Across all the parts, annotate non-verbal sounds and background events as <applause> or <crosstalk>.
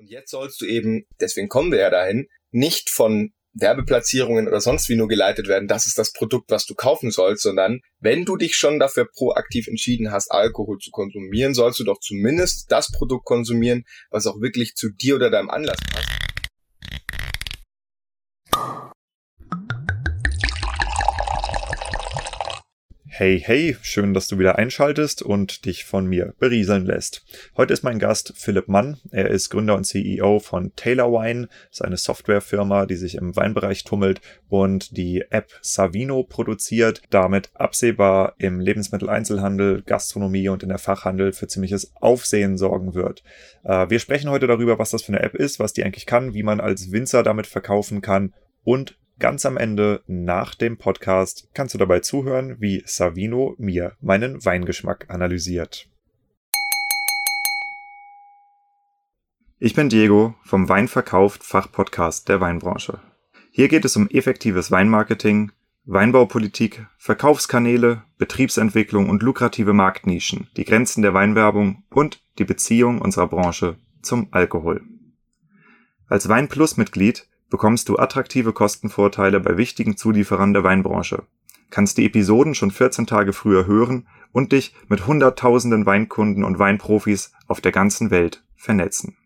Und jetzt sollst du eben, deswegen kommen wir ja dahin, nicht von Werbeplatzierungen oder sonst wie nur geleitet werden, das ist das Produkt, was du kaufen sollst, sondern wenn du dich schon dafür proaktiv entschieden hast, Alkohol zu konsumieren, sollst du doch zumindest das Produkt konsumieren, was auch wirklich zu dir oder deinem Anlass passt. Hey, hey, schön, dass du wieder einschaltest und dich von mir berieseln lässt. Heute ist mein Gast Philipp Mann. Er ist Gründer und CEO von Taylor Wine, ist eine Softwarefirma, die sich im Weinbereich tummelt und die App Savino produziert, damit absehbar im Lebensmitteleinzelhandel, Gastronomie und in der Fachhandel für ziemliches Aufsehen sorgen wird. Äh, wir sprechen heute darüber, was das für eine App ist, was die eigentlich kann, wie man als Winzer damit verkaufen kann und Ganz am Ende nach dem Podcast kannst du dabei zuhören, wie Savino mir meinen Weingeschmack analysiert. Ich bin Diego vom Weinverkauft Fachpodcast der Weinbranche. Hier geht es um effektives Weinmarketing, Weinbaupolitik, Verkaufskanäle, Betriebsentwicklung und lukrative Marktnischen, die Grenzen der Weinwerbung und die Beziehung unserer Branche zum Alkohol. Als Weinplus-Mitglied bekommst du attraktive Kostenvorteile bei wichtigen Zulieferern der Weinbranche, kannst die Episoden schon 14 Tage früher hören und dich mit hunderttausenden Weinkunden und Weinprofis auf der ganzen Welt vernetzen.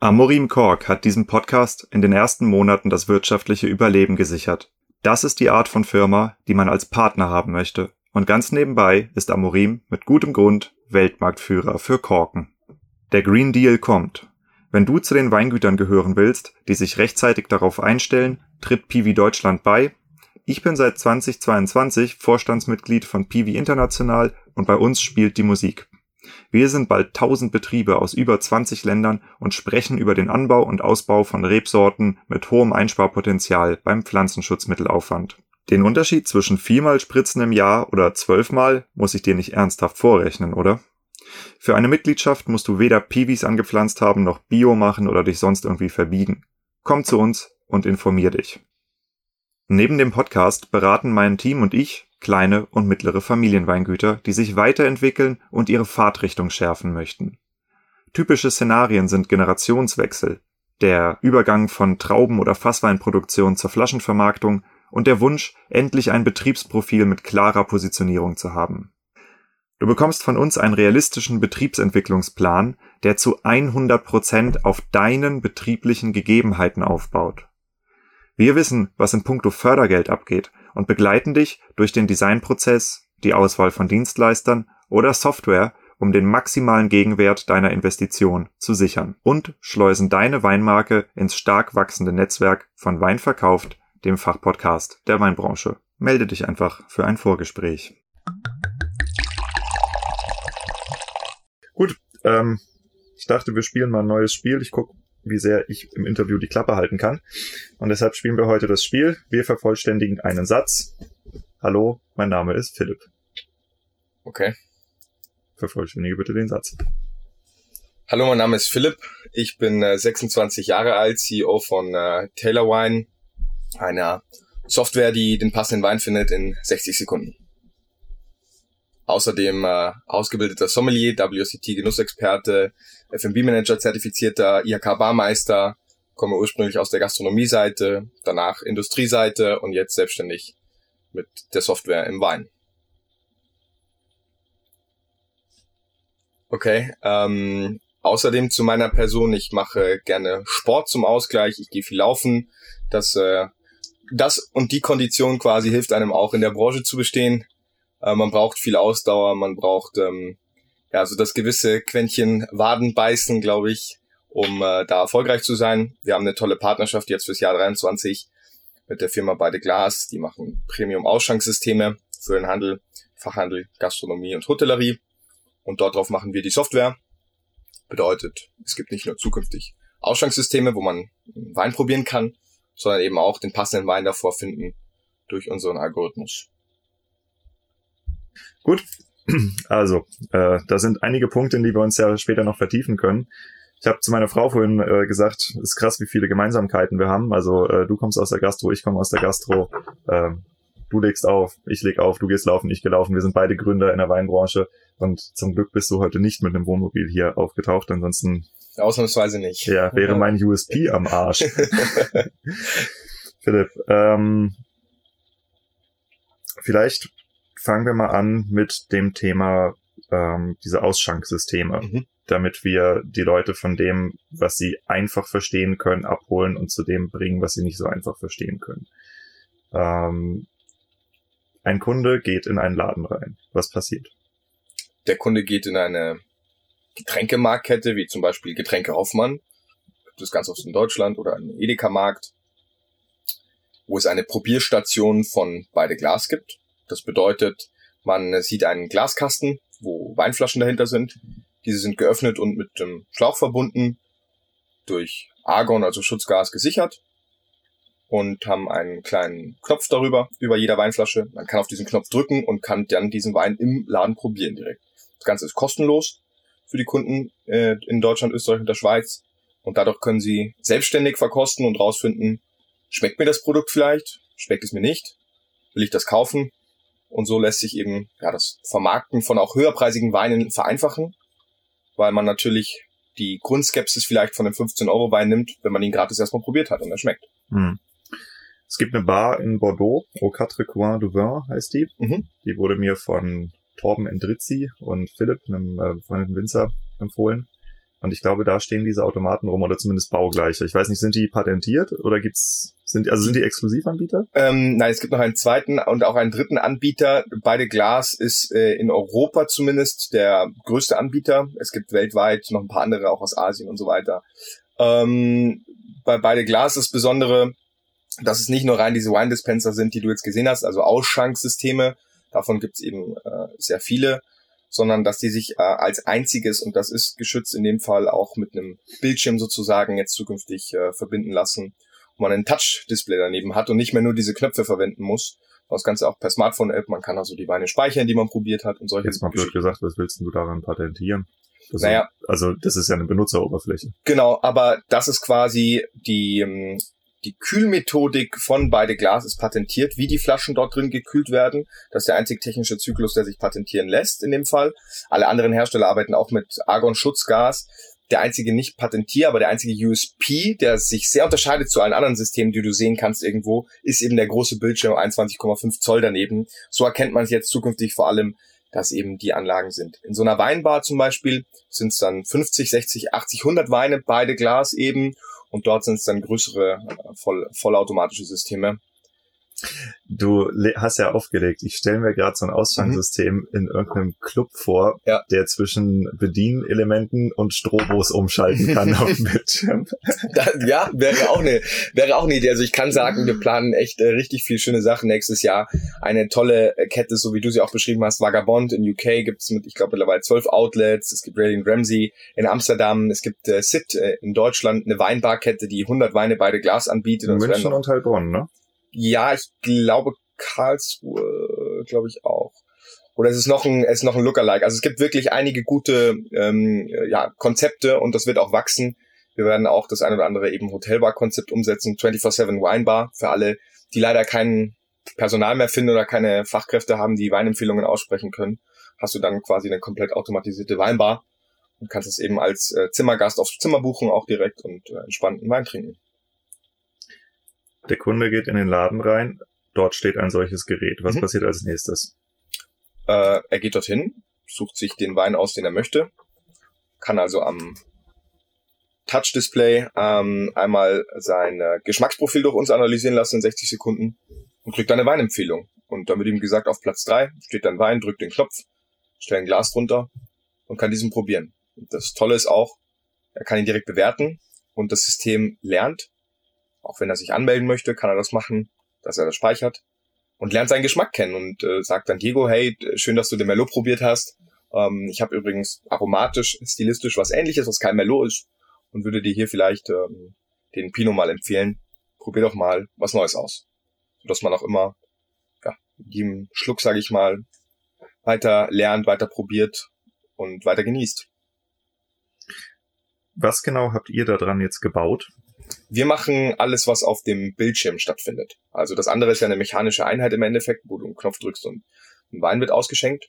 Amorim Kork hat diesem Podcast in den ersten Monaten das wirtschaftliche Überleben gesichert. Das ist die Art von Firma, die man als Partner haben möchte. Und ganz nebenbei ist Amorim mit gutem Grund Weltmarktführer für Korken. Der Green Deal kommt wenn du zu den Weingütern gehören willst, die sich rechtzeitig darauf einstellen, tritt Piwi Deutschland bei. Ich bin seit 2022 Vorstandsmitglied von Piwi International und bei uns spielt die Musik. Wir sind bald 1000 Betriebe aus über 20 Ländern und sprechen über den Anbau und Ausbau von Rebsorten mit hohem Einsparpotenzial beim Pflanzenschutzmittelaufwand. Den Unterschied zwischen viermal Spritzen im Jahr oder zwölfmal muss ich dir nicht ernsthaft vorrechnen, oder? Für eine Mitgliedschaft musst du weder Piwis angepflanzt haben noch Bio machen oder dich sonst irgendwie verbiegen. Komm zu uns und informier dich. Neben dem Podcast beraten mein Team und ich kleine und mittlere Familienweingüter, die sich weiterentwickeln und ihre Fahrtrichtung schärfen möchten. Typische Szenarien sind Generationswechsel, der Übergang von Trauben- oder Fassweinproduktion zur Flaschenvermarktung und der Wunsch, endlich ein Betriebsprofil mit klarer Positionierung zu haben. Du bekommst von uns einen realistischen Betriebsentwicklungsplan, der zu 100 Prozent auf deinen betrieblichen Gegebenheiten aufbaut. Wir wissen, was in puncto Fördergeld abgeht und begleiten dich durch den Designprozess, die Auswahl von Dienstleistern oder Software, um den maximalen Gegenwert deiner Investition zu sichern und schleusen deine Weinmarke ins stark wachsende Netzwerk von Wein verkauft, dem Fachpodcast der Weinbranche. Melde dich einfach für ein Vorgespräch. Gut, ähm, ich dachte, wir spielen mal ein neues Spiel. Ich gucke, wie sehr ich im Interview die Klappe halten kann. Und deshalb spielen wir heute das Spiel. Wir vervollständigen einen Satz. Hallo, mein Name ist Philipp. Okay. Vervollständige bitte den Satz. Hallo, mein Name ist Philipp. Ich bin äh, 26 Jahre alt, CEO von äh, Taylor Wine, einer Software, die den passenden Wein findet in 60 Sekunden. Außerdem äh, ausgebildeter Sommelier, WCT Genussexperte, F&B-Manager, zertifizierter IHK-Barmeister, komme ursprünglich aus der Gastronomie-Seite, danach Industrieseite und jetzt selbstständig mit der Software im Wein. Okay, ähm, außerdem zu meiner Person, ich mache gerne Sport zum Ausgleich, ich gehe viel laufen, das, äh, das und die Kondition quasi hilft einem auch in der Branche zu bestehen. Äh, man braucht viel Ausdauer, man braucht ähm, ja so das gewisse Quäntchen Wadenbeißen, glaube ich, um äh, da erfolgreich zu sein. Wir haben eine tolle Partnerschaft jetzt fürs Jahr 23 mit der Firma Beide Glas. Die machen Premium-Ausschanksysteme für den Handel, Fachhandel, Gastronomie und Hotellerie. Und dort drauf machen wir die Software. Bedeutet, es gibt nicht nur zukünftig Ausschanksysteme, wo man Wein probieren kann, sondern eben auch den passenden Wein davor finden durch unseren Algorithmus. Gut, also äh, da sind einige Punkte, in die wir uns ja später noch vertiefen können. Ich habe zu meiner Frau vorhin äh, gesagt, es ist krass, wie viele Gemeinsamkeiten wir haben. Also äh, du kommst aus der Gastro, ich komme aus der Gastro. Äh, du legst auf, ich leg auf, du gehst laufen, ich gelaufen. Wir sind beide Gründer in der Weinbranche und zum Glück bist du heute nicht mit einem Wohnmobil hier aufgetaucht. Ansonsten Ausnahmsweise nicht. Ja, wäre mein <laughs> USP am Arsch. <laughs> Philipp, ähm, vielleicht fangen wir mal an mit dem Thema ähm, diese Ausschanksysteme, mhm. damit wir die Leute von dem, was sie einfach verstehen können, abholen und zu dem bringen, was sie nicht so einfach verstehen können. Ähm, ein Kunde geht in einen Laden rein. Was passiert? Der Kunde geht in eine Getränkemarktkette, wie zum Beispiel Getränke Hoffmann. Das ganz oft in Deutschland oder einen Edeka-Markt, wo es eine Probierstation von beide Glas gibt. Das bedeutet, man sieht einen Glaskasten, wo Weinflaschen dahinter sind. Diese sind geöffnet und mit dem Schlauch verbunden, durch Argon, also Schutzgas, gesichert und haben einen kleinen Knopf darüber, über jeder Weinflasche. Man kann auf diesen Knopf drücken und kann dann diesen Wein im Laden probieren direkt. Das Ganze ist kostenlos für die Kunden äh, in Deutschland, Österreich und der Schweiz. Und dadurch können sie selbstständig verkosten und rausfinden, schmeckt mir das Produkt vielleicht, schmeckt es mir nicht, will ich das kaufen? Und so lässt sich eben ja, das Vermarkten von auch höherpreisigen Weinen vereinfachen, weil man natürlich die Grundskepsis vielleicht von dem 15-Euro-Wein nimmt, wenn man ihn gratis erstmal probiert hat und er schmeckt. Hm. Es gibt eine Bar in Bordeaux, Au Quatre Coins du Vin heißt die. Mhm. Die wurde mir von Torben Endrizzi und Philipp, einem äh, befreundeten Winzer, empfohlen. Und ich glaube, da stehen diese Automaten rum oder zumindest baugleiche. Ich weiß nicht, sind die patentiert oder gibt's sind also sind die Exklusivanbieter? Ähm, nein, es gibt noch einen zweiten und auch einen dritten Anbieter. Beide Glas ist äh, in Europa zumindest der größte Anbieter. Es gibt weltweit noch ein paar andere, auch aus Asien und so weiter. Ähm, bei beide Glas ist Besondere, dass es nicht nur rein diese Wine Dispenser sind, die du jetzt gesehen hast, also Ausschanksysteme, davon gibt es eben äh, sehr viele, sondern dass die sich äh, als einziges, und das ist geschützt in dem Fall auch mit einem Bildschirm sozusagen jetzt zukünftig äh, verbinden lassen, wo man ein Touch-Display daneben hat und nicht mehr nur diese Knöpfe verwenden muss. Das Ganze auch per Smartphone-App, man kann also die Weine speichern, die man probiert hat und solche Jetzt mal blöd gesagt, was willst du daran patentieren? Das naja. also das ist ja eine Benutzeroberfläche. Genau, aber das ist quasi die, ähm, die Kühlmethodik von beide Glas ist patentiert, wie die Flaschen dort drin gekühlt werden. Das ist der einzige technische Zyklus, der sich patentieren lässt in dem Fall. Alle anderen Hersteller arbeiten auch mit Argon-Schutzgas. Der einzige nicht patentier, aber der einzige USP, der sich sehr unterscheidet zu allen anderen Systemen, die du sehen kannst irgendwo, ist eben der große Bildschirm 21,5 Zoll daneben. So erkennt man es jetzt zukünftig vor allem, dass eben die Anlagen sind. In so einer Weinbar zum Beispiel sind es dann 50, 60, 80, 100 Weine, beide Glas eben und dort sind es dann größere äh, voll, vollautomatische Systeme. Du hast ja aufgelegt. Ich stelle mir gerade so ein Ausgangssystem mhm. in irgendeinem Club vor, ja. der zwischen Bedienelementen und Strobos umschalten kann <laughs> auf dem Bildschirm. ja, wäre auch eine wäre auch eine Idee. Also ich kann sagen, wir planen echt äh, richtig viel schöne Sachen nächstes Jahr. Eine tolle äh, Kette, so wie du sie auch beschrieben hast, Vagabond in UK gibt's mit, ich glaube mittlerweile zwölf Outlets. Es gibt Radiant Ramsey in Amsterdam. Es gibt äh, Sid äh, in Deutschland, eine Weinbarkette, die 100 Weine beide Glas anbietet. In München und Heilbronn, ne? Ja, ich glaube Karlsruhe, glaube ich auch. Oder es ist noch ein, es ist noch ein Lookalike. Also es gibt wirklich einige gute ähm, ja, Konzepte und das wird auch wachsen. Wir werden auch das ein oder andere eben Hotelbar-Konzept umsetzen, 24-7 Winebar für alle, die leider kein Personal mehr finden oder keine Fachkräfte haben, die Weinempfehlungen aussprechen können. Hast du dann quasi eine komplett automatisierte Weinbar und kannst es eben als äh, Zimmergast aufs Zimmer buchen, auch direkt und äh, entspannten Wein trinken. Der Kunde geht in den Laden rein, dort steht ein solches Gerät. Was mhm. passiert als nächstes? Äh, er geht dorthin, sucht sich den Wein aus, den er möchte, kann also am Touch-Display ähm, einmal sein äh, Geschmacksprofil durch uns analysieren lassen in 60 Sekunden und kriegt dann eine Weinempfehlung. Und dann wird ihm gesagt, auf Platz 3 steht dann Wein, drückt den Knopf, stellt ein Glas drunter und kann diesen probieren. Und das Tolle ist auch, er kann ihn direkt bewerten und das System lernt auch wenn er sich anmelden möchte, kann er das machen, dass er das speichert und lernt seinen Geschmack kennen und äh, sagt dann Diego, hey, schön, dass du den Merlot probiert hast. Ähm, ich habe übrigens aromatisch, stilistisch was ähnliches, was kein Merlot ist und würde dir hier vielleicht ähm, den Pinot mal empfehlen. Probier doch mal was Neues aus. Sodass man auch immer ja, jedem Schluck, sage ich mal, weiter lernt, weiter probiert und weiter genießt. Was genau habt ihr da dran jetzt gebaut? Wir machen alles, was auf dem Bildschirm stattfindet. Also das andere ist ja eine mechanische Einheit im Endeffekt, wo du einen Knopf drückst und ein Wein wird ausgeschenkt.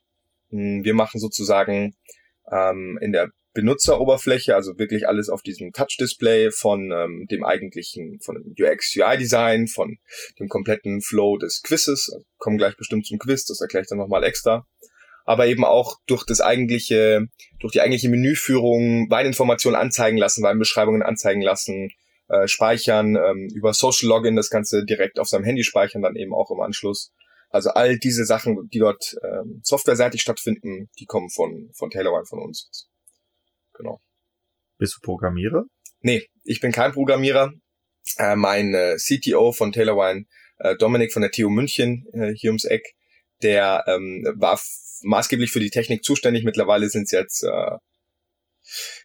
Hm, wir machen sozusagen ähm, in der Benutzeroberfläche, also wirklich alles auf diesem Touch-Display von ähm, dem eigentlichen, von dem UX-UI-Design, von dem kompletten Flow des Quizzes. Also kommen gleich bestimmt zum Quiz, das erkläre ich dann nochmal extra. Aber eben auch durch das eigentliche, durch die eigentliche Menüführung Weininformationen anzeigen lassen, Weinbeschreibungen anzeigen lassen, äh, speichern, ähm, über Social Login das Ganze direkt auf seinem Handy speichern, dann eben auch im Anschluss. Also all diese Sachen, die dort ähm, softwareseitig stattfinden, die kommen von, von TaylorWine von uns. Genau. Bist du Programmierer? Nee, ich bin kein Programmierer. Äh, mein äh, CTO von TaylorWine, äh, Dominik von der TU München, äh, hier ums Eck, der ähm, war maßgeblich für die Technik zuständig. Mittlerweile sind es jetzt äh,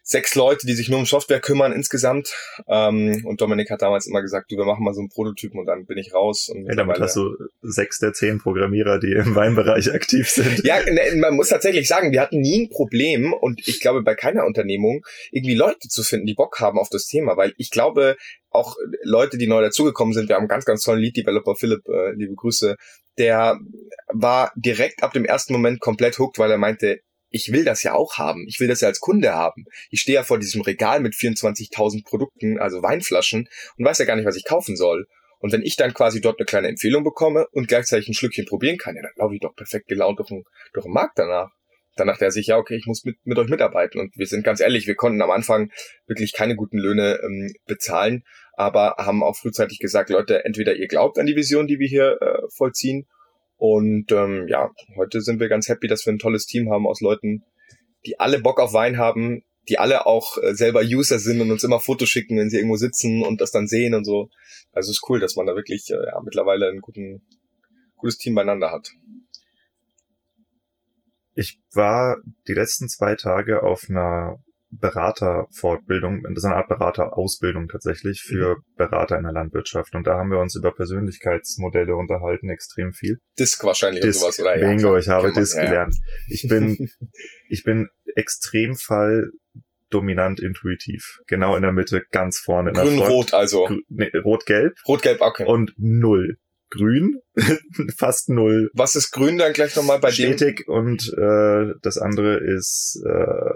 sechs Leute, die sich nur um Software kümmern insgesamt. Ähm, und Dominik hat damals immer gesagt, du, wir machen mal so einen Prototypen und dann bin ich raus. Und ja, damit hast du sechs der zehn Programmierer, die im Weinbereich <laughs> aktiv sind. Ja, ne, man muss tatsächlich sagen, wir hatten nie ein Problem und ich glaube bei keiner Unternehmung irgendwie Leute zu finden, die Bock haben auf das Thema, weil ich glaube, auch Leute, die neu dazugekommen sind, wir haben einen ganz, ganz tollen Lead-Developer, Philipp, äh, liebe Grüße, der war direkt ab dem ersten Moment komplett hooked, weil er meinte, ich will das ja auch haben. Ich will das ja als Kunde haben. Ich stehe ja vor diesem Regal mit 24.000 Produkten, also Weinflaschen, und weiß ja gar nicht, was ich kaufen soll. Und wenn ich dann quasi dort eine kleine Empfehlung bekomme und gleichzeitig ein Schlückchen probieren kann, ja, dann laufe ich doch perfekt gelaunt durch den, durch den Markt danach. Dann dachte er sich, ja, okay, ich muss mit, mit euch mitarbeiten. Und wir sind ganz ehrlich, wir konnten am Anfang wirklich keine guten Löhne ähm, bezahlen, aber haben auch frühzeitig gesagt, Leute, entweder ihr glaubt an die Vision, die wir hier äh, vollziehen, und ähm, ja, heute sind wir ganz happy, dass wir ein tolles Team haben aus Leuten, die alle Bock auf Wein haben, die alle auch äh, selber User sind und uns immer Fotos schicken, wenn sie irgendwo sitzen und das dann sehen und so. Also es ist cool, dass man da wirklich äh, ja, mittlerweile ein guten, gutes Team beieinander hat. Ich war die letzten zwei Tage auf einer Beraterfortbildung, das ist eine Art Beraterausbildung tatsächlich für mhm. Berater in der Landwirtschaft. Und da haben wir uns über Persönlichkeitsmodelle unterhalten, extrem viel. Disk wahrscheinlich Disk, oder sowas, oder? Bingo, ja, ich habe Disk ja. gelernt. Ich bin, <laughs> ich bin Extremfall dominant intuitiv. Genau in der Mitte, ganz vorne. Grün-Rot also. Nee, Rot-Gelb. Rot-Gelb, okay. Und null. Grün, <laughs> fast null. Was ist grün dann gleich nochmal bei Stetig dem? Stetig und äh, das andere ist äh,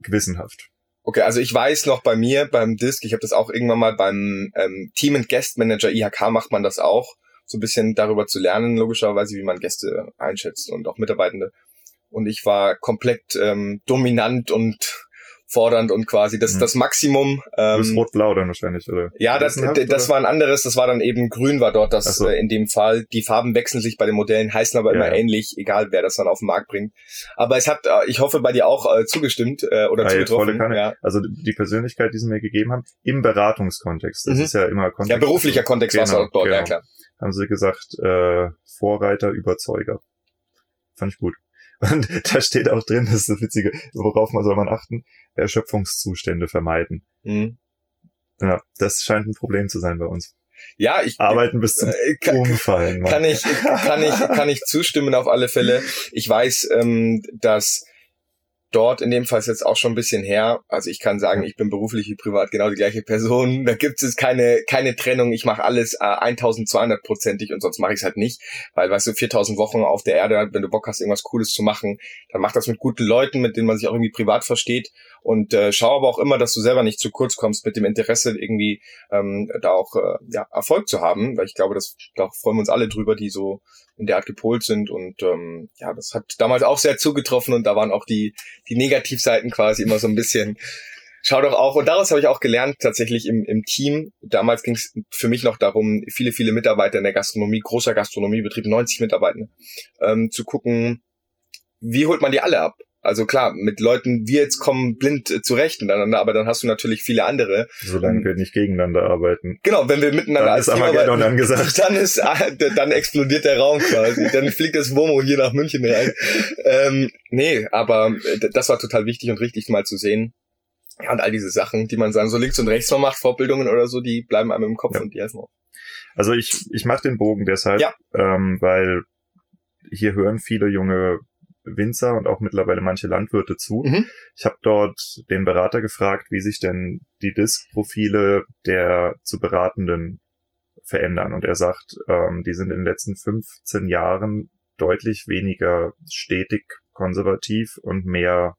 gewissenhaft. Okay, also ich weiß noch bei mir beim Disk, ich habe das auch irgendwann mal beim ähm, Team and Guest Manager IHK macht man das auch, so ein bisschen darüber zu lernen, logischerweise, wie man Gäste einschätzt und auch Mitarbeitende. Und ich war komplett ähm, dominant und fordernd und quasi das, mhm. das Maximum. Ähm, das rot-blau dann wahrscheinlich, oder? Ja, das, das, das war ein anderes, das war dann eben grün war dort das so. äh, in dem Fall. Die Farben wechseln sich bei den Modellen, heißen aber ja. immer ähnlich, egal wer das dann auf den Markt bringt. Aber es hat, äh, ich hoffe, bei dir auch äh, zugestimmt äh, oder ja, zugetroffen. Ja. Also die Persönlichkeit, die sie mir gegeben haben, im Beratungskontext. Das mhm. ist ja immer Kontext. Ja, beruflicher Kontext genau, war es auch dort, genau. ja klar. Haben sie gesagt, äh, Vorreiter, Überzeuger. Fand ich gut. Und <laughs> da steht auch drin, das ist das Witzige, worauf man soll man achten, Erschöpfungszustände vermeiden. Mhm. Ja, das scheint ein Problem zu sein bei uns. Ja, ich arbeiten bis zum äh, kann, Umfallen. Kann ich, kann ich, kann ich zustimmen auf alle Fälle. Ich weiß, ähm, dass dort in dem Fall ist jetzt auch schon ein bisschen her. Also ich kann sagen, ich bin beruflich wie privat genau die gleiche Person. Da gibt es keine keine Trennung. Ich mache alles äh, 1200 prozentig und sonst mache ich es halt nicht, weil weißt du 4000 Wochen auf der Erde, wenn du Bock hast irgendwas Cooles zu machen, dann mach das mit guten Leuten, mit denen man sich auch irgendwie privat versteht und äh, schau aber auch immer, dass du selber nicht zu kurz kommst mit dem Interesse irgendwie ähm, da auch äh, ja, Erfolg zu haben, weil ich glaube, das da freuen wir uns alle drüber, die so in der Art gepolt sind und ähm, ja, das hat damals auch sehr zugetroffen und da waren auch die die Negativseiten quasi immer so ein bisschen Schau doch auch, und daraus habe ich auch gelernt, tatsächlich im, im Team. Damals ging es für mich noch darum, viele, viele Mitarbeiter in der Gastronomie, großer Gastronomiebetrieb, 90 Mitarbeiter, ähm, zu gucken, wie holt man die alle ab? Also klar, mit Leuten, wir jetzt kommen blind äh, zurecht miteinander, aber dann hast du natürlich viele andere. Solange ähm, wir nicht gegeneinander arbeiten. Genau, wenn wir miteinander dann als ist Armageddon angesagt. <laughs> Dann ist, ah, dann explodiert der Raum quasi. dann fliegt das Womo hier nach München rein. ähm, nee, aber äh, das war total wichtig und richtig mal zu sehen. Ja, und all diese Sachen, die man dann so links und rechts mal macht, Vorbildungen oder so, die bleiben einem im Kopf ja. und die helfen auch. Also ich, ich mache den Bogen deshalb, ja. ähm, weil hier hören viele junge Winzer und auch mittlerweile manche Landwirte zu. Mhm. Ich habe dort den Berater gefragt, wie sich denn die Disk-Profile der zu Beratenden verändern. Und er sagt, ähm, die sind in den letzten 15 Jahren deutlich weniger stetig konservativ und mehr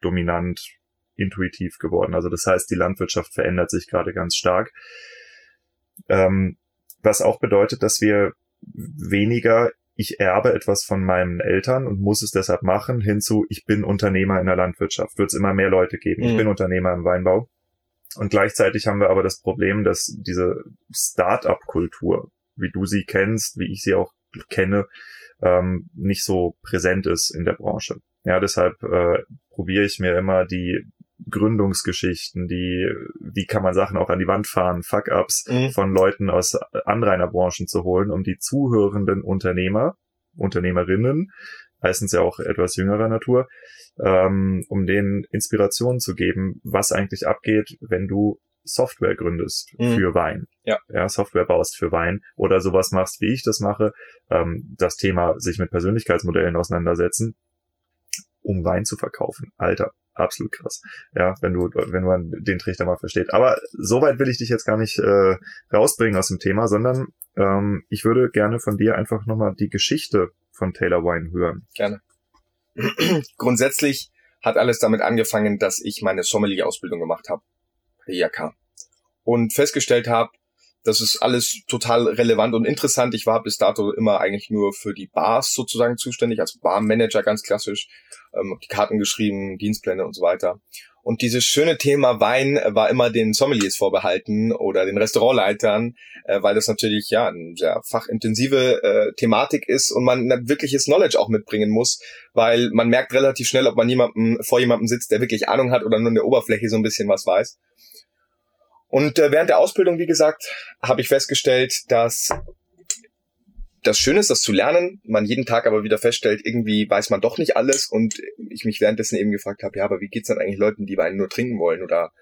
dominant intuitiv geworden. Also das heißt, die Landwirtschaft verändert sich gerade ganz stark. Ähm, was auch bedeutet, dass wir weniger ich erbe etwas von meinen Eltern und muss es deshalb machen, hinzu, ich bin Unternehmer in der Landwirtschaft. Wird es immer mehr Leute geben. Mhm. Ich bin Unternehmer im Weinbau. Und gleichzeitig haben wir aber das Problem, dass diese Start-up-Kultur, wie du sie kennst, wie ich sie auch kenne, ähm, nicht so präsent ist in der Branche. Ja, deshalb äh, probiere ich mir immer die Gründungsgeschichten, die, wie kann man Sachen auch an die Wand fahren, Fuck-ups mhm. von Leuten aus Anrainerbranchen zu holen, um die zuhörenden Unternehmer, Unternehmerinnen, meistens ja auch etwas jüngerer Natur, ähm, um denen Inspirationen zu geben, was eigentlich abgeht, wenn du Software gründest mhm. für Wein. Ja. ja. Software baust für Wein oder sowas machst, wie ich das mache. Ähm, das Thema sich mit Persönlichkeitsmodellen auseinandersetzen, um Wein zu verkaufen. Alter, absolut krass. Ja, wenn du, wenn man den Trichter mal versteht. Aber soweit will ich dich jetzt gar nicht äh, rausbringen aus dem Thema, sondern ähm, ich würde gerne von dir einfach nochmal die Geschichte von Taylor Wine hören. Gerne. <clears throat> Grundsätzlich hat alles damit angefangen, dass ich meine Sommelier-Ausbildung gemacht habe. IAK. Und festgestellt habe, das ist alles total relevant und interessant. Ich war bis dato immer eigentlich nur für die Bars sozusagen zuständig, als Barmanager ganz klassisch, ähm, die Karten geschrieben, Dienstpläne und so weiter. Und dieses schöne Thema Wein war immer den Sommeliers vorbehalten oder den Restaurantleitern, äh, weil das natürlich ja eine sehr fachintensive äh, Thematik ist und man wirkliches Knowledge auch mitbringen muss, weil man merkt relativ schnell, ob man jemanden vor jemandem sitzt, der wirklich Ahnung hat oder nur in der Oberfläche so ein bisschen was weiß. Und äh, während der Ausbildung, wie gesagt, habe ich festgestellt, dass das Schöne ist, das zu lernen, man jeden Tag aber wieder feststellt, irgendwie weiß man doch nicht alles und ich mich währenddessen eben gefragt habe, ja, aber wie geht's dann eigentlich Leuten, die Wein nur trinken wollen oder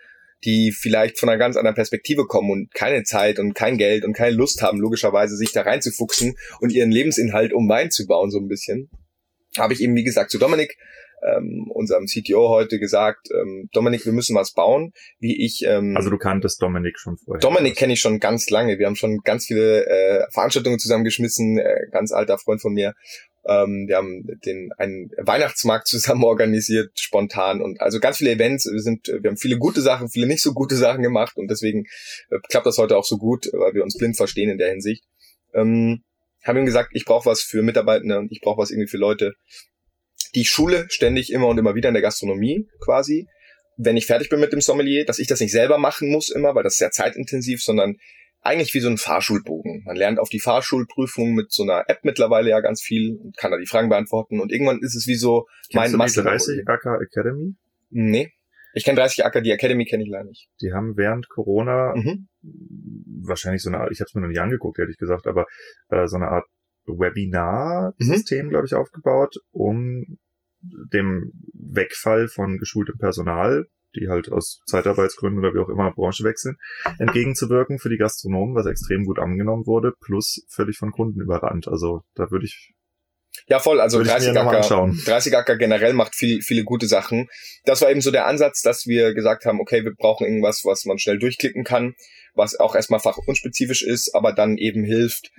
die vielleicht von einer ganz anderen Perspektive kommen und keine Zeit und kein Geld und keine Lust haben, logischerweise sich da reinzufuchsen und ihren Lebensinhalt um Wein zu bauen, so ein bisschen. Habe ich eben, wie gesagt, zu Dominik ähm, unserem CTO heute gesagt, ähm, Dominik, wir müssen was bauen, wie ich. Ähm, also du kanntest Dominik schon vorher. Dominik kenne ich schon ganz lange. Wir haben schon ganz viele äh, Veranstaltungen zusammengeschmissen, äh, ganz alter Freund von mir. Ähm, wir haben den einen Weihnachtsmarkt zusammen <laughs> organisiert, spontan und also ganz viele Events. Wir sind, wir haben viele gute Sachen, viele nicht so gute Sachen gemacht und deswegen äh, klappt das heute auch so gut, weil wir uns blind verstehen in der Hinsicht. Ähm, haben ihm gesagt, ich brauche was für Mitarbeitende und ich brauche was irgendwie für Leute, die Schule ständig immer und immer wieder in der Gastronomie quasi. Wenn ich fertig bin mit dem Sommelier, dass ich das nicht selber machen muss immer, weil das ist sehr zeitintensiv, sondern eigentlich wie so ein Fahrschulbogen. Man lernt auf die Fahrschulprüfung mit so einer App mittlerweile ja ganz viel und kann da die Fragen beantworten und irgendwann ist es wie so mein Kennst du die 30 Acker Academy? Nee. Ich kenne 30 Acker, die Academy kenne ich leider nicht. Die haben während Corona mhm. wahrscheinlich so eine Art, ich habe es mir noch nicht angeguckt, ehrlich gesagt, aber äh, so eine Art Webinar-System, mhm. glaube ich, aufgebaut, um dem Wegfall von geschultem Personal, die halt aus Zeitarbeitsgründen oder wie auch immer Branche wechseln, entgegenzuwirken für die Gastronomen, was extrem gut angenommen wurde, plus völlig von Kunden überrannt. Also da würde ich ja, voll. Also 30 Acker, 30 Acker generell macht viel, viele gute Sachen. Das war eben so der Ansatz, dass wir gesagt haben, okay, wir brauchen irgendwas, was man schnell durchklicken kann, was auch erstmal fachunspezifisch ist, aber dann eben hilft,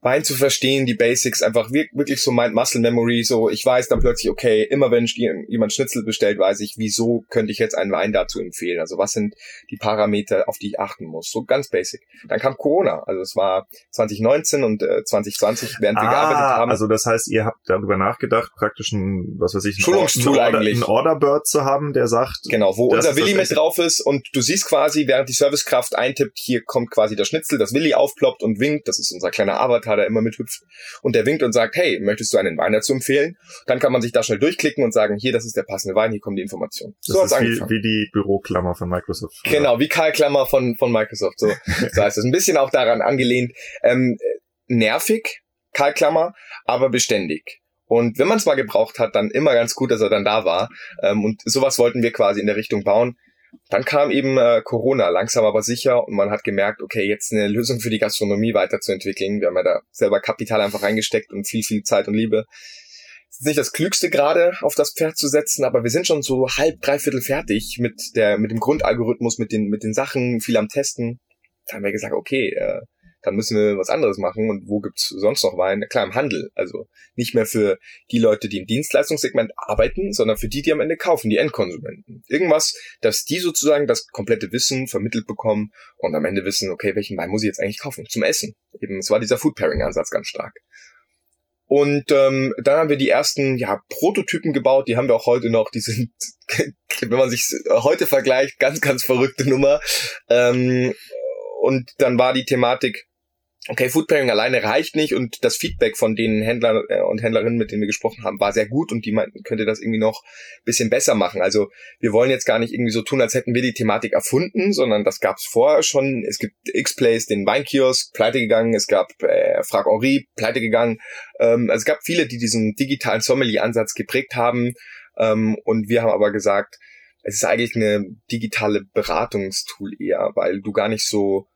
Wein zu verstehen, die Basics, einfach wirklich so Mind-Muscle-Memory, so ich weiß dann plötzlich, okay, immer wenn jemand Schnitzel bestellt, weiß ich, wieso könnte ich jetzt einen Wein dazu empfehlen, also was sind die Parameter, auf die ich achten muss, so ganz basic. Dann kam Corona, also es war 2019 und äh, 2020, während wir ah, gearbeitet haben. Also das heißt, ihr habt darüber nachgedacht, praktisch ein, was weiß ich, ein, Schulungstool Order, eigentlich. ein Orderbird zu haben, der sagt, genau, wo unser Willi mit drauf ist und du siehst quasi, während die Servicekraft eintippt, hier kommt quasi der Schnitzel, das Willi aufploppt und winkt, das ist unser kleiner Avatar, Avatar, immer mithüpft. Und der winkt und sagt, hey, möchtest du einen Wein dazu empfehlen? Dann kann man sich da schnell durchklicken und sagen, hier, das ist der passende Wein, hier kommen die Informationen. So das ist wie, wie, die Büroklammer von Microsoft. Oder? Genau, wie Karl Klammer von, von Microsoft. So, <laughs> so heißt es. Ein bisschen auch daran angelehnt. Ähm, nervig, Karl Klammer, aber beständig. Und wenn man es mal gebraucht hat, dann immer ganz gut, dass er dann da war. Ähm, und sowas wollten wir quasi in der Richtung bauen. Dann kam eben äh, Corona, langsam aber sicher, und man hat gemerkt, okay, jetzt eine Lösung für die Gastronomie weiterzuentwickeln. Wir haben ja da selber Kapital einfach reingesteckt und viel, viel Zeit und Liebe. Ist nicht das Klügste gerade, auf das Pferd zu setzen, aber wir sind schon so halb, dreiviertel fertig mit der, mit dem Grundalgorithmus, mit den, mit den Sachen, viel am Testen. Da haben wir gesagt, okay, äh, dann müssen wir was anderes machen. Und wo gibt's sonst noch Wein? Klar, im Handel. Also nicht mehr für die Leute, die im Dienstleistungssegment arbeiten, sondern für die, die am Ende kaufen, die Endkonsumenten. Irgendwas, dass die sozusagen das komplette Wissen vermittelt bekommen und am Ende wissen, okay, welchen Wein muss ich jetzt eigentlich kaufen? Zum Essen. Eben, es war dieser Food Pairing Ansatz ganz stark. Und ähm, dann haben wir die ersten ja, Prototypen gebaut, die haben wir auch heute noch, die sind, <laughs> wenn man sich heute vergleicht, ganz, ganz verrückte Nummer. Ähm, und dann war die Thematik, okay, Foodpairing alleine reicht nicht und das Feedback von den Händlern äh, und Händlerinnen, mit denen wir gesprochen haben, war sehr gut und die meinten, könnte das irgendwie noch bisschen besser machen. Also wir wollen jetzt gar nicht irgendwie so tun, als hätten wir die Thematik erfunden, sondern das gab es vorher schon. Es gibt X-Plays, den Weinkiosk, pleite gegangen, es gab äh, Frag Henri, pleite gegangen. Ähm, also es gab viele, die diesen digitalen Sommelier-Ansatz geprägt haben ähm, und wir haben aber gesagt, es ist eigentlich eine digitale Beratungstool eher, weil du gar nicht so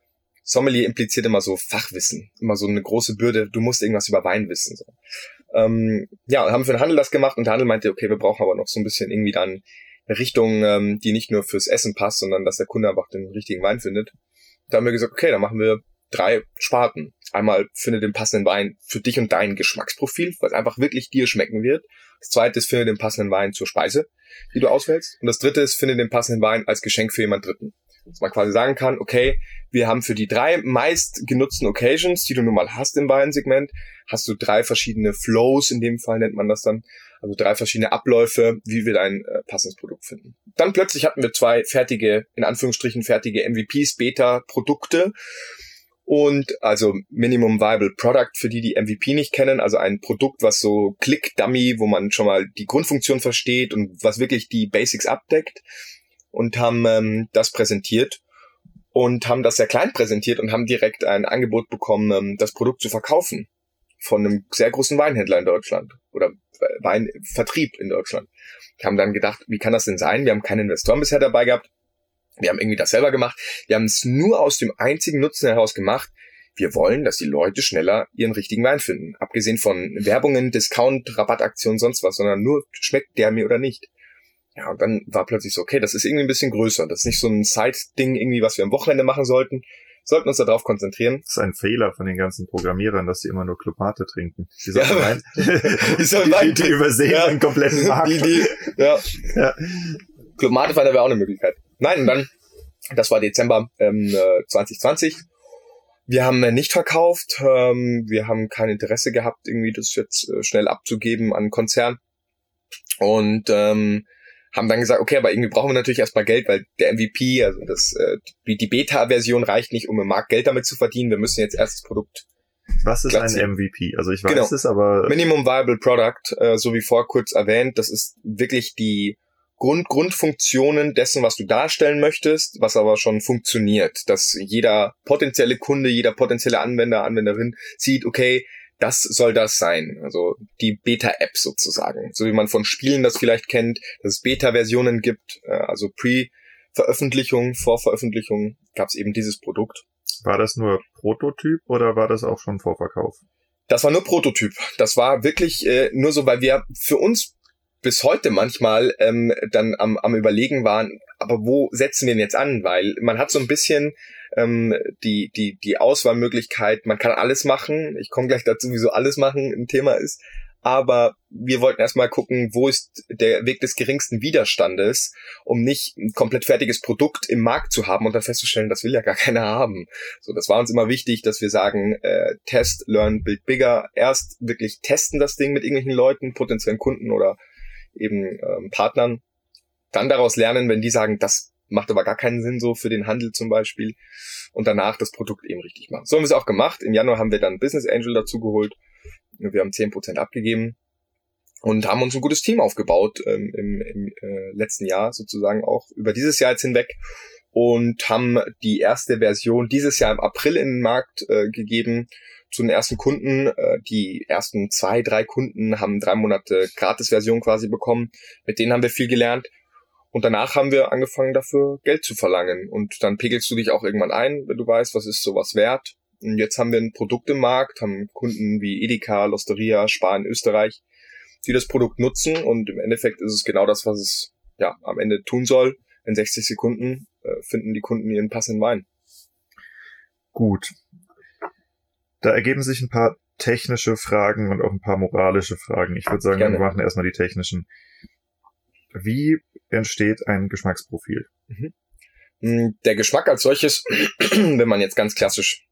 Sommelier impliziert immer so Fachwissen, immer so eine große Bürde, du musst irgendwas über Wein wissen. So. Ähm, ja, haben für den Handel das gemacht und der Handel meinte, okay, wir brauchen aber noch so ein bisschen irgendwie dann eine Richtung, ähm, die nicht nur fürs Essen passt, sondern dass der Kunde einfach den richtigen Wein findet. Da haben wir gesagt, okay, dann machen wir drei Sparten. Einmal finde den passenden Wein für dich und dein Geschmacksprofil, was einfach wirklich dir schmecken wird. Das zweite ist, finde den passenden Wein zur Speise, die du auswählst. Und das dritte ist, finde den passenden Wein als Geschenk für jemand Dritten. Dass man quasi sagen kann, okay, wir haben für die drei meist genutzten Occasions, die du nun mal hast im Weinsegment, hast du drei verschiedene Flows, in dem Fall nennt man das dann, also drei verschiedene Abläufe, wie wir dein äh, passendes Produkt finden. Dann plötzlich hatten wir zwei fertige, in Anführungsstrichen fertige MVPs, Beta-Produkte. Und also Minimum Viable Product für die, die MVP nicht kennen, also ein Produkt, was so Click-Dummy, wo man schon mal die Grundfunktion versteht und was wirklich die Basics abdeckt und haben ähm, das präsentiert und haben das sehr klein präsentiert und haben direkt ein Angebot bekommen, ähm, das Produkt zu verkaufen von einem sehr großen Weinhändler in Deutschland oder Weinvertrieb in Deutschland. Wir haben dann gedacht, wie kann das denn sein? Wir haben keine Investoren bisher dabei gehabt. Wir haben irgendwie das selber gemacht. Wir haben es nur aus dem einzigen Nutzen heraus gemacht. Wir wollen, dass die Leute schneller ihren richtigen Wein finden. Abgesehen von Werbungen, Discount, Rabattaktionen, sonst was, sondern nur schmeckt der mir oder nicht. Ja, und dann war plötzlich so, okay, das ist irgendwie ein bisschen größer. Das ist nicht so ein Side-Ding irgendwie, was wir am Wochenende machen sollten. Sollten uns darauf konzentrieren. Das ist ein Fehler von den ganzen Programmierern, dass sie immer nur Clubmate trinken. Die, <laughs> ja, Wein, <laughs> <laughs> die, die, die übersehen ja, einen kompletten Markt. Die, die, ja. ja. Clubmate wäre auch eine Möglichkeit. Nein, und dann, das war Dezember ähm, 2020. Wir haben nicht verkauft, ähm, wir haben kein Interesse gehabt, irgendwie das jetzt äh, schnell abzugeben an Konzern. Und ähm, haben dann gesagt, okay, aber irgendwie brauchen wir natürlich erstmal Geld, weil der MVP, also das, äh, die Beta-Version reicht nicht, um im Markt Geld damit zu verdienen. Wir müssen jetzt erst das Produkt. Was ist ein MVP? Also ich weiß genau. es, aber. Minimum Viable Product, äh, so wie vor kurz erwähnt, das ist wirklich die Grund, Grundfunktionen dessen, was du darstellen möchtest, was aber schon funktioniert, dass jeder potenzielle Kunde, jeder potenzielle Anwender, Anwenderin sieht, okay, das soll das sein. Also die Beta-App sozusagen. So wie man von Spielen das vielleicht kennt, dass es Beta-Versionen gibt, äh, also Pre-Veröffentlichung, Vorveröffentlichung, gab es eben dieses Produkt. War das nur Prototyp oder war das auch schon Vorverkauf? Das war nur Prototyp. Das war wirklich äh, nur so, weil wir für uns bis heute manchmal ähm, dann am, am überlegen waren, aber wo setzen wir denn jetzt an? Weil man hat so ein bisschen ähm, die, die, die Auswahlmöglichkeit, man kann alles machen. Ich komme gleich dazu, wieso alles machen ein Thema ist. Aber wir wollten erstmal gucken, wo ist der Weg des geringsten Widerstandes, um nicht ein komplett fertiges Produkt im Markt zu haben und dann festzustellen, das will ja gar <laughs> keiner haben. So, das war uns immer wichtig, dass wir sagen, äh, Test, Learn, Build Bigger. Erst wirklich testen das Ding mit irgendwelchen Leuten, potenziellen Kunden oder eben ähm, Partnern. Dann daraus lernen, wenn die sagen, das macht aber gar keinen Sinn so für den Handel zum Beispiel. Und danach das Produkt eben richtig machen. So haben wir es auch gemacht. Im Januar haben wir dann Business Angel dazu geholt. Wir haben zehn Prozent abgegeben und haben uns ein gutes Team aufgebaut ähm, im, im äh, letzten Jahr sozusagen auch über dieses Jahr jetzt hinweg und haben die erste Version dieses Jahr im April in den Markt äh, gegeben zu den ersten Kunden. Äh, die ersten zwei, drei Kunden haben drei Monate Gratis-Version quasi bekommen. Mit denen haben wir viel gelernt. Und danach haben wir angefangen dafür Geld zu verlangen. Und dann pegelst du dich auch irgendwann ein, wenn du weißt, was ist sowas wert. Und jetzt haben wir ein Produkt im Markt, haben Kunden wie Edeka, Losteria, Spar in Österreich, die das Produkt nutzen. Und im Endeffekt ist es genau das, was es ja am Ende tun soll. In 60 Sekunden äh, finden die Kunden ihren passenden Wein. Gut. Da ergeben sich ein paar technische Fragen und auch ein paar moralische Fragen. Ich würde sagen, Gerne. wir machen erstmal die technischen. Wie entsteht ein Geschmacksprofil? Mhm. Mm, der Geschmack als solches, <clears throat> wenn man jetzt ganz klassisch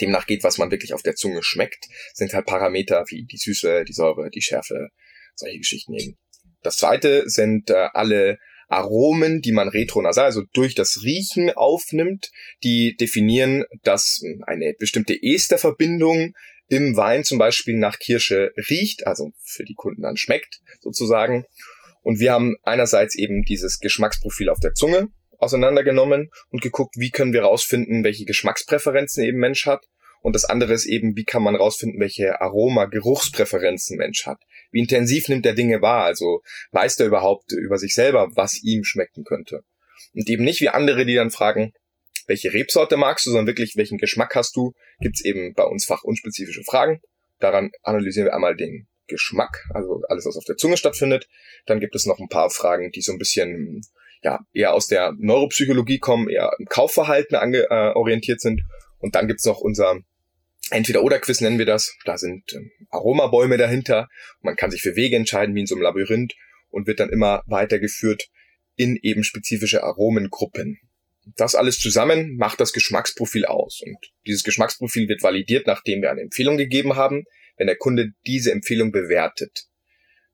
demnach geht, was man wirklich auf der Zunge schmeckt, sind halt Parameter wie die Süße, die Säure, die Schärfe, solche Geschichten eben. Das zweite sind äh, alle Aromen, die man retronasal, also durch das Riechen aufnimmt, die definieren, dass eine bestimmte Esterverbindung im Wein zum Beispiel nach Kirsche riecht, also für die Kunden dann schmeckt sozusagen. Und wir haben einerseits eben dieses Geschmacksprofil auf der Zunge auseinandergenommen und geguckt, wie können wir rausfinden, welche Geschmackspräferenzen eben Mensch hat. Und das andere ist eben, wie kann man rausfinden, welche Aroma, Geruchspräferenzen Mensch hat. Wie intensiv nimmt er Dinge wahr? Also weiß er überhaupt über sich selber, was ihm schmecken könnte? Und eben nicht wie andere, die dann fragen, welche Rebsorte magst du, sondern wirklich, welchen Geschmack hast du, gibt's eben bei uns fachunspezifische Fragen. Daran analysieren wir einmal den Geschmack, also alles, was auf der Zunge stattfindet. Dann gibt es noch ein paar Fragen, die so ein bisschen ja, eher aus der Neuropsychologie kommen, eher im Kaufverhalten ange, äh, orientiert sind. Und dann gibt's noch unser Entweder-Oder-Quiz nennen wir das. Da sind ähm, Aromabäume dahinter. Man kann sich für Wege entscheiden, wie in so einem Labyrinth und wird dann immer weitergeführt in eben spezifische Aromengruppen. Das alles zusammen macht das Geschmacksprofil aus. Und dieses Geschmacksprofil wird validiert, nachdem wir eine Empfehlung gegeben haben. Wenn der Kunde diese Empfehlung bewertet,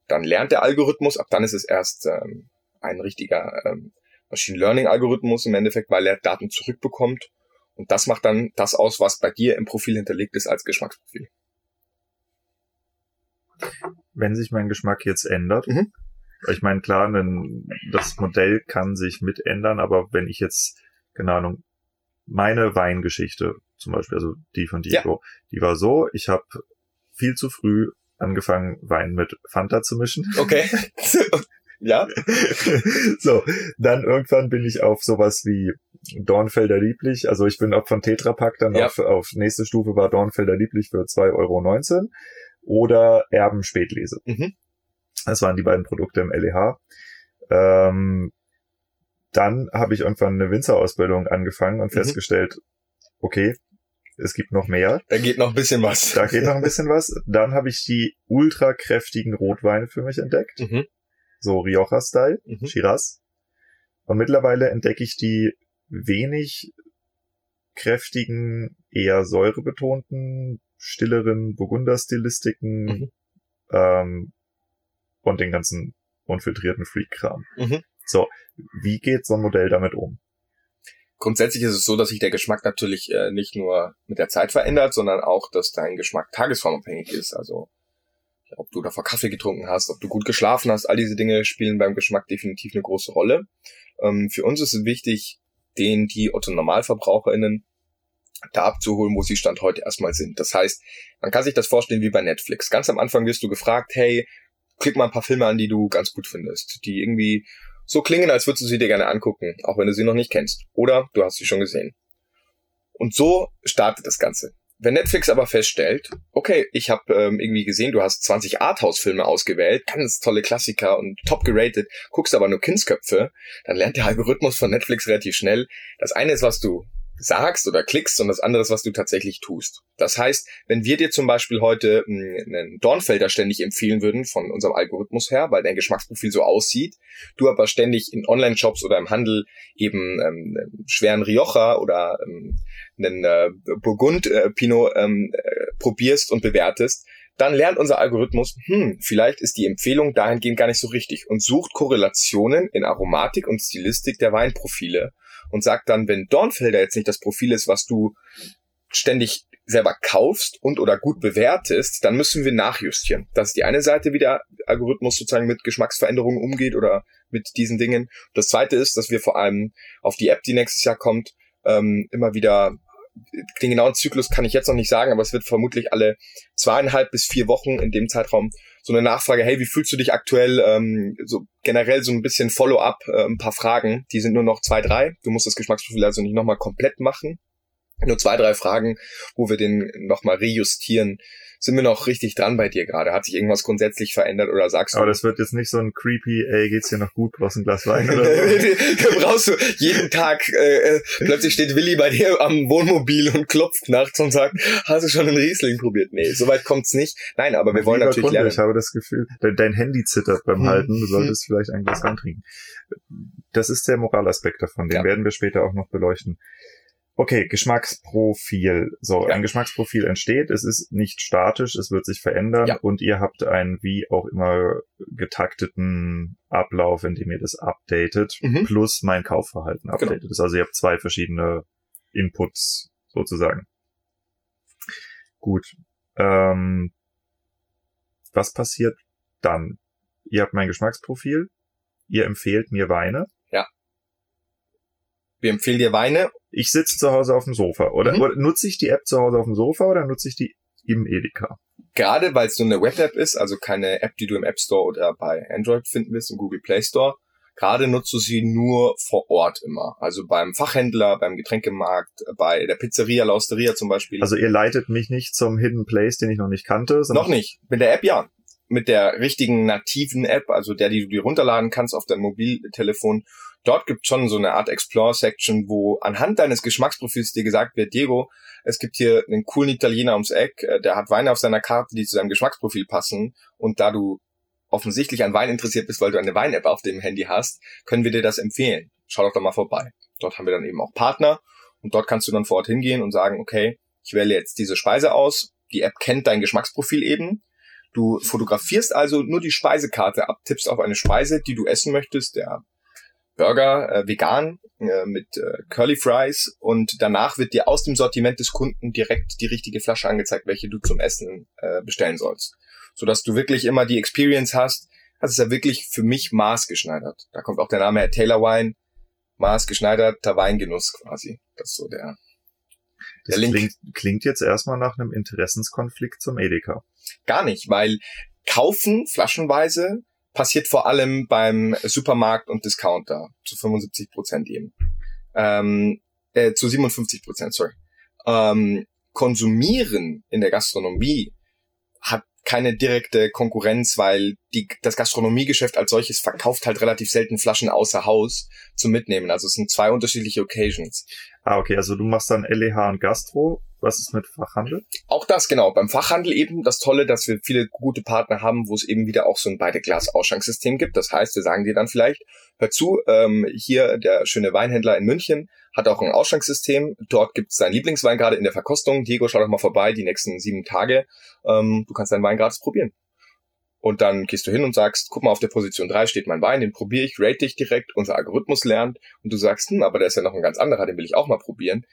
dann lernt der Algorithmus, ab dann ist es erst ähm, ein richtiger ähm, Machine Learning Algorithmus im Endeffekt, weil er Daten zurückbekommt. Und das macht dann das aus, was bei dir im Profil hinterlegt ist als Geschmacksprofil. Wenn sich mein Geschmack jetzt ändert, mhm. ich meine, klar, das Modell kann sich mit ändern, aber wenn ich jetzt, keine Ahnung, meine Weingeschichte, zum Beispiel, also die von Diego, ja. die war so, ich habe viel zu früh angefangen, Wein mit Fanta zu mischen. Okay. <laughs> Ja. so, dann irgendwann bin ich auf sowas wie Dornfelder Lieblich. Also ich bin auch von Tetrapack dann ja. auf, auf nächste Stufe war Dornfelder Lieblich für 2,19 Euro oder Erben Spätlese. Mhm. Das waren die beiden Produkte im LEH. Ähm, dann habe ich irgendwann eine Winzerausbildung angefangen und mhm. festgestellt, okay, es gibt noch mehr. Da geht noch ein bisschen was. Da geht noch ein bisschen was. Dann habe ich die ultra kräftigen Rotweine für mich entdeckt. Mhm so Rioja-Style, mhm. Shiraz. Und mittlerweile entdecke ich die wenig kräftigen, eher säurebetonten, stilleren Burgunder-Stilistiken mhm. ähm, und den ganzen unfiltrierten Freak-Kram. Mhm. So, wie geht so ein Modell damit um? Grundsätzlich ist es so, dass sich der Geschmack natürlich äh, nicht nur mit der Zeit verändert, sondern auch, dass dein Geschmack tagesformabhängig ist. Also ob du davor Kaffee getrunken hast, ob du gut geschlafen hast, all diese Dinge spielen beim Geschmack definitiv eine große Rolle. Ähm, für uns ist es wichtig, den die Otto Normalverbraucherinnen da abzuholen, wo sie Stand heute erstmal sind. Das heißt, man kann sich das vorstellen wie bei Netflix. Ganz am Anfang wirst du gefragt, hey, klick mal ein paar Filme an, die du ganz gut findest, die irgendwie so klingen, als würdest du sie dir gerne angucken, auch wenn du sie noch nicht kennst. Oder du hast sie schon gesehen. Und so startet das Ganze. Wenn Netflix aber feststellt, okay, ich habe ähm, irgendwie gesehen, du hast 20 Arthouse-Filme ausgewählt, ganz tolle Klassiker und top geratet, guckst aber nur Kindsköpfe, dann lernt der Algorithmus von Netflix relativ schnell. Das eine ist, was du sagst oder klickst und das andere ist, was du tatsächlich tust. Das heißt, wenn wir dir zum Beispiel heute hm, einen Dornfelder ständig empfehlen würden von unserem Algorithmus her, weil dein Geschmacksprofil so aussieht, du aber ständig in Online-Shops oder im Handel eben ähm, schweren Rioja oder ähm, einen äh, Burgund äh, Pinot ähm, äh, probierst und bewertest, dann lernt unser Algorithmus, hm, vielleicht ist die Empfehlung dahingehend gar nicht so richtig und sucht Korrelationen in Aromatik und Stilistik der Weinprofile und sagt dann, wenn Dornfelder jetzt nicht das Profil ist, was du ständig selber kaufst und oder gut bewertest, dann müssen wir nachjustieren. Das ist die eine Seite, wie der Algorithmus sozusagen mit Geschmacksveränderungen umgeht oder mit diesen Dingen. Das zweite ist, dass wir vor allem auf die App, die nächstes Jahr kommt, ähm, immer wieder den genauen Zyklus kann ich jetzt noch nicht sagen, aber es wird vermutlich alle zweieinhalb bis vier Wochen in dem Zeitraum so eine Nachfrage, hey, wie fühlst du dich aktuell? Ähm, so generell so ein bisschen Follow-up, äh, ein paar Fragen, die sind nur noch zwei, drei. Du musst das Geschmacksprofil also nicht nochmal komplett machen. Nur zwei, drei Fragen, wo wir den nochmal rejustieren. Sind wir noch richtig dran bei dir gerade? Hat sich irgendwas grundsätzlich verändert oder sagst Aber du? das wird jetzt nicht so ein creepy, ey, geht's dir noch gut, brauchst ein Glas Wein <laughs> oder so. <laughs> brauchst du jeden Tag, äh, äh, plötzlich steht Willi bei dir am Wohnmobil und klopft nachts und sagt, hast du schon einen Riesling probiert? Nee, soweit kommt's nicht. Nein, aber wir wollen natürlich Kunde, lernen. Ich habe das Gefühl, dein, Handy zittert beim Hm. Halten, du solltest vielleicht ein Glas Wein trinken. Das ist der Moralaspekt davon, den Ja. werden wir später auch noch beleuchten. Okay, Geschmacksprofil. So, Ja. ein Geschmacksprofil entsteht, es ist nicht statisch, es wird sich verändern Ja. und ihr habt einen wie auch immer getakteten Ablauf, in dem ihr das updatet, Mhm. plus mein Kaufverhalten updatet. Das ist Also ihr habt zwei verschiedene Inputs sozusagen. Gut. Ähm, was passiert dann? Ihr habt mein Geschmacksprofil, ihr empfehlt mir Weine. Wir empfehlen dir Weine. Ich sitze zu Hause auf dem Sofa. Oder, Mhm. oder nutze ich die App zu Hause auf dem Sofa oder nutze ich die im Edeka? Gerade weil es so eine Web-App ist, also keine App, die du im App Store oder bei Android finden wirst, im Google Play Store. Gerade nutzt du sie nur vor Ort immer. Also beim Fachhändler, beim Getränkemarkt, bei der Pizzeria, La Osteria zum Beispiel. Also ihr leitet mich nicht zum Hidden Place, den ich noch nicht kannte. sondern- Noch nicht. Mit der App ja. Mit der richtigen nativen App, also der, die du dir runterladen kannst auf dein Mobiltelefon. Dort gibt schon so eine Art Explore-Section, wo anhand deines Geschmacksprofils dir gesagt wird, Diego, es gibt hier einen coolen Italiener ums Eck, äh, der hat Weine auf seiner Karte, die zu seinem Geschmacksprofil passen. Und da du offensichtlich an Wein interessiert bist, weil du eine Wein-App auf dem Handy hast, können wir dir das empfehlen. Schau doch da mal vorbei. Dort haben wir dann eben auch Partner und dort kannst du dann vor Ort hingehen und sagen, okay, ich wähle jetzt diese Speise aus. Die App kennt dein Geschmacksprofil eben. Du fotografierst also nur die Speisekarte ab, tippst auf eine Speise, die du essen möchtest, der Burger, äh, vegan, äh, mit äh, Curly Fries und danach wird dir aus dem Sortiment des Kunden direkt die richtige Flasche angezeigt, welche du zum Essen äh, bestellen sollst. Sodass du wirklich immer die Experience hast. Das ist ja wirklich für mich maßgeschneidert. Da kommt auch der Name her, Taylor Wine, maßgeschneiderter Weingenuss quasi. Das ist so der, Das der Link. klingt, klingt jetzt erstmal nach einem Interessenskonflikt zum Edeka. Gar nicht, weil kaufen flaschenweise passiert vor allem beim Supermarkt und Discounter zu 75 Prozent eben. Ähm, äh, zu 57 Prozent, sorry. Ähm, konsumieren in der Gastronomie hat keine direkte Konkurrenz, weil die, das Gastronomiegeschäft als solches verkauft halt relativ selten Flaschen außer Haus zum Mitnehmen. Also es sind zwei unterschiedliche Occasions. Ah, okay, also du machst dann LEH und Gastro. Was ist mit Fachhandel? Auch das, genau. Beim Fachhandel eben das Tolle, dass wir viele gute Partner haben, wo es eben wieder auch so ein Beide-Glas-Ausschanksystem gibt. Das heißt, wir sagen dir dann vielleicht, hör zu, ähm, hier der schöne Weinhändler in München hat auch ein Ausschanksystem. Dort gibt es seinen Lieblingswein gerade in der Verkostung. Diego, schau doch mal vorbei, die nächsten sieben Tage. Ähm, du kannst deinen Wein gratis probieren. Und dann gehst du hin und sagst, guck mal, auf der Position 3 steht mein Wein, den probiere ich, rate dich direkt, unser Algorithmus lernt und du sagst, hm, aber da ist ja noch ein ganz anderer, den will ich auch mal probieren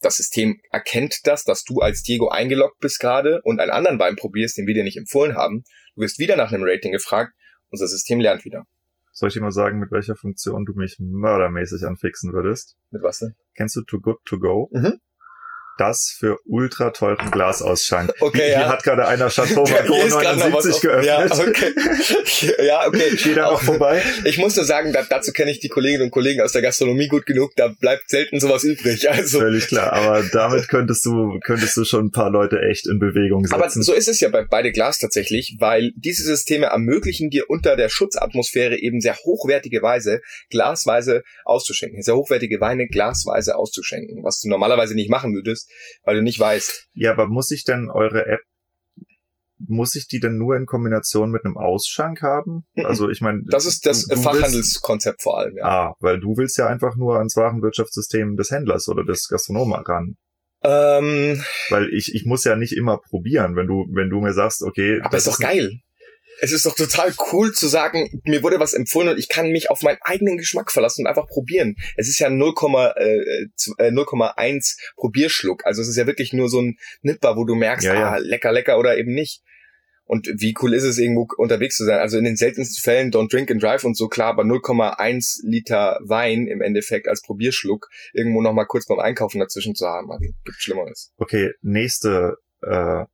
das System erkennt das, dass du als Diego eingeloggt bist gerade und einen anderen Wein probierst, den wir dir nicht empfohlen haben. Du wirst wieder nach einem Rating gefragt. Unser System lernt wieder. Soll ich dir mal sagen, mit welcher Funktion du mich mördermäßig anfixen würdest? Mit was denn? Kennst du Too Good To Go? Mhm. Das für ultra teuren Glasausschank. Okay, Hier ja. hat gerade einer Chateau <laughs> Hier was 79 auf- geöffnet. Ja, okay. <laughs> ja, okay. Geht da auch vorbei? Ich muss nur sagen, da, dazu kenne ich die Kolleginnen und Kollegen aus der Gastronomie gut genug. Da bleibt selten sowas übrig. Also, Völlig klar. Aber damit könntest du, könntest du schon ein paar Leute echt in Bewegung setzen. aber so ist es ja bei beide Glas tatsächlich, weil diese Systeme ermöglichen dir unter der Schutzatmosphäre eben sehr hochwertige Weise glasweise auszuschenken, sehr hochwertige Weine glasweise auszuschenken, was du normalerweise nicht machen würdest, weil du nicht weißt. ja, aber muss ich denn eure App, muss ich die denn nur in Kombination mit einem Ausschank haben? Mhm. Also ich meine, Das ist das du- du Fachhandelskonzept vor allem, Willst, ja. ah, weil du willst ja einfach nur ans Warenwirtschaftssystem des Händlers oder des Gastronomen ran. Ähm, Weil ich, ich muss ja nicht immer probieren, wenn du, wenn du mir sagst, okay, aber ist doch geil. Es ist doch total cool zu sagen, mir wurde was empfohlen und ich kann mich auf meinen eigenen Geschmack verlassen und einfach probieren. Es ist ja 0, äh, äh, 0,1 Probierschluck. Also es ist ja wirklich nur so ein Nipper, wo du merkst, Ja, ja. ah, lecker, lecker oder eben nicht. Und wie cool ist es, irgendwo unterwegs zu sein? Also in den seltensten Fällen don't drink and drive und so klar, aber 0,1 Liter Wein im Endeffekt als Probierschluck irgendwo noch mal kurz beim Einkaufen dazwischen zu haben. Also, gibt Schlimmeres. Okay, nächste. Äh,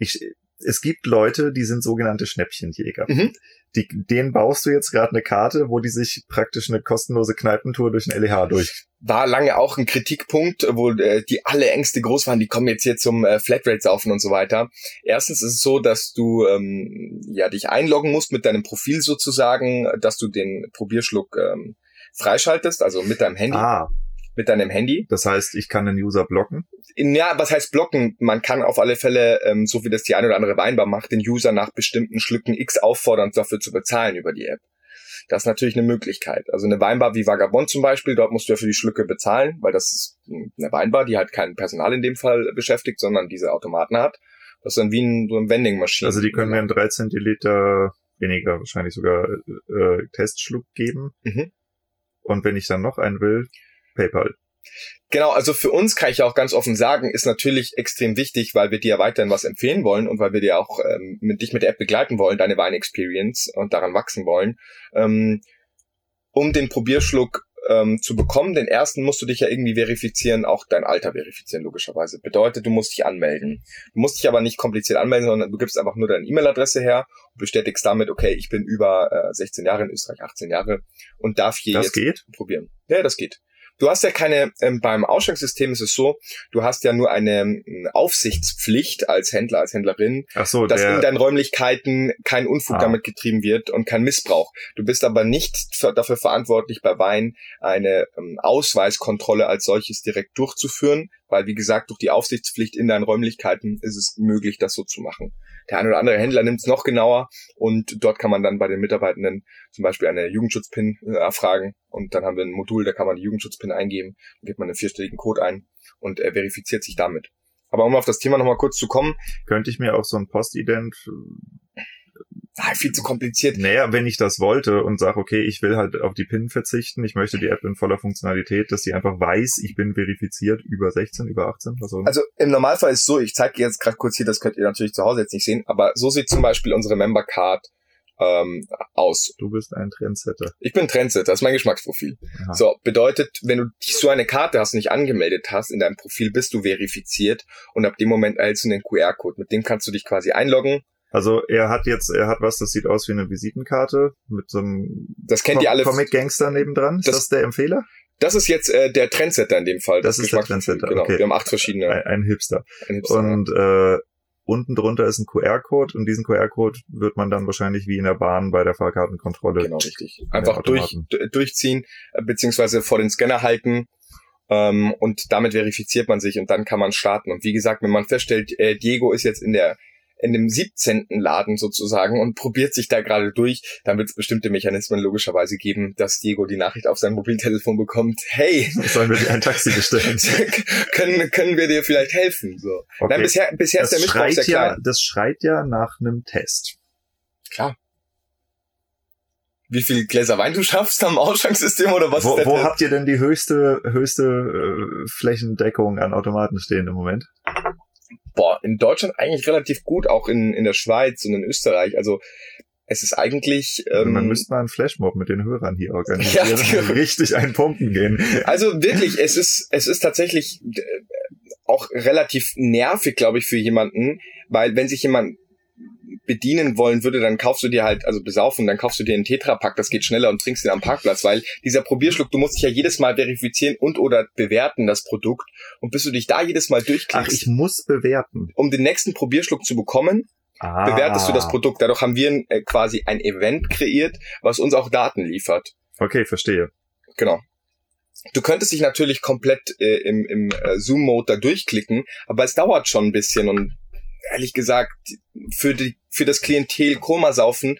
ich, es gibt Leute, die sind sogenannte Schnäppchenjäger. Mhm. Die, denen baust du jetzt gerade eine Karte, wo die sich praktisch eine kostenlose Kneipentour durch ein LEH durch. War lange auch ein Kritikpunkt, wo äh, die alle Ängste groß waren, die kommen jetzt hier zum äh, Flatrate-Saufen und so weiter. Erstens ist es so, dass du ähm, ja dich einloggen musst mit deinem Profil sozusagen, dass du den Probierschluck ähm, freischaltest, also mit deinem Handy. Ah, Mit deinem Handy. das heißt, ich kann den User blocken. Ja, was heißt blocken? Man kann auf alle Fälle, ähm, so wie das die eine oder andere Weinbar macht, den User nach bestimmten Schlücken X auffordern, dafür zu bezahlen über die App. Das ist natürlich eine Möglichkeit. Also eine Weinbar wie Vagabond zum Beispiel, dort musst du ja für die Schlücke bezahlen, weil das ist eine Weinbar, die halt kein Personal in dem Fall beschäftigt, sondern diese Automaten hat. Das ist dann wie ein, so ein Vending-Maschine. Also die können mir einen 3 Zentiliter weniger, wahrscheinlich sogar äh, Testschluck geben. Mhm. Und wenn ich dann noch einen will, PayPal. Genau, also für uns kann ich ja auch ganz offen sagen, ist natürlich extrem wichtig, weil wir dir weiterhin was empfehlen wollen und weil wir dir auch ähm, mit dich mit der App begleiten wollen, deine Wine-Experience und daran wachsen wollen. Ähm, um den Probierschluck ähm, zu bekommen, den ersten musst du dich ja irgendwie verifizieren, auch dein Alter verifizieren, logischerweise. Bedeutet, du musst dich anmelden. Du musst dich aber nicht kompliziert anmelden, sondern du gibst einfach nur deine E-Mail-Adresse her und bestätigst damit, okay, ich bin über äh, 16 Jahre in Österreich, 18 Jahre und darf hier Das jetzt geht? probieren. Ja, das geht. Du hast ja keine, ähm, beim Ausschanksystem ist es so, du hast ja nur eine ähm, Aufsichtspflicht als Händler, als Händlerin, Ach so, dass in der, deinen Räumlichkeiten kein Unfug Ah. damit getrieben wird und kein Missbrauch. Du bist aber nicht für, dafür verantwortlich, bei Wein eine ähm, Ausweiskontrolle als solches direkt durchzuführen, weil wie gesagt, durch die Aufsichtspflicht in deinen Räumlichkeiten ist es möglich, das so zu machen. Der eine oder andere Händler nimmt es noch genauer und dort kann man dann bei den Mitarbeitenden zum Beispiel eine Jugendschutzpin äh, erfragen und dann haben wir ein Modul, da kann man die Jugendschutzpin eingeben, dann gibt man einen vierstelligen Code ein und er verifiziert sich damit. Aber um auf das Thema nochmal kurz zu kommen, könnte ich mir auch so ein Postident, ah, viel zu kompliziert. naja, wenn ich das wollte und sage, okay, ich will halt auf die PIN verzichten, ich möchte die App in voller Funktionalität, dass sie einfach weiß, ich bin verifiziert über 16, über 18, was auch immer. Also im Normalfall ist es so, ich zeige dir jetzt gerade kurz hier, das könnt ihr natürlich zu Hause jetzt nicht sehen, aber so sieht zum Beispiel unsere Member Card ähm, aus. Du bist ein Trendsetter. Ich bin Trendsetter, das ist mein Geschmacksprofil. Aha. So, bedeutet, wenn du so eine Karte hast und nicht angemeldet hast, in deinem Profil bist du verifiziert und ab dem Moment erhältst du einen QR-Code. Mit dem kannst du dich quasi einloggen. Also er hat jetzt, er hat was, das sieht aus wie eine Visitenkarte mit so einem Das kennt ihr alle. Comic-Gangster nebendran. Ist Das- das, der Empfehler? Das ist jetzt äh, der Trendsetter in dem Fall. Das ist der Trendsetter, Genau. okay. Wir haben acht verschiedene. Ein, ein Hipster. ein Hipster. Und äh, unten drunter ist ein QR-Code und diesen QR-Code wird man dann wahrscheinlich wie in der Bahn bei der Fahrkartenkontrolle. Genau, richtig. Einfach durch, durchziehen, äh, beziehungsweise vor den Scanner halten. Ähm, und damit verifiziert man sich und dann kann man starten. Und wie gesagt, wenn man feststellt, äh, Diego ist jetzt in der in dem 17. Laden sozusagen und probiert sich da gerade durch, dann wird es bestimmte Mechanismen logischerweise geben, dass Diego die Nachricht auf sein Mobiltelefon bekommt, hey, Sollen wir dir ein Taxi bestellen? <laughs> können, können wir dir vielleicht helfen? So. Okay. Nein, bisher, bisher ist der das, Missbrauch schreit sehr ja, klein. das schreit ja nach einem Test. Klar. Wie viel Gläser Wein du schaffst am Ausschanksystem oder was wo ist der wo habt ihr denn die höchste, höchste äh, Flächendeckung an Automaten stehen im Moment? Boah, in Deutschland eigentlich relativ gut, auch in, in der Schweiz und in Österreich. Also es ist eigentlich. Ähm, Man müsste mal einen Flashmob mit den Hörern hier organisieren Ja, genau. richtig einpumpen gehen. also wirklich, es ist, es ist tatsächlich äh, auch relativ nervig, glaube ich, für jemanden, weil wenn sich jemand bedienen wollen würde, dann kaufst du dir halt, also besaufen, dann kaufst du dir einen Tetrapack, das geht schneller und trinkst den am Parkplatz, weil dieser Probierschluck, du musst dich ja jedes Mal verifizieren und oder bewerten, das Produkt. Und bis du dich da jedes Mal Ach, durchklickst, ich muss bewerten. um den nächsten Probierschluck zu bekommen, Ah. bewertest du das Produkt. Dadurch haben wir äh, quasi ein Event kreiert, was uns auch Daten liefert. Okay, verstehe. Genau. Du könntest dich natürlich komplett äh, im, im äh, Zoom-Mode da durchklicken, aber es dauert schon ein bisschen und ehrlich gesagt, für, die, für das Klientel Komasaufen,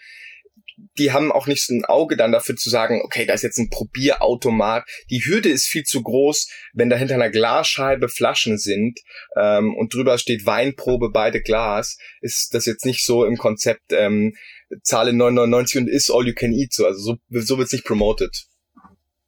die haben auch nicht so ein Auge dann dafür zu sagen, okay, da ist jetzt ein Probierautomat. Die Hürde ist viel zu groß, wenn da hinter einer Glasscheibe Flaschen sind ähm, und drüber steht Weinprobe, beide Glas, ist das jetzt nicht so im Konzept ähm, zahle 9,99 und ist all you can eat so. Also so, so wird's nicht promoted.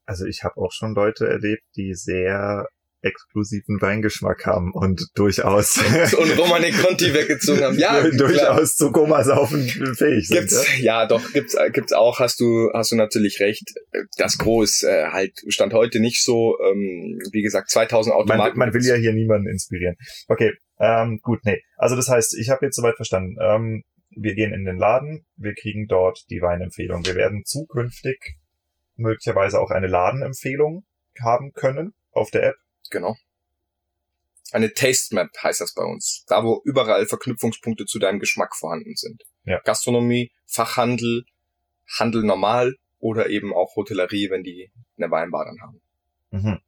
Also ich habe auch schon Leute erlebt, die sehr exklusiven Weingeschmack haben und durchaus <laughs> und Romane Conti <laughs> weggezogen haben. Ja, <laughs> durchaus zu Komasaufen fähig sind. Gibt's, ja? ja, doch, gibt's, gibt's auch, hast du, hast du natürlich recht. Das Gros äh, halt stand heute nicht so, ähm, wie gesagt, 2000 Automaten. Man, man will ja hier niemanden inspirieren. Okay, ähm, gut, nee. Also das heißt, ich habe jetzt soweit verstanden. Ähm, wir gehen in den Laden, wir kriegen dort die Weinempfehlung. Wir werden zukünftig möglicherweise auch eine Ladenempfehlung haben können auf der App. Genau. Eine Taste Map heißt das bei uns. Da, wo überall Verknüpfungspunkte zu deinem Geschmack vorhanden sind. Ja. Gastronomie, Fachhandel, Handel normal oder eben auch Hotellerie, wenn die eine Weinbar dann haben. Mhm.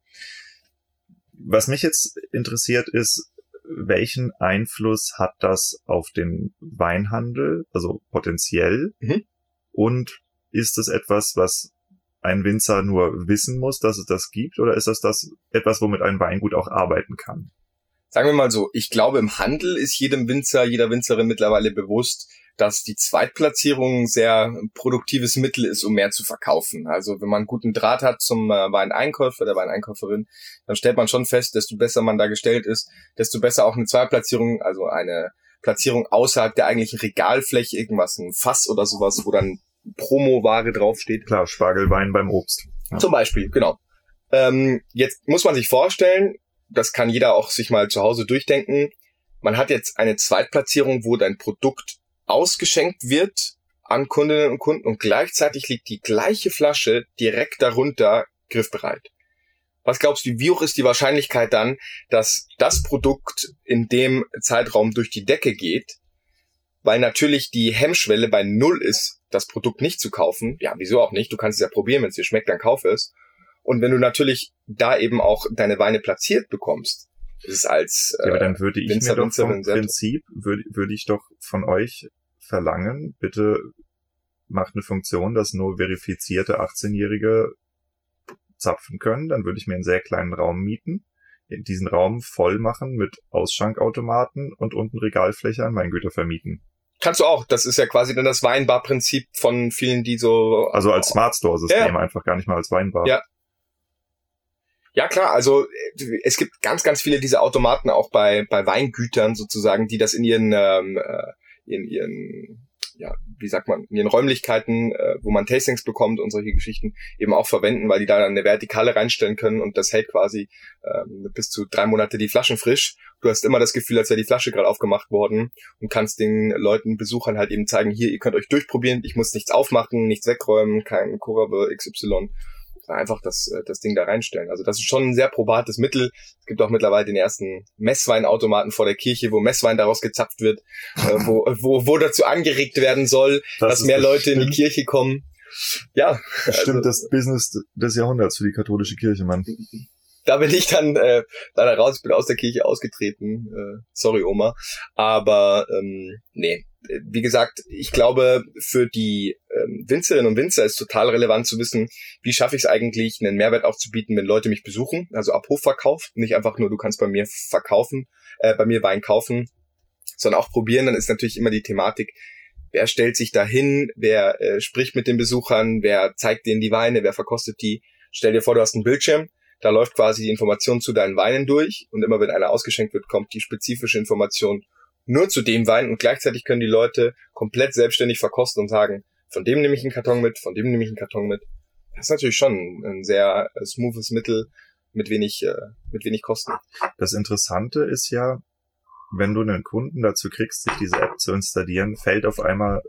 Was mich jetzt interessiert ist, welchen Einfluss hat das auf den Weinhandel, also potenziell? Mhm. Und ist es etwas, was ein Winzer nur wissen muss, dass es das gibt, oder ist das das etwas, womit ein Weingut auch arbeiten kann? Sagen wir mal so, ich glaube, im Handel ist jedem Winzer, jeder Winzerin mittlerweile bewusst, dass die Zweitplatzierung ein sehr produktives Mittel ist, um mehr zu verkaufen. Also wenn man guten Draht hat zum äh, Weineinkäufer, der Weineinkäuferin, dann stellt man schon fest, desto besser man da gestellt ist, desto besser auch eine Zweitplatzierung, also eine Platzierung außerhalb der eigentlichen Regalfläche, irgendwas, ein Fass oder sowas, wo dann Promo-Ware draufsteht. Klar, Spargelwein beim Obst. Ja. Zum Beispiel, genau. Ähm, jetzt muss man sich vorstellen, das kann jeder auch sich mal zu Hause durchdenken. Man hat jetzt eine Zweitplatzierung, wo dein Produkt ausgeschenkt wird an Kundinnen und Kunden und gleichzeitig liegt die gleiche Flasche direkt darunter griffbereit. Was glaubst du, wie hoch ist die Wahrscheinlichkeit dann, dass das Produkt in dem Zeitraum durch die Decke geht? Weil natürlich die Hemmschwelle bei Null ist, das Produkt nicht zu kaufen. Ja, wieso auch nicht? Du kannst es ja probieren, wenn es dir schmeckt, dann kauf es. Und wenn du natürlich da eben auch deine Weine platziert bekommst, ist es als äh, ja, aber dann würde ich Winzer, mir doch vom Prinzip würde, würde ich doch von euch verlangen, bitte macht eine Funktion, dass nur verifizierte 18-Jährige zapfen können. Dann würde ich mir einen sehr kleinen Raum mieten, in diesen Raum voll machen mit Ausschankautomaten und unten Regalfläche an Weingüter vermieten. Kannst du auch. Das ist ja quasi dann das Weinbar-Prinzip von vielen, die so. Also als Smart Store-System, ja. einfach gar nicht mal als Weinbar. Ja, ja klar, also es gibt ganz, ganz viele dieser Automaten auch bei, bei Weingütern sozusagen, die das in ihren, ähm, äh, in ihren, ja, wie sagt man, in ihren Räumlichkeiten, äh, wo man Tastings bekommt und solche Geschichten eben auch verwenden, weil die da dann eine Vertikale reinstellen können und das hält quasi ähm, bis zu drei Monate die Flaschen frisch. Du hast immer das Gefühl, als wäre die Flasche gerade aufgemacht worden und kannst den Leuten, Besuchern halt eben zeigen, hier, ihr könnt euch durchprobieren, ich muss nichts aufmachen, nichts wegräumen, kein Kurve XY einfach das, äh, das Ding da reinstellen. Also das ist schon ein sehr probates Mittel. Es gibt auch mittlerweile den ersten Messweinautomaten vor der Kirche, wo Messwein daraus gezapft wird, äh, wo, <laughs> wo, wo dazu angeregt werden soll, das dass mehr Leute in die Kirche kommen. Ja. Stimmt, also, das Business des Jahrhunderts für die katholische Kirche, Mann da bin ich dann äh, leider raus, ich bin aus der Kirche ausgetreten. Äh, sorry, Oma. Aber ähm, nee, wie gesagt, ich glaube, für die ähm, Winzerinnen und Winzer ist total relevant zu wissen, wie schaffe ich es eigentlich, einen Mehrwert aufzubieten, wenn Leute mich besuchen. Also ab Hofverkauf, nicht einfach nur, du kannst bei mir verkaufen, äh, bei mir Wein kaufen, sondern auch probieren. Dann ist natürlich immer die Thematik, wer stellt sich dahin, wer äh, spricht mit den Besuchern, wer zeigt denen die Weine, wer verkostet die. Stell dir vor, du hast einen Bildschirm, da läuft quasi die Information zu deinen Weinen durch und immer wenn einer ausgeschenkt wird, kommt die spezifische Information nur zu dem Wein und gleichzeitig können die Leute komplett selbstständig verkosten und sagen, von dem nehme ich einen Karton mit, von dem nehme ich einen Karton mit. Das ist natürlich schon ein sehr äh, smoothes Mittel mit wenig, äh, mit wenig Kosten. Das Interessante ist ja, wenn du einen Kunden dazu kriegst, sich diese App zu installieren, fällt auf einmal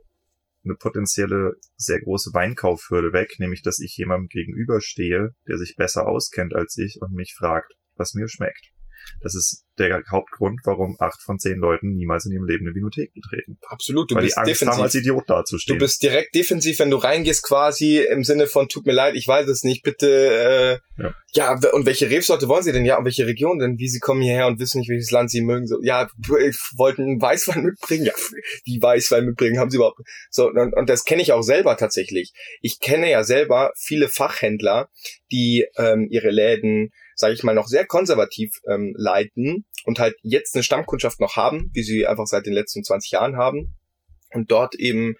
eine potenzielle sehr große Weinkaufhürde weg, nämlich dass ich jemandem gegenüberstehe, der sich besser auskennt als ich und mich fragt, was mir schmeckt. Das ist der Hauptgrund, warum acht von zehn Leuten niemals in ihrem Leben eine Vinothek betreten. Absolut, du Weil bist die Angst defensiv. Haben, als Idiot dazustehen. Du bist direkt defensiv, wenn du reingehst, quasi im Sinne von tut mir leid, ich weiß es nicht, bitte. Äh, ja. ja, und welche Rebsorte wollen Sie denn? Ja, und welche Region denn? Wie Sie kommen hierher und wissen nicht, welches Land Sie mögen. So, ja, wollten einen Weißwein mitbringen. Ja, <laughs> die Weißwein mitbringen haben Sie überhaupt. So und, und das kenne ich auch selber tatsächlich. Ich kenne ja selber viele Fachhändler, die ähm, ihre Läden sage ich mal, noch sehr konservativ ähm, leiten und halt jetzt eine Stammkundschaft noch haben, wie sie einfach seit den letzten 20 Jahren haben und dort eben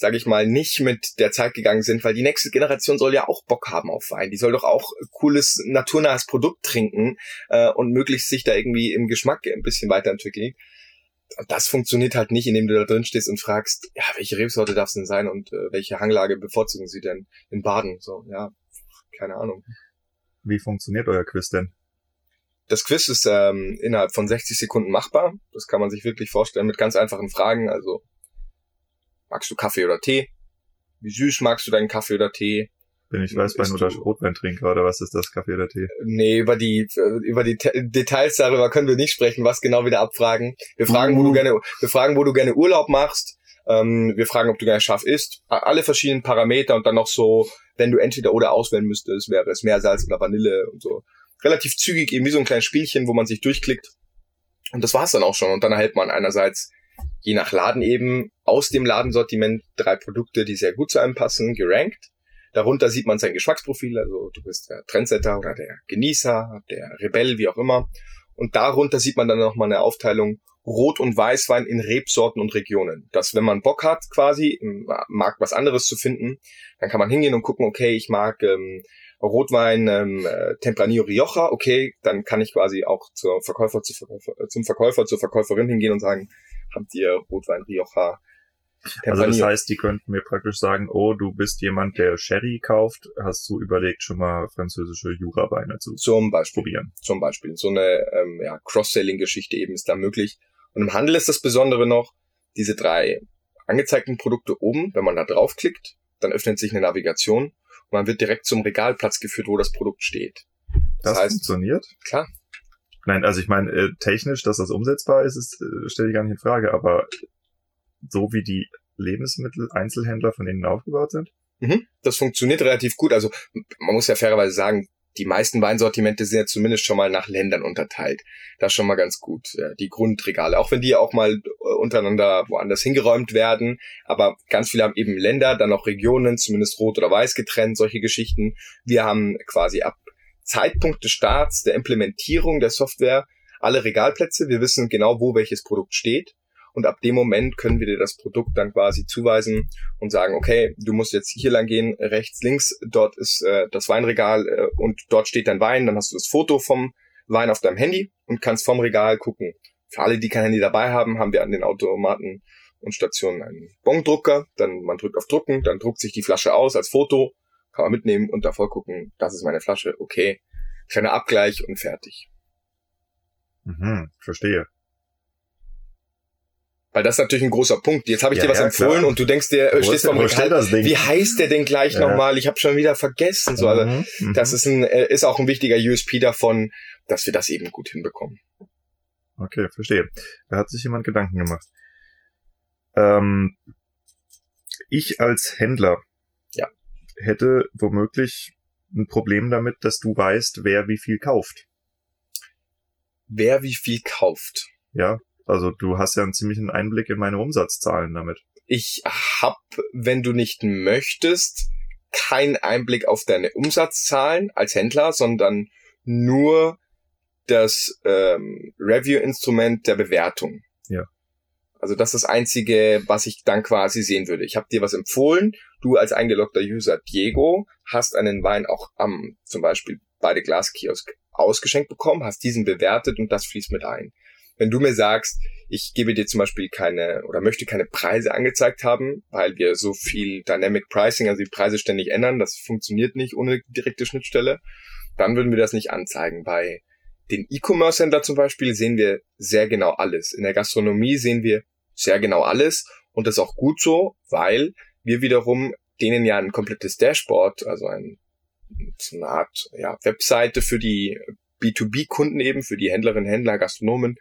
sage ich mal, nicht mit der Zeit gegangen sind, weil die nächste Generation soll ja auch Bock haben auf Wein. Die soll doch auch cooles, naturnahes Produkt trinken äh, und möglichst sich da irgendwie im Geschmack ein bisschen weiterentwickeln. Und das funktioniert halt nicht, indem du da drin stehst und fragst, ja, welche Rebsorte darf es denn sein und äh, welche Hanglage bevorzugen sie denn in Baden? So, ja, keine Ahnung. Wie funktioniert euer Quiz denn? Das Quiz ist ähm, innerhalb von 60 Sekunden machbar. Das kann man sich wirklich vorstellen mit ganz einfachen Fragen. Also magst du Kaffee oder Tee? Wie süß magst du deinen Kaffee oder Tee? Bin ich Weißwein oder Rotweintrinker oder was ist das, Kaffee oder Tee? Nee, über die, über die Details darüber können wir nicht sprechen, was genau wieder abfragen. Wir fragen, uh. wo du uh. gerne, wir fragen, wo du gerne Urlaub machst. Ähm, wir fragen, ob du gerne scharf isst. Alle verschiedenen Parameter und dann noch so, wenn du entweder oder auswählen müsstest, wäre es Meersalz oder Vanille und so. Relativ zügig, eben wie so ein kleines Spielchen, wo man sich durchklickt. Und das war's dann auch schon. Und dann erhält man einerseits je nach Laden eben aus dem Ladensortiment drei Produkte, die sehr gut zu einem passen, gerankt. Darunter sieht man sein Geschmacksprofil, also du bist der Trendsetter oder der Genießer, der Rebell, wie auch immer. Und darunter sieht man dann nochmal eine Aufteilung Rot- und Weißwein in Rebsorten und Regionen. Dass wenn man Bock hat quasi, mag was anderes zu finden, dann kann man hingehen und gucken, okay, ich mag ähm, Rotwein ähm, äh, Tempranillo Rioja, okay, dann kann ich quasi auch zur Verkäufer, Verkäufer, zum Verkäufer, zur Verkäuferin hingehen und sagen, habt ihr Rotwein Rioja also das heißt, die könnten mir praktisch sagen, oh, du bist jemand, der Sherry kauft, hast du überlegt, schon mal französische Jura-Weine zu zum Beispiel, probieren. Zum Beispiel. So eine ähm, ja, Cross-Selling-Geschichte eben ist da möglich. Und im Handel ist das Besondere noch, diese drei angezeigten Produkte oben, wenn man da draufklickt, dann öffnet sich eine Navigation und man wird direkt zum Regalplatz geführt, wo das Produkt steht. Das, das heißt, funktioniert? Klar. Nein, also ich meine, äh, technisch, dass das umsetzbar ist, ist äh, stelle ich gar nicht in Frage, aber so wie die Lebensmittel-Einzelhändler von innen aufgebaut sind? Mhm, das funktioniert relativ gut. Also man muss ja fairerweise sagen, die meisten Weinsortimente sind ja zumindest schon mal nach Ländern unterteilt. Das ist schon mal ganz gut. Die Grundregale, auch wenn die auch mal äh, untereinander woanders hingeräumt werden. Aber ganz viele haben eben Länder, dann auch Regionen, zumindest rot oder weiß getrennt, solche Geschichten. Wir haben quasi ab Zeitpunkt des Starts der Implementierung der Software alle Regalplätze. Wir wissen genau, wo welches Produkt steht und ab dem Moment können wir dir das Produkt dann quasi zuweisen und sagen, okay, du musst jetzt hier lang gehen, rechts, links, dort ist äh, das Weinregal äh, und dort steht dein Wein, dann hast du das Foto vom Wein auf deinem Handy und kannst vom Regal gucken. Für alle, die kein Handy dabei haben, haben wir an den Automaten und Stationen einen Bongdrucker, dann man drückt auf Drucken, dann druckt sich die Flasche aus als Foto, kann man mitnehmen und davor gucken, das ist meine Flasche, okay, kleiner Abgleich und fertig. Mhm, verstehe. Weil das ist natürlich ein großer Punkt. Jetzt habe ich ja, dir was ja, empfohlen klar. und du denkst dir, äh, stehst vom Regal, wie heißt der denn gleich ja. nochmal? Ich habe schon wieder vergessen. So, also mhm, mhm, das ist ein äh, ist auch ein wichtiger USP davon, dass wir das eben gut hinbekommen. Okay, verstehe. Da hat sich jemand Gedanken gemacht. Ähm, ich als Händler ja. hätte womöglich ein Problem damit, dass du weißt, wer wie viel kauft. Wer wie viel kauft? Ja, also du hast ja einen ziemlichen Einblick in meine Umsatzzahlen damit. Ich hab, wenn du nicht möchtest, keinen Einblick auf deine Umsatzzahlen als Händler, sondern nur das ähm, Review-Instrument der Bewertung. Ja. Also das ist das Einzige, was ich dann quasi sehen würde. Ich habe dir was empfohlen, du als eingeloggter User Diego hast einen Wein auch am zum Beispiel bei der Glaskiosk ausgeschenkt bekommen, hast diesen bewertet und das fließt mit ein wenn du mir sagst, ich gebe dir zum Beispiel keine oder möchte keine Preise angezeigt haben, weil wir so viel Dynamic Pricing, also die Preise ständig ändern, das funktioniert nicht ohne direkte Schnittstelle, dann würden wir das nicht anzeigen. Bei den E-Commerce-Händler zum Beispiel sehen wir sehr genau alles. In der Gastronomie sehen wir sehr genau alles und das ist auch gut so, weil wir wiederum denen ja ein komplettes Dashboard, also ein, so eine Art ja, Webseite für die B2B-Kunden eben, für die Händlerinnen, Händler, Gastronomen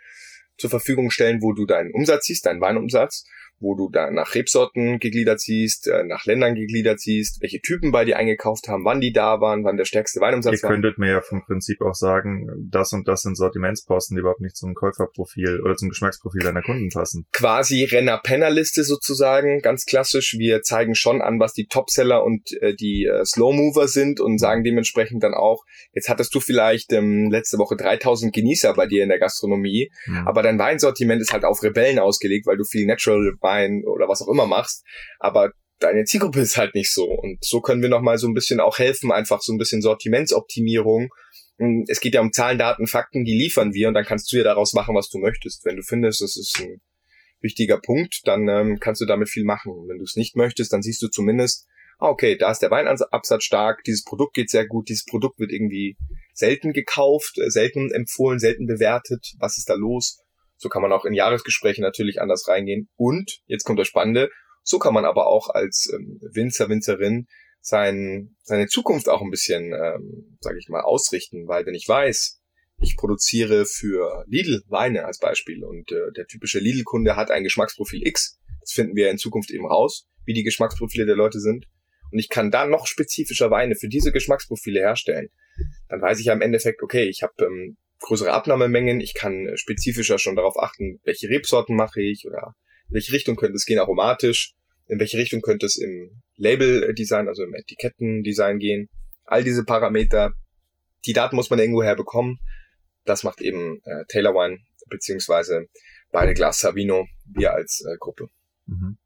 zur Verfügung stellen, wo du deinen Umsatz siehst, deinen Weinumsatz, wo du da nach Rebsorten gegliedert siehst, äh, nach Ländern gegliedert siehst, welche Typen bei dir eingekauft haben, wann die da waren, wann der stärkste Weinumsatz war. Ihr könntet mir ja vom Prinzip auch sagen, das und das sind Sortimentsposten, die überhaupt nicht zum Käuferprofil oder zum Geschmacksprofil deiner Kunden passen. Quasi Renner-Penner-Liste sozusagen, ganz klassisch. Wir zeigen schon an, was die Topseller und äh, die äh, Slow-Mover sind und sagen dementsprechend dann auch, jetzt hattest du vielleicht ähm, letzte Woche 3000 Genießer bei dir in der Gastronomie, mhm. aber dein Weinsortiment ist halt auf Rebellen ausgelegt, weil du viel Natural Wein oder was auch immer machst, aber deine Zielgruppe ist halt nicht so. Und so können wir nochmal so ein bisschen auch helfen, einfach so ein bisschen Sortimentsoptimierung. Es geht ja um Zahlen, Daten, Fakten, die liefern wir und dann kannst du ja daraus machen, was du möchtest. Wenn du findest, das ist ein wichtiger Punkt, dann ähm, kannst du damit viel machen. Wenn du es nicht möchtest, dann siehst du zumindest, ah, okay, da ist der Weinabsatz stark, dieses Produkt geht sehr gut, dieses Produkt wird irgendwie selten gekauft, äh, selten empfohlen, selten bewertet. Was ist da los? So kann man auch in Jahresgespräche natürlich anders reingehen. Und, jetzt kommt das Spannende, so kann man aber auch als ähm, Winzer, Winzerin sein, seine Zukunft auch ein bisschen, ähm, sage ich mal, ausrichten. Weil wenn ich weiß, ich produziere für Lidl Weine als Beispiel und äh, der typische Lidl-Kunde hat ein Geschmacksprofil X, das finden wir in Zukunft eben raus, wie die Geschmacksprofile der Leute sind. Und ich kann da noch spezifischer Weine für diese Geschmacksprofile herstellen. Dann weiß ich ja im Endeffekt, okay, ich habe ähm, größere Abnahmemengen, ich kann spezifischer schon darauf achten, welche Rebsorten mache ich oder in welche Richtung könnte es gehen aromatisch, in welche Richtung könnte es im Label-Design, also im Etikettendesign gehen. All diese Parameter, die Daten muss man irgendwo herbekommen das macht eben äh, Taylor Wine beziehungsweise beide Glas Savino, wir als äh, Gruppe. Mhm.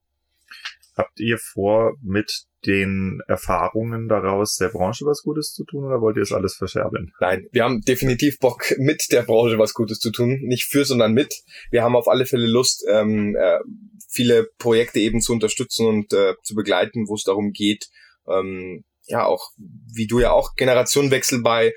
Habt ihr vor, mit den Erfahrungen daraus der Branche was Gutes zu tun oder wollt ihr es alles verscherbeln? Nein, wir haben definitiv Bock, mit der Branche was Gutes zu tun. Nicht für, sondern mit. Wir haben auf alle Fälle Lust, ähm, äh, viele Projekte eben zu unterstützen und äh, zu begleiten, wo es darum geht, ähm, ja auch, wie du ja auch Generationenwechsel bei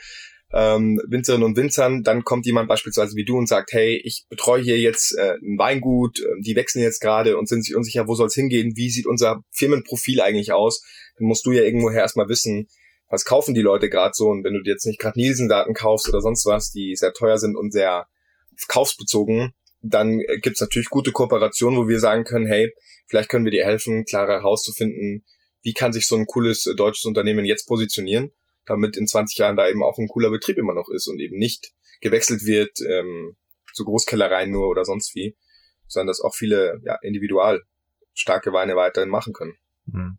ähm, Winzerinnen und Winzern, dann kommt jemand beispielsweise wie du und sagt, hey, ich betreue hier jetzt äh, ein Weingut, äh, die wechseln jetzt gerade und sind sich unsicher, wo soll es hingehen, wie sieht unser Firmenprofil eigentlich aus, dann musst du ja irgendwoher erstmal wissen, was kaufen die Leute gerade so? Und wenn du dir jetzt nicht gerade Nielsen-Daten kaufst oder sonst was, die sehr teuer sind und sehr kaufsbezogen, dann äh, gibt's natürlich gute Kooperationen, wo wir sagen können, hey, vielleicht können wir dir helfen, klarer herauszufinden, wie kann sich so ein cooles äh, deutsches Unternehmen jetzt positionieren damit in 20 Jahren da eben auch ein cooler Betrieb immer noch ist und eben nicht gewechselt wird ähm, zu Großkellereien nur oder sonst wie, sondern dass auch viele ja, individual starke Weine weiterhin machen können. Mhm.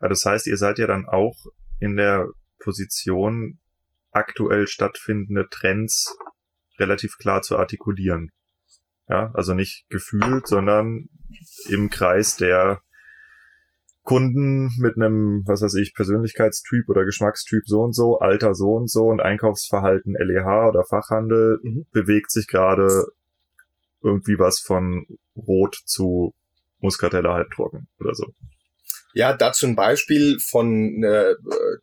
Aber das heißt, ihr seid ja dann auch in der Position, aktuell stattfindende Trends relativ klar zu artikulieren. Ja, also nicht gefühlt, sondern im Kreis der Kunden mit einem, was weiß ich, Persönlichkeitstyp oder Geschmackstyp so und so, Alter so und so und Einkaufsverhalten LEH oder Fachhandel mhm. bewegt sich gerade irgendwie was von Rot zu Muskatella halbtrocken oder so. Ja, dazu ein Beispiel von äh,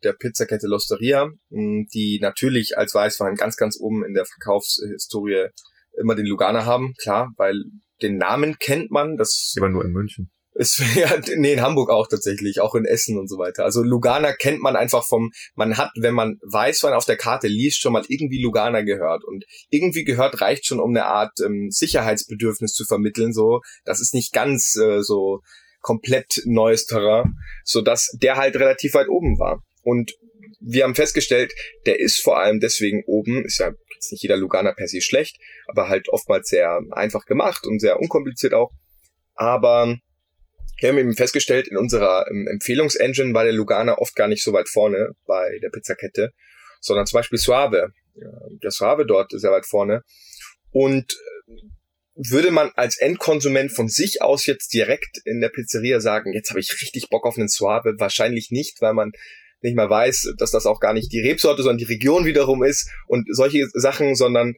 der Pizzakette Losteria, die natürlich als Weißwein ganz, ganz oben in der Verkaufshistorie immer den Lugana haben, klar, weil den Namen kennt man. Das aber nur in München. Es, <laughs> ja, nee, in Hamburg auch tatsächlich, auch in Essen und so weiter. Also Lugana kennt man einfach vom, man hat, wenn man Weißwein auf der Karte liest, schon mal irgendwie Lugana gehört. Und irgendwie gehört reicht schon, um eine Art ähm, Sicherheitsbedürfnis zu vermitteln. So, das ist nicht ganz äh, so komplett neues Terrain, so dass der halt relativ weit oben war. Und wir haben festgestellt, der ist vor allem deswegen oben, ist ja jetzt nicht jeder Lugana per se schlecht, aber halt oftmals sehr einfach gemacht und sehr unkompliziert auch. Aber wir haben eben festgestellt, in unserer ähm, Empfehlungsengine war der Lugana oft gar nicht so weit vorne bei der Pizzakette, sondern zum Beispiel Suave. Der Suave dort sehr weit vorne. Und äh, würde man als Endkonsument von sich aus jetzt direkt in der Pizzeria sagen, jetzt habe ich richtig Bock auf einen Suave? Wahrscheinlich nicht, weil man nicht mal weiß, dass das auch gar nicht die Rebsorte, sondern die Region wiederum ist und solche Sachen, sondern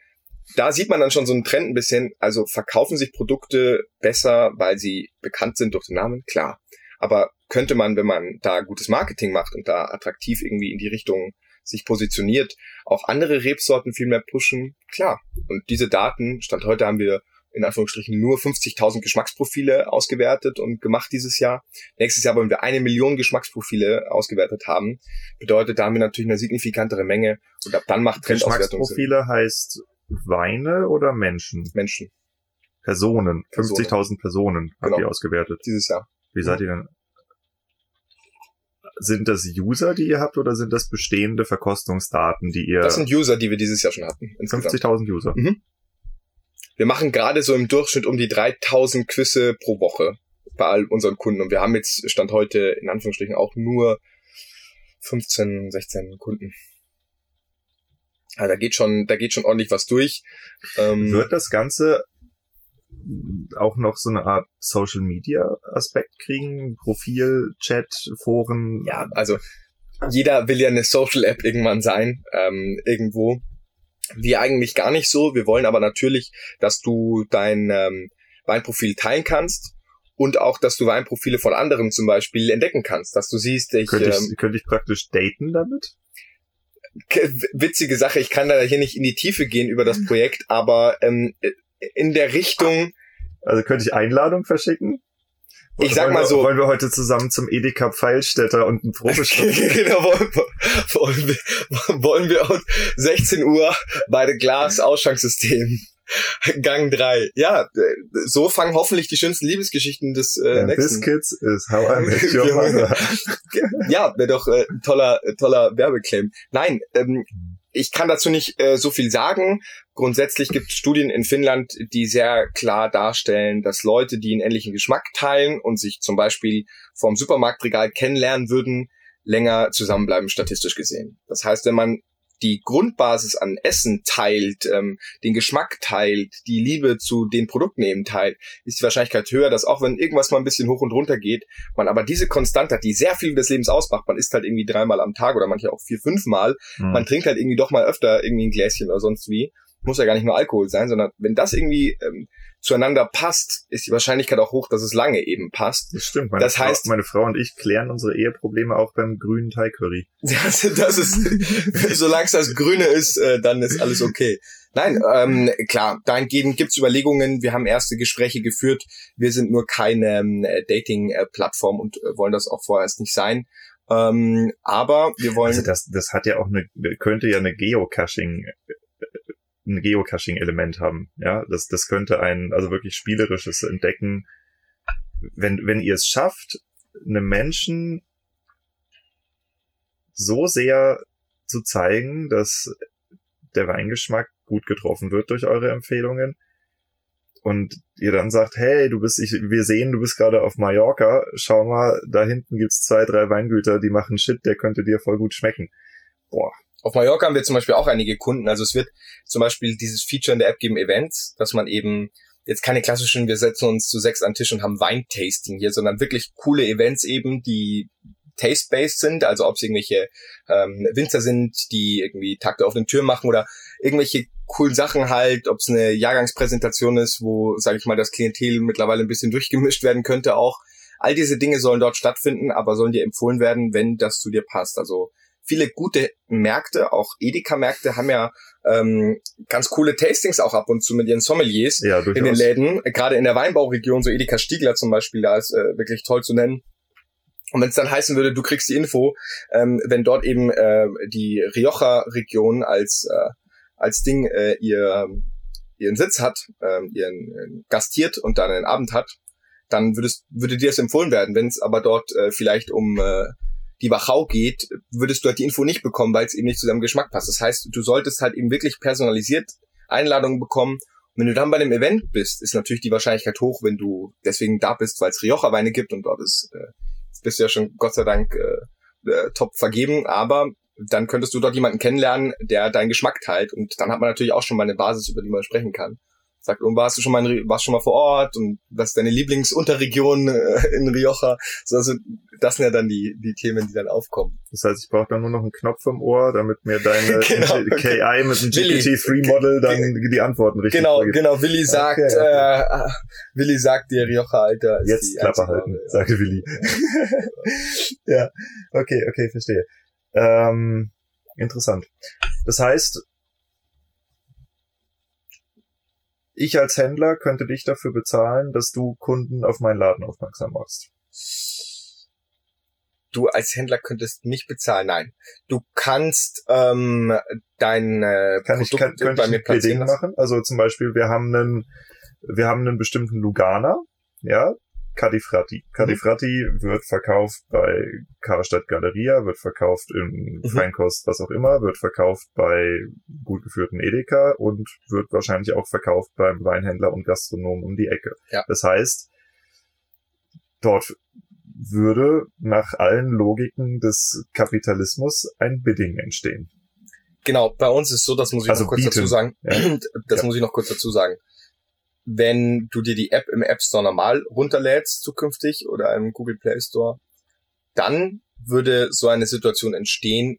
da sieht man dann schon so einen Trend ein bisschen. Also verkaufen sich Produkte besser, weil sie bekannt sind durch den Namen? Klar. Aber könnte man, wenn man da gutes Marketing macht und da attraktiv irgendwie in die Richtung sich positioniert, auch andere Rebsorten viel mehr pushen? Klar. Und diese Daten, Stand heute haben wir in Anführungsstrichen nur 50.000 Geschmacksprofile ausgewertet und gemacht dieses Jahr. Nächstes Jahr wollen wir eine Million Geschmacksprofile ausgewertet haben. Bedeutet, da haben wir natürlich eine signifikantere Menge und ab dann macht Trendauswertung Geschmacksprofile heißt Weine oder Menschen? Menschen. Personen. 50.000 Personen habt genau. ihr ausgewertet. Dieses Jahr. Wie seid ihr denn? Sind das User, die ihr habt, oder sind das bestehende Verkostungsdaten, die ihr... Das sind User, die wir dieses Jahr schon hatten. 50.000 User. Mhm. Wir machen gerade so im Durchschnitt um die 3.000 Quizze pro Woche bei all unseren Kunden. Und wir haben jetzt, Stand heute, in Anführungsstrichen auch nur 15, 16 Kunden. Ja, da geht schon, da geht schon ordentlich was durch. Ähm, Wird das Ganze auch noch so eine Art Social Media Aspekt kriegen? Profil, Chat, Foren? Ja, also jeder will ja eine Social App irgendwann sein, ähm, irgendwo. Wir eigentlich gar nicht so. Wir wollen aber natürlich, dass du dein ähm, Weinprofil teilen kannst und auch, dass du Weinprofile von anderen zum Beispiel entdecken kannst, dass du siehst, ich könnte ich, ähm, könnte ich praktisch daten damit? Witzige Sache, ich kann da hier nicht in die Tiefe gehen über das Projekt, aber ähm, in der Richtung. Also könnte ich Einladung verschicken? Ich sag mal so. Wollen wir heute zusammen zum Edeka Pfeilstädter und ein Probestopp? <laughs> genau, wollen, wollen, wir, wollen wir um 16 Uhr bei der Glas-Ausschanksystem. <laughs> Gang 3. Ja, so fangen hoffentlich die schönsten Liebesgeschichten des äh, nächsten. This Kids is how I met <laughs> your mother. <laughs> ja, wäre doch äh, toller, toller Werbeclaim. Nein, ähm, ich kann dazu nicht äh, so viel sagen. Grundsätzlich gibt es Studien in Finnland, die sehr klar darstellen, dass Leute, die einen ähnlichen Geschmack teilen und sich zum Beispiel vom Supermarktregal kennenlernen würden, länger zusammenbleiben, statistisch gesehen. Das heißt, wenn man die Grundbasis an Essen teilt, ähm, den Geschmack teilt, die Liebe zu den Produkten eben teilt, ist die Wahrscheinlichkeit höher, dass auch wenn irgendwas mal ein bisschen hoch und runter geht, man aber diese Konstante hat, die sehr viel des Lebens ausmacht. Man isst halt irgendwie dreimal am Tag oder manche auch vier, fünfmal. Mhm. Man trinkt halt irgendwie doch mal öfter irgendwie ein Gläschen oder sonst wie. Muss ja gar nicht nur Alkohol sein, sondern wenn das irgendwie ähm, zueinander passt, ist die Wahrscheinlichkeit auch hoch, dass es lange eben passt. Das stimmt. Meine, das heißt, Frau, meine Frau und ich klären unsere Eheprobleme auch beim grünen Thai Curry. Das, <laughs> das ist, <laughs> solange es das Grüne ist, äh, dann ist alles okay. Nein, ähm, klar, dahingehend gibt's Überlegungen. Wir haben erste Gespräche geführt. Wir sind nur keine ähm, Dating-Plattform und äh, wollen das auch vorerst nicht sein. Ähm, aber wir wollen. Also das, das hat ja auch eine, könnte ja eine Geocaching ein Geocaching-Element haben. Ja, das, das könnte ein, also wirklich spielerisches Entdecken. Wenn, wenn ihr es schafft, einem Menschen so sehr zu zeigen, dass der Weingeschmack gut getroffen wird durch eure Empfehlungen und ihr dann sagt, hey, du bist, ich, wir sehen, du bist gerade auf Mallorca, schau mal, da hinten gibt's zwei, drei Weingüter, die machen Shit, der könnte dir voll gut schmecken. Boah, auf Mallorca haben wir zum Beispiel auch einige Kunden. Also es wird zum Beispiel dieses Feature in der App geben, Events, dass man eben jetzt keine klassischen, wir setzen uns zu sechs an Tisch und haben Weintasting hier, sondern wirklich coole Events eben, die taste-based sind, also ob es irgendwelche ähm, Winzer sind, die irgendwie Tag der offenen Tür machen oder irgendwelche coolen Sachen halt, ob es eine Jahrgangspräsentation ist, wo, sage ich mal, das Klientel mittlerweile ein bisschen <laughs> durchgemischt werden könnte auch. All diese Dinge sollen dort stattfinden, aber sollen dir empfohlen werden, wenn das zu dir passt. Also viele gute Märkte, auch Edeka-Märkte haben ja ähm, ganz coole Tastings auch ab und zu mit ihren Sommeliers ja, in den Läden. Gerade in der Weinbauregion, so Edeka Stiegler zum Beispiel, da ist äh, wirklich toll zu nennen. Und wenn es dann heißen würde, du kriegst die Info, ähm, wenn dort eben äh, die Rioja-Region als äh, als Ding äh, ihr ihren Sitz hat, äh, ihren gastiert und dann einen Abend hat, dann würdest, würde dir das empfohlen werden. Wenn es aber dort äh, vielleicht um äh, die Wachau geht, würdest du halt die Info nicht bekommen, weil es eben nicht zu deinem Geschmack passt. Das heißt, du solltest halt eben wirklich personalisiert Einladungen bekommen. Und wenn du dann bei dem Event bist, ist natürlich die Wahrscheinlichkeit hoch, wenn du deswegen da bist, weil es Rioja-Weine gibt und dort ist, äh, bist du ja schon Gott sei Dank äh, äh, top vergeben, aber dann könntest du dort jemanden kennenlernen, der deinen Geschmack teilt und dann hat man natürlich auch schon mal eine Basis, über die man sprechen kann sagt, und warst du schon mal, in, warst schon mal vor Ort und was ist deine Lieblingsunterregion äh, in Rioja? So, also das sind ja dann die, die Themen, die dann aufkommen. Das heißt, ich brauche dann nur noch einen Knopf im Ohr, damit mir deine <laughs> genau. KI mit dem GPT-3-Model dann die Antworten richtig Genau, vorgibt. genau. Willi sagt, okay, okay. Äh, Willi sagt dir Rioja, Alter. Jetzt Klappe halten, ja. sagte Willi. <laughs> ja, okay, okay, verstehe. Ähm, interessant. Das heißt, ich als Händler könnte dich dafür bezahlen, dass du Kunden auf meinen Laden aufmerksam machst. Du als Händler könntest mich bezahlen, nein. Du kannst ähm, dein äh, kann ich, kann, bei mir platzieren machen. Also zum Beispiel, wir haben einen, wir haben einen bestimmten Lugana, ja, Cadifrati. Cadifrati mhm. wird verkauft bei Karstadt Galeria, wird verkauft in mhm. Feinkost, was auch immer, wird verkauft bei gut geführten Edeka und wird wahrscheinlich auch verkauft beim Weinhändler und Gastronomen um die Ecke. Ja. Das heißt, dort würde nach allen Logiken des Kapitalismus ein Bidding entstehen. Genau, bei uns ist so, das muss ich also noch kurz bieten. dazu sagen. Ja. <clears throat> Das ja. muss ich noch kurz dazu sagen wenn du dir die App im App Store normal runterlädst zukünftig oder im Google Play Store, dann würde so eine Situation entstehen,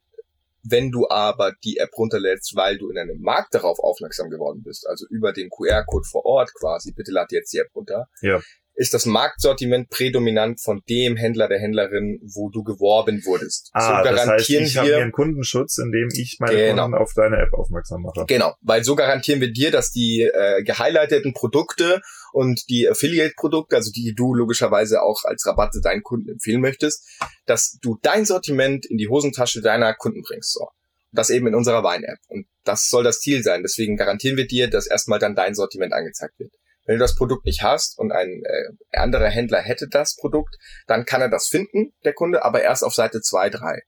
wenn du aber die App runterlädst, weil du in einem Markt darauf aufmerksam geworden bist, also über den QR-Code vor Ort quasi, bitte lad jetzt die App runter, Ja. Ist das Marktsortiment prädominant von dem Händler, der Händlerin, wo du geworben wurdest. Ah, das heißt, ich habe einen Kundenschutz, indem ich meine Genau. Kunden auf deine App aufmerksam mache. genau, weil so garantieren wir dir, dass die äh, gehighlighteten Produkte und die Affiliate-Produkte, also die du logischerweise auch als Rabatte deinen Kunden empfehlen möchtest, dass du dein Sortiment in die Hosentasche deiner Kunden bringst. So. Das eben in unserer Wein-App. Und das soll das Ziel sein. Deswegen garantieren wir dir, dass erstmal dann dein Sortiment angezeigt wird. Wenn du das Produkt nicht hast und ein äh, anderer Händler hätte das Produkt, dann kann er das finden, der Kunde, aber erst auf Seite 2, 3.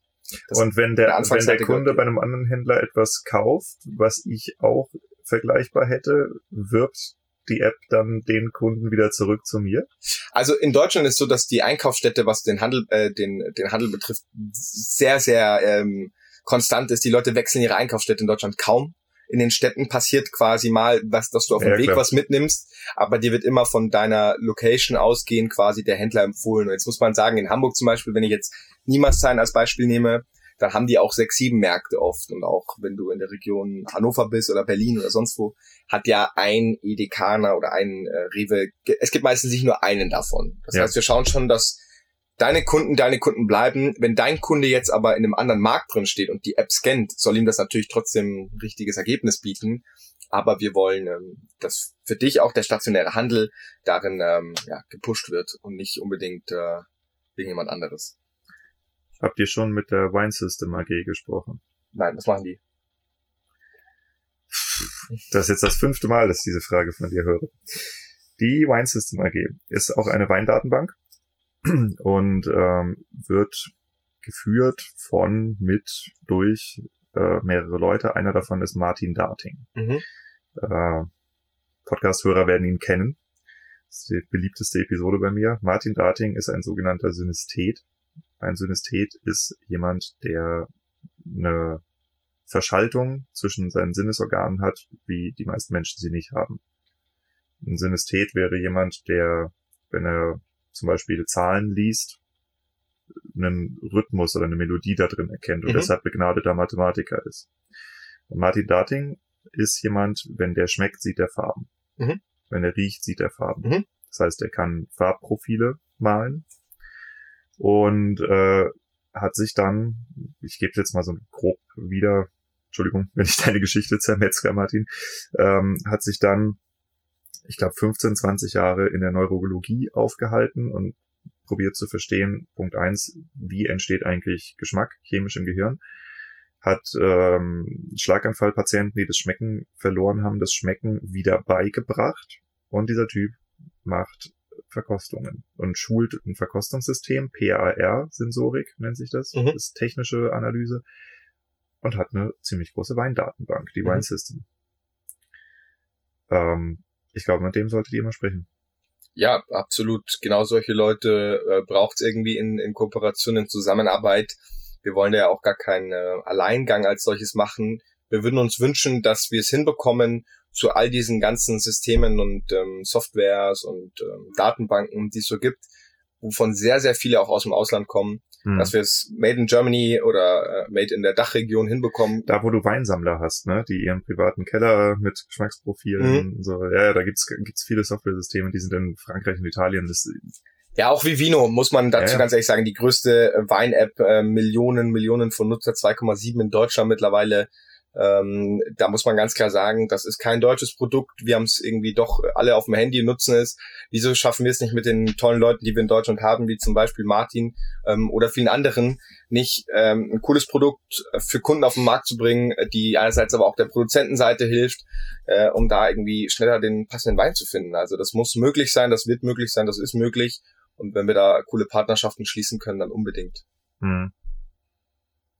Das- Und wenn der der, wenn der Kunde bei einem anderen Händler etwas kauft, was ich auch vergleichbar hätte, wirbt die App dann den Kunden wieder zurück zu mir. Also in Deutschland ist so, dass die Einkaufsstätte, was den Handel, äh, den, den Handel betrifft, sehr, sehr ähm, konstant ist. Die Leute wechseln ihre Einkaufsstätte in Deutschland kaum. In den Städten passiert quasi mal, was, dass du auf dem Ja, Weg klar. was mitnimmst, aber dir wird immer von deiner Location ausgehen quasi der Händler empfohlen. Und jetzt muss man sagen, in Hamburg zum Beispiel, wenn ich jetzt Niemerstein als Beispiel nehme, dann haben die auch sechs, sieben Märkte oft. Und auch wenn du in der Region Hannover bist oder Berlin oder sonst wo, hat ja ein Edekaner oder ein äh, Rewe, es gibt meistens nicht nur einen davon. Das Ja. heißt, wir schauen schon, dass deine Kunden deine Kunden bleiben. Wenn dein Kunde jetzt aber in einem anderen Markt drin steht und die App scannt, soll ihm das natürlich trotzdem ein richtiges Ergebnis bieten. Aber wir wollen, ähm, dass für dich auch der stationäre Handel darin ähm, ja, gepusht wird und nicht unbedingt äh, wegen jemand anderes. Habt ihr schon mit der Wine System AG gesprochen? Nein, was machen die? Das ist jetzt das fünfte Mal, dass ich diese Frage von dir höre. Die Wine System AG ist auch eine Weindatenbank und ähm, wird geführt von, mit, durch äh, mehrere Leute. Einer davon ist Martin Darting. Mhm. Äh, Podcast-Hörer werden ihn kennen. Das ist die beliebteste Episode bei mir. Martin Darting ist ein sogenannter Synesthet. Ein Synesthet ist jemand, der eine Verschaltung zwischen seinen Sinnesorganen hat, wie die meisten Menschen sie nicht haben. Ein Synesthet wäre jemand, der, wenn er zum Beispiel Zahlen liest, einen Rhythmus oder eine Melodie da drin erkennt und Mhm. deshalb begnadeter Mathematiker ist. Und Martin Darting ist jemand, wenn der schmeckt, sieht er Farben. Mhm. Wenn er riecht, sieht er Farben. Mhm. Das heißt, er kann Farbprofile malen und äh, hat sich dann, ich gebe jetzt mal so grob wieder, Entschuldigung, wenn ich deine Geschichte zermetzger, Martin, ähm, hat sich dann, ich glaube, 15, 20 Jahre in der Neurologie aufgehalten und probiert zu verstehen, Punkt eins, wie entsteht eigentlich Geschmack chemisch im Gehirn, hat ähm, Schlaganfallpatienten, die das Schmecken verloren haben, das Schmecken wieder beigebracht und dieser Typ macht Verkostungen und schult ein Verkostungssystem, PAR-Sensorik nennt sich das, Mhm. das ist technische Analyse und hat eine ziemlich große Weindatenbank, die Mhm. Wine System. Ähm, ich glaube, mit dem solltet ihr immer sprechen. Ja, absolut. Genau solche Leute äh, braucht es irgendwie in, in Kooperation, in Zusammenarbeit. Wir wollen ja auch gar keinen äh, Alleingang als solches machen. Wir würden uns wünschen, dass wir es hinbekommen, zu all diesen ganzen Systemen und ähm, Softwares und ähm, Datenbanken, die es so gibt, wovon sehr, sehr viele auch aus dem Ausland kommen, Hm. dass wir es Made in Germany oder äh, Made in der Dachregion hinbekommen. da, wo du Weinsammler hast, ne, die ihren privaten Keller mit Geschmacksprofilen Mhm. und so, ja, da gibt's gibt's viele Software-Systeme, die sind in Frankreich und Italien. Das, Ja, auch Vivino, muss man dazu Ja, ja. ganz ehrlich sagen, die größte äh, Wein-App, äh, Millionen, Millionen von Nutzer, 2,7 in Deutschland mittlerweile. Ähm, da muss man ganz klar sagen, das ist kein deutsches Produkt. Wir haben es irgendwie doch alle auf dem Handy, nutzen es. Wieso schaffen wir es nicht mit den tollen Leuten, die wir in Deutschland haben, wie zum Beispiel Martin ähm, oder vielen anderen, nicht ähm, ein cooles Produkt für Kunden auf den Markt zu bringen, die einerseits aber auch der Produzentenseite hilft, äh, um da irgendwie schneller den passenden Wein zu finden. Also das muss möglich sein, das wird möglich sein, das ist möglich. Und wenn wir da coole Partnerschaften schließen können, dann unbedingt. hm.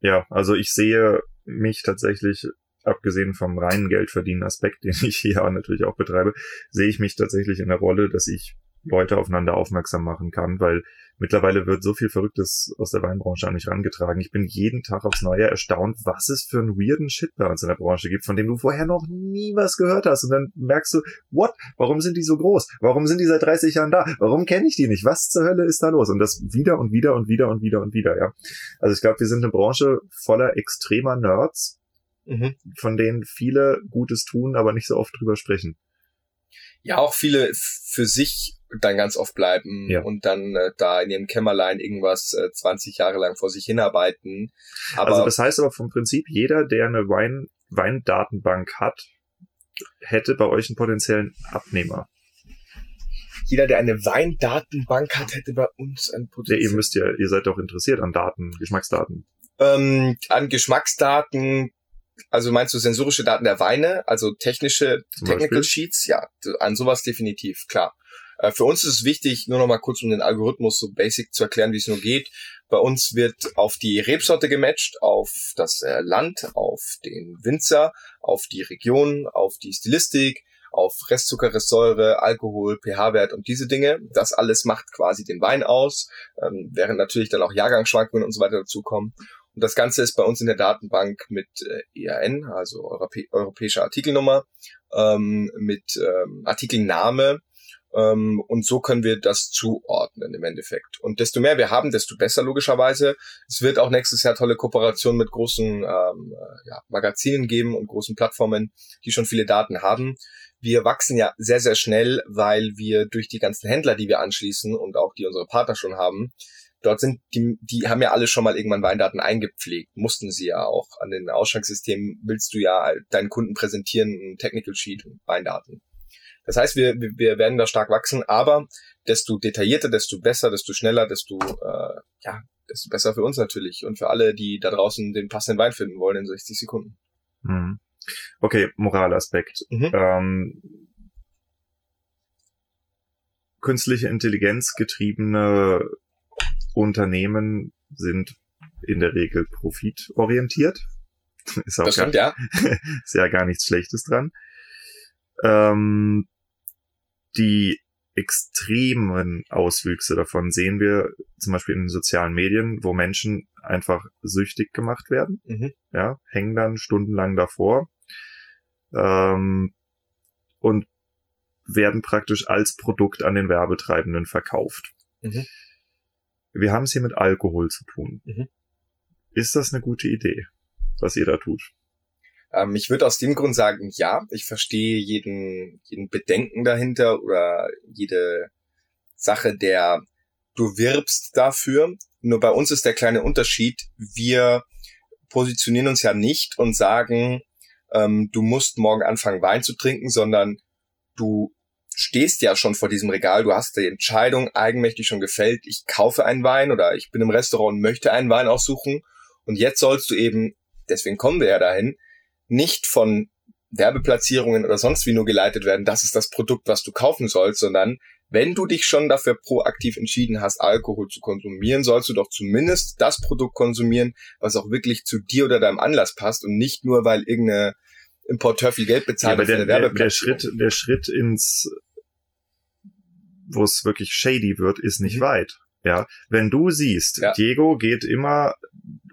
Ja, also ich sehe mich tatsächlich, abgesehen vom reinen Geldverdienen Aspekt, <laughs> den ich hier natürlich auch betreibe, sehe ich mich tatsächlich in der Rolle, dass ich Leute aufeinander aufmerksam machen kann, weil mittlerweile wird so viel Verrücktes aus der Weinbranche an mich rangetragen. Ich bin jeden Tag aufs Neue erstaunt, was es für einen weirden Shit bei uns in der Branche gibt, von dem du vorher noch nie was gehört hast. Und dann merkst du, what? Warum sind die so groß? Warum sind die seit 30 Jahren da? Warum kenne ich die nicht? Was zur Hölle ist da los? Und das wieder und wieder und wieder und wieder und wieder, ja. Also ich glaube, wir sind eine Branche voller extremer Nerds, mhm. von denen viele Gutes tun, aber nicht so oft drüber sprechen ja auch viele für sich dann ganz oft bleiben ja. und dann äh, da in ihrem Kämmerlein irgendwas äh, 20 Jahre lang vor sich hinarbeiten. Aber also das heißt aber vom Prinzip, jeder, der eine Wein, Weindatenbank hat, hätte bei euch einen potenziellen Abnehmer. Jeder, der eine Weindatenbank hat, hätte bei uns einen potenziellen. Ja, ihr müsst ja, ihr seid doch interessiert an Daten, Geschmacksdaten. Ähm, an Geschmacksdaten also meinst du sensorische Daten der Weine, also technische Zum Technical Beispiel? Sheets? Ja, an sowas definitiv, klar. Äh, für uns ist es wichtig, nur noch mal kurz um den Algorithmus so basic zu erklären, wie es nur geht. Bei uns wird auf die Rebsorte gematcht, auf das äh, Land, auf den Winzer, auf die Region, auf die Stilistik, auf Restzucker, Restsäure, Alkohol, pH-Wert und diese Dinge. Das alles macht quasi den Wein aus, ähm, während natürlich dann auch Jahrgangsschwankungen und so weiter dazukommen. Und das Ganze ist bei uns in der Datenbank mit äh, EAN, also Europä europäische Artikelnummer, ähm, mit ähm, Artikelname. Ähm, und so können wir das zuordnen im Endeffekt. Und desto mehr wir haben, desto besser logischerweise. Es wird auch nächstes Jahr tolle Kooperationen mit großen ähm, äh, ja, Magazinen geben und großen Plattformen, die schon viele Daten haben. Wir wachsen ja sehr, sehr schnell, weil wir durch die ganzen Händler, die wir anschließen und auch die unsere Partner schon haben, dort sind die, die haben ja alle schon mal irgendwann Weindaten eingepflegt, mussten sie ja auch. An den Ausschankssystemen willst du ja deinen Kunden präsentieren, ein Technical Sheet und Weindaten. Das heißt, wir, wir werden da stark wachsen, aber desto detaillierter, desto besser, desto schneller, desto, äh, ja, desto besser für uns natürlich und für alle, die da draußen den passenden Wein finden wollen in 60 Sekunden. Mhm. Okay, Moralaspekt. Mhm. Ähm, künstliche Intelligenz getriebene Unternehmen sind in der Regel profitorientiert. <laughs> Ist auch das stimmt, gar, ja. <laughs> ist ja gar nichts Schlechtes dran. Ähm, die extremen Auswüchse davon sehen wir zum Beispiel in den sozialen Medien, wo Menschen einfach süchtig gemacht werden. Mhm. Ja, hängen dann stundenlang davor ähm, und werden praktisch als Produkt an den Werbetreibenden verkauft. Mhm wir haben es hier mit Alkohol zu tun. Mhm. Ist das eine gute Idee, was ihr da tut? Ähm, ich würde aus dem Grund sagen, ja, ich verstehe jeden, jeden Bedenken dahinter oder jede Sache, der du wirbst dafür. Nur bei uns ist der kleine Unterschied, wir positionieren uns ja nicht und sagen, ähm, du musst morgen anfangen Wein zu trinken, sondern du stehst ja schon vor diesem Regal, du hast die Entscheidung eigenmächtig schon gefällt, ich kaufe einen Wein oder ich bin im Restaurant und möchte einen Wein aussuchen. Und jetzt sollst du eben, deswegen kommen wir ja dahin, nicht von Werbeplatzierungen oder sonst wie nur geleitet werden, das ist das Produkt, was du kaufen sollst, sondern wenn du dich schon dafür proaktiv entschieden hast, Alkohol zu konsumieren, sollst du doch zumindest das Produkt konsumieren, was auch wirklich zu dir oder deinem Anlass passt und nicht nur, weil irgendeine Importeur viel Geld bezahlt ja, aber der, der, der Schritt, der Schritt ins wo es wirklich shady wird, ist nicht mhm. weit. Ja, wenn du siehst, ja. Diego geht immer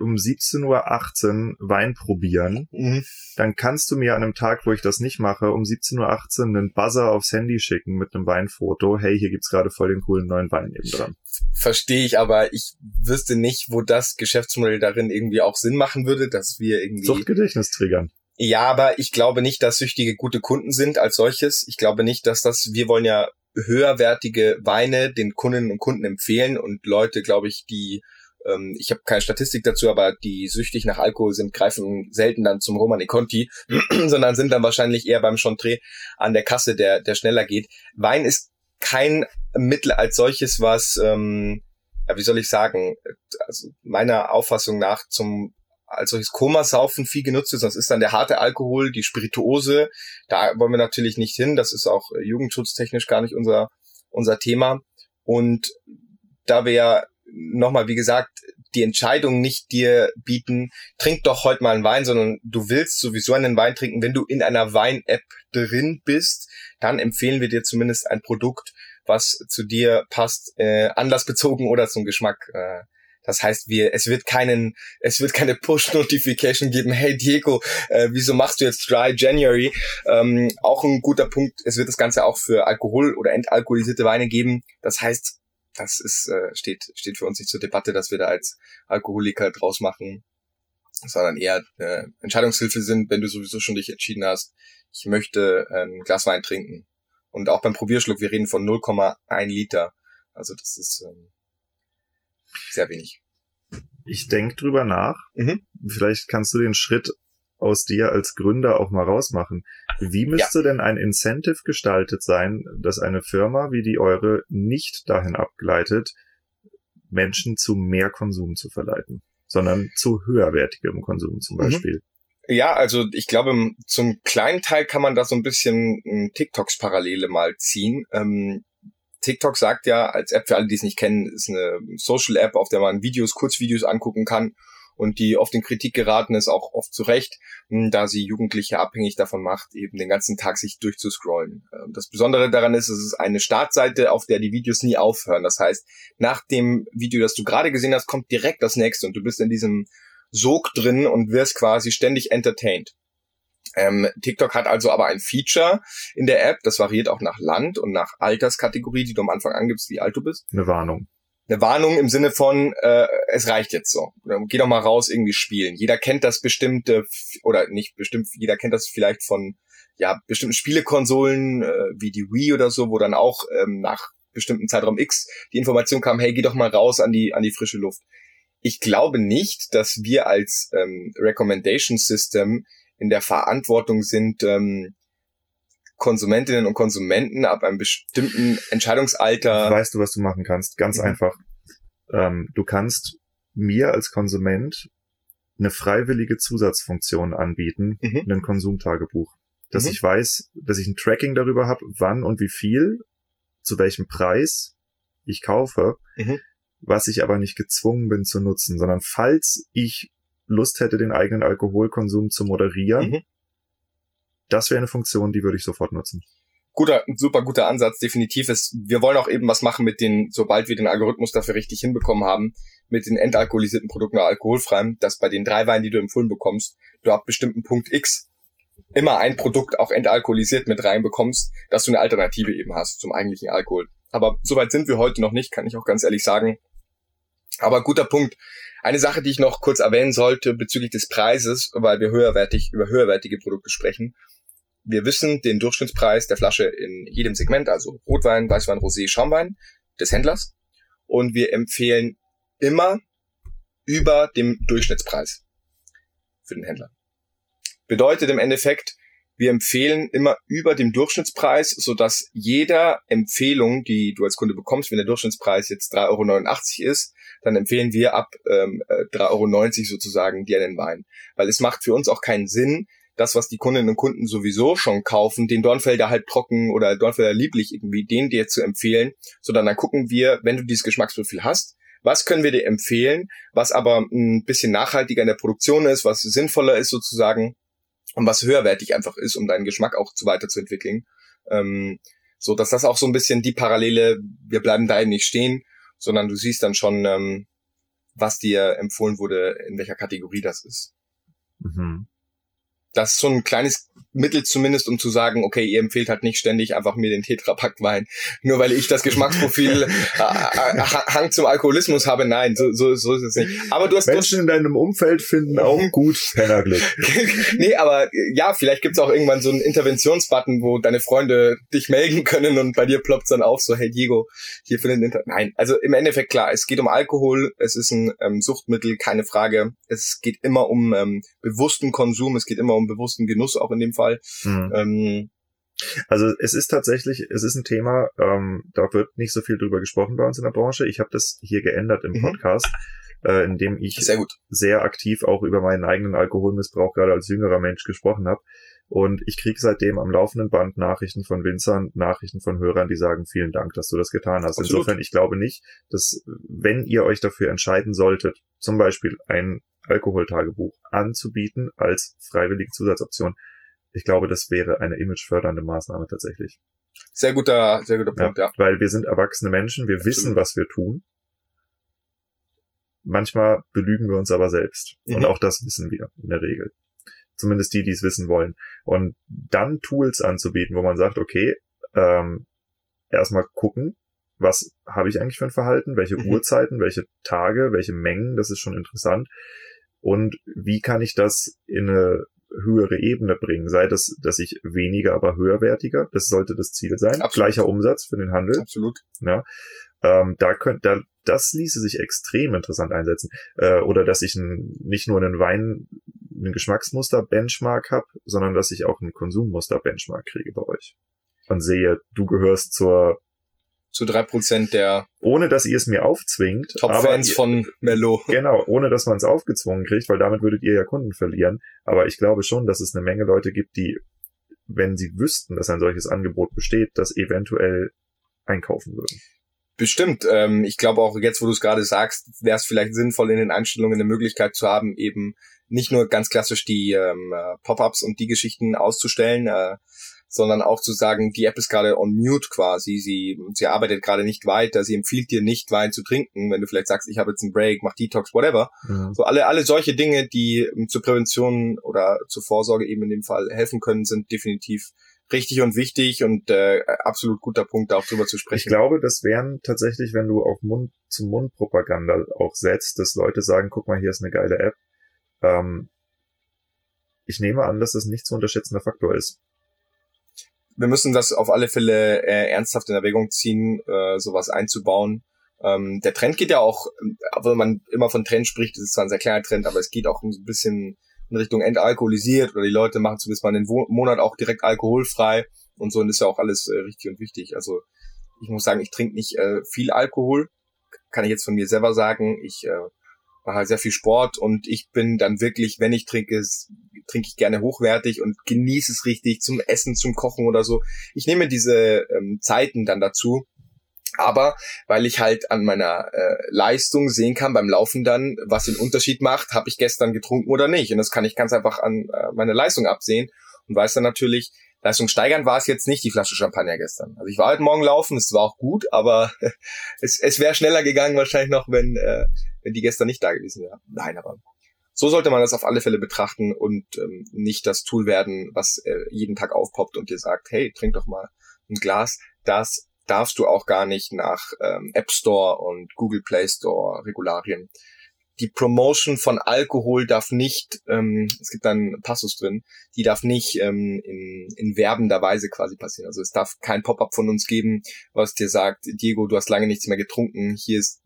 um 17.18 Uhr Wein probieren, mhm. dann kannst du mir an einem Tag, wo ich das nicht mache, um 17.18 Uhr einen Buzzer aufs Handy schicken mit einem Weinfoto. Hey, hier gibt's gerade voll den coolen neuen Wein neben dran. Verstehe ich, aber ich wüsste nicht, wo das Geschäftsmodell darin irgendwie auch Sinn machen würde, dass wir irgendwie... Suchtgedächtnis triggern. Ja, aber ich glaube nicht, dass Süchtige gute Kunden sind als solches. Ich glaube nicht, dass das, wir wollen ja höherwertige Weine den Kundinnen und Kunden empfehlen und Leute, glaube ich, die ähm, ich habe keine Statistik dazu, aber die süchtig nach Alkohol sind, greifen selten dann zum Romani Conti, <clears throat> sondern sind dann wahrscheinlich eher beim Chantre an der Kasse, der, der schneller geht. Wein ist kein Mittel als solches, was, ähm, ja, wie soll ich sagen, also meiner Auffassung nach zum als solches Komasaufen viel genutzt wird. Das ist dann der harte Alkohol, die Spirituose. Da wollen wir natürlich nicht hin. Das ist auch äh, jugendschutztechnisch gar nicht unser, unser Thema. Und da wir ja nochmal, wie gesagt, die Entscheidung nicht dir bieten, trink doch heute mal einen Wein, sondern du willst sowieso einen Wein trinken. Wenn du in einer Wein-App drin bist, dann empfehlen wir dir zumindest ein Produkt, was zu dir passt, äh, anlassbezogen oder zum Geschmack. Äh, das heißt, wir, es wird keinen, es wird keine Push-Notification geben. Hey Diego, äh, wieso machst du jetzt Dry January? Ähm, auch ein guter Punkt. Es wird das Ganze auch für Alkohol oder entalkoholisierte Weine geben. Das heißt, das ist äh, steht steht für uns nicht zur Debatte, dass wir da als Alkoholiker draus machen, sondern eher äh, Entscheidungshilfe sind, wenn du sowieso schon dich entschieden hast, ich möchte äh, ein Glas Wein trinken. Und auch beim Probierschluck, wir reden von 0,1 Liter. Also das ist ähm, sehr wenig. Ich denke drüber nach. Mhm. Vielleicht kannst du den Schritt aus dir als Gründer auch mal rausmachen. Wie müsste ja. denn ein Incentive gestaltet sein, dass eine Firma wie die eure nicht dahin abgleitet, Menschen zu mehr Konsum zu verleiten, sondern zu höherwertigem Konsum zum mhm. Beispiel? Ja, also ich glaube, zum kleinen Teil kann man da so ein bisschen hm, TikToks Parallele mal ziehen. Ähm, TikTok sagt ja, als App für alle, die es nicht kennen, ist eine Social App, auf der man Videos, Kurzvideos angucken kann und die oft in Kritik geraten ist, auch oft zu Recht, hm, da sie Jugendliche abhängig davon macht, eben den ganzen Tag sich durchzuscrollen. Ähm, das Besondere daran ist, es ist eine Startseite, auf der die Videos nie aufhören. Das heißt, nach dem Video, das du gerade gesehen hast, kommt direkt das nächste und du bist in diesem Sog drin und wirst quasi ständig entertained. Ähm, TikTok hat also aber ein Feature in der App, das variiert auch nach Land und nach Alterskategorie, die du am Anfang angibst, wie alt du bist. Eine Warnung. Eine Warnung im Sinne von, äh, es reicht jetzt so. Geh doch mal raus, irgendwie spielen. Jeder kennt das bestimmte, oder nicht bestimmt, jeder kennt das vielleicht von ja, bestimmten Spielekonsolen, äh, wie die Wii oder so, wo dann auch ähm, nach bestimmten Zeitraum X die Information kam, hey, geh doch mal raus an die, an die frische Luft. Ich glaube nicht, dass wir als ähm, Recommendation System in der Verantwortung sind, ähm, Konsumentinnen und Konsumenten ab einem bestimmten Entscheidungsalter. Weißt du, was du machen kannst? Ganz mhm. einfach. Ähm, du kannst mir als Konsument eine freiwillige Zusatzfunktion anbieten, mhm. ein Konsumtagebuch. Dass mhm. ich weiß, dass ich ein Tracking darüber habe, wann und wie viel, zu welchem Preis ich kaufe, mhm. was ich aber nicht gezwungen bin zu nutzen, sondern falls ich Lust hätte, den eigenen Alkoholkonsum zu moderieren, mhm. das wäre eine Funktion, die würde ich sofort nutzen. Guter, super guter Ansatz, definitiv ist. Wir wollen auch eben was machen mit den, sobald wir den Algorithmus dafür richtig hinbekommen haben, mit den entalkoholisierten Produkten oder alkoholfreien, dass bei den drei Weinen, die du empfohlen bekommst, du ab bestimmten Punkt X immer ein Produkt auch entalkoholisiert mit reinbekommst, dass du eine Alternative eben hast zum eigentlichen Alkohol. Aber soweit sind wir heute noch nicht, kann ich auch ganz ehrlich sagen. Aber guter Punkt. Eine Sache, die ich noch kurz erwähnen sollte bezüglich des Preises, weil wir höherwertig über höherwertige Produkte sprechen. Wir wissen den Durchschnittspreis der Flasche in jedem Segment, also Rotwein, Weißwein, Rosé, Schaumwein des Händlers. Und wir empfehlen immer über dem Durchschnittspreis für den Händler. Bedeutet im Endeffekt, wir empfehlen immer über dem Durchschnittspreis, so dass jeder Empfehlung, die du als Kunde bekommst, wenn der Durchschnittspreis jetzt 3,89 Euro ist, dann empfehlen wir ab ähm, 3,90 Euro sozusagen dir einen Wein. Weil es macht für uns auch keinen Sinn, das, was die Kundinnen und Kunden sowieso schon kaufen, den Dornfelder halt trocken oder Dornfelder lieblich irgendwie, den dir zu empfehlen, sondern dann gucken wir, wenn du dieses Geschmacksprofil hast, was können wir dir empfehlen, was aber ein bisschen nachhaltiger in der Produktion ist, was sinnvoller ist sozusagen und was höherwertig einfach ist, um deinen Geschmack auch zu weiterzuentwickeln. Ähm, so dass das auch so ein bisschen die Parallele, wir bleiben da eben nicht stehen, sondern du siehst dann schon, ähm, was dir empfohlen wurde, in welcher Kategorie das ist. Mhm das ist so ein kleines Mittel zumindest, um zu sagen, okay, ihr empfehlt halt nicht ständig einfach mir den Tetrapack-Wein, nur weil ich das Geschmacksprofil <laughs> äh, äh, Hang zum Alkoholismus habe. Nein, so, so, so ist es nicht. Aber du hast Menschen in deinem Umfeld finden <laughs> auch gut Pennerglück. <laughs> nee, aber ja, vielleicht gibt's auch irgendwann so einen Interventionsbutton, wo deine Freunde dich melden können und bei dir ploppt dann auf, so, hey Diego, hier für den Inter Nein, also im Endeffekt klar, es geht um Alkohol, es ist ein ähm, Suchtmittel, keine Frage. Es geht immer um ähm, bewussten Konsum, es geht immer um bewussten Genuss auch in dem Fall. Mhm. Ähm, also es ist tatsächlich, es ist ein Thema, ähm, da wird nicht so viel drüber gesprochen bei uns in der Branche. Ich habe das hier geändert im mhm. Podcast, äh, in dem ich sehr, sehr, aktiv auch über meinen eigenen Alkoholmissbrauch gerade als jüngerer Mensch gesprochen habe. Und ich kriege seitdem am laufenden Band Nachrichten von Winzern, Nachrichten von Hörern, die sagen, vielen Dank, dass du das getan hast. Absolut. Insofern, ich glaube nicht, dass wenn ihr euch dafür entscheiden solltet, zum Beispiel ein Alkoholtagebuch anzubieten als freiwillige Zusatzoption, ich glaube, das wäre eine imagefördernde Maßnahme tatsächlich. Sehr guter, sehr guter Punkt, ja. ja. Weil wir sind erwachsene Menschen, wir Absolut. wissen, was wir tun. Manchmal belügen wir uns aber selbst. Mhm. Und auch das wissen wir in der Regel. Zumindest die, die es wissen wollen. Und dann Tools anzubieten, wo man sagt, okay, ähm, erstmal gucken, was habe ich eigentlich für ein Verhalten, welche mhm. Uhrzeiten, welche Tage, welche Mengen, das ist schon interessant. Und wie kann ich das in eine höhere Ebene bringen? Sei das, dass ich weniger, aber höherwertiger, das sollte das Ziel sein. Absolut. Gleicher Umsatz für den Handel. Absolut. Ja. Ähm, da könnt, da, das ließe sich extrem interessant einsetzen. Äh, oder dass ich ein, nicht nur einen Wein, einen Geschmacksmuster-Benchmark habe, sondern dass ich auch einen Konsummuster-Benchmark kriege bei euch. Und sehe, du gehörst zur zu drei Prozent der ohne dass ihr es mir aufzwingt. Top-Fans von Mello. <laughs> Genau, ohne dass man es aufgezwungen kriegt, weil damit würdet ihr ja Kunden verlieren. Aber ich glaube schon, dass es eine Menge Leute gibt, die, wenn sie wüssten, dass ein solches Angebot besteht, das eventuell einkaufen würden. Bestimmt. Ähm, ich glaube auch jetzt, wo du es gerade sagst, wäre es vielleicht sinnvoll, in den Einstellungen eine Möglichkeit zu haben, eben nicht nur ganz klassisch die ähm, äh, Pop-ups und die Geschichten auszustellen, äh, sondern auch zu sagen, die App ist gerade on mute quasi, sie, sie arbeitet gerade nicht weiter, sie empfiehlt dir nicht Wein zu trinken, wenn du vielleicht sagst, ich habe jetzt einen Break, mach Detox, whatever. Ja. So alle, alle solche Dinge, die ähm, zur Prävention oder zur Vorsorge eben in dem Fall helfen können, sind definitiv richtig und wichtig und äh, absolut guter Punkt, auch drüber zu sprechen. Ich glaube, das wären tatsächlich, wenn du auf Mund zu Mund Propaganda auch setzt, dass Leute sagen, guck mal, hier ist eine geile App. Ähm, ich nehme an, dass das nicht zu unterschätzender Faktor ist wir müssen das auf alle Fälle äh, ernsthaft in Erwägung ziehen, äh, sowas einzubauen. Ähm, der Trend geht ja auch, wenn man immer von Trend spricht, das ist zwar ein sehr kleiner Trend, aber es geht auch ein bisschen in Richtung entalkoholisiert oder die Leute machen zumindest mal einen Monat auch direkt alkoholfrei und so und ist ja auch alles äh, richtig und wichtig. Also ich muss sagen, ich trinke nicht äh, viel Alkohol, kann ich jetzt von mir selber sagen. Ich äh, mache halt sehr viel Sport und ich bin dann wirklich, wenn ich trinke, trinke ich gerne hochwertig und genieße es richtig zum Essen, zum Kochen oder so. Ich nehme diese ähm, Zeiten dann dazu. Aber weil ich halt an meiner äh, Leistung sehen kann beim Laufen dann, was den Unterschied macht, habe ich gestern getrunken oder nicht. Und das kann ich ganz einfach an äh, meine Leistung absehen und weiß dann natürlich, Leistung steigern war es jetzt nicht, die Flasche Champagner gestern. Also ich war heute Morgen laufen, es war auch gut, aber <laughs> es, es wäre schneller gegangen wahrscheinlich noch, wenn, äh, wenn die gestern nicht da gewesen wäre. Nein, aber so sollte man das auf alle Fälle betrachten und ähm, nicht das Tool werden, was äh, jeden Tag aufpoppt und dir sagt, hey, trink doch mal ein Glas. Das darfst du auch gar nicht nach ähm, App Store und Google Play Store Regularien. Die Promotion von Alkohol darf nicht, ähm, es gibt dann Passus drin, die darf nicht ähm, in, in werbender Weise quasi passieren. Also es darf kein Pop-up von uns geben, was dir sagt, Diego, du hast lange nichts mehr getrunken, hier ist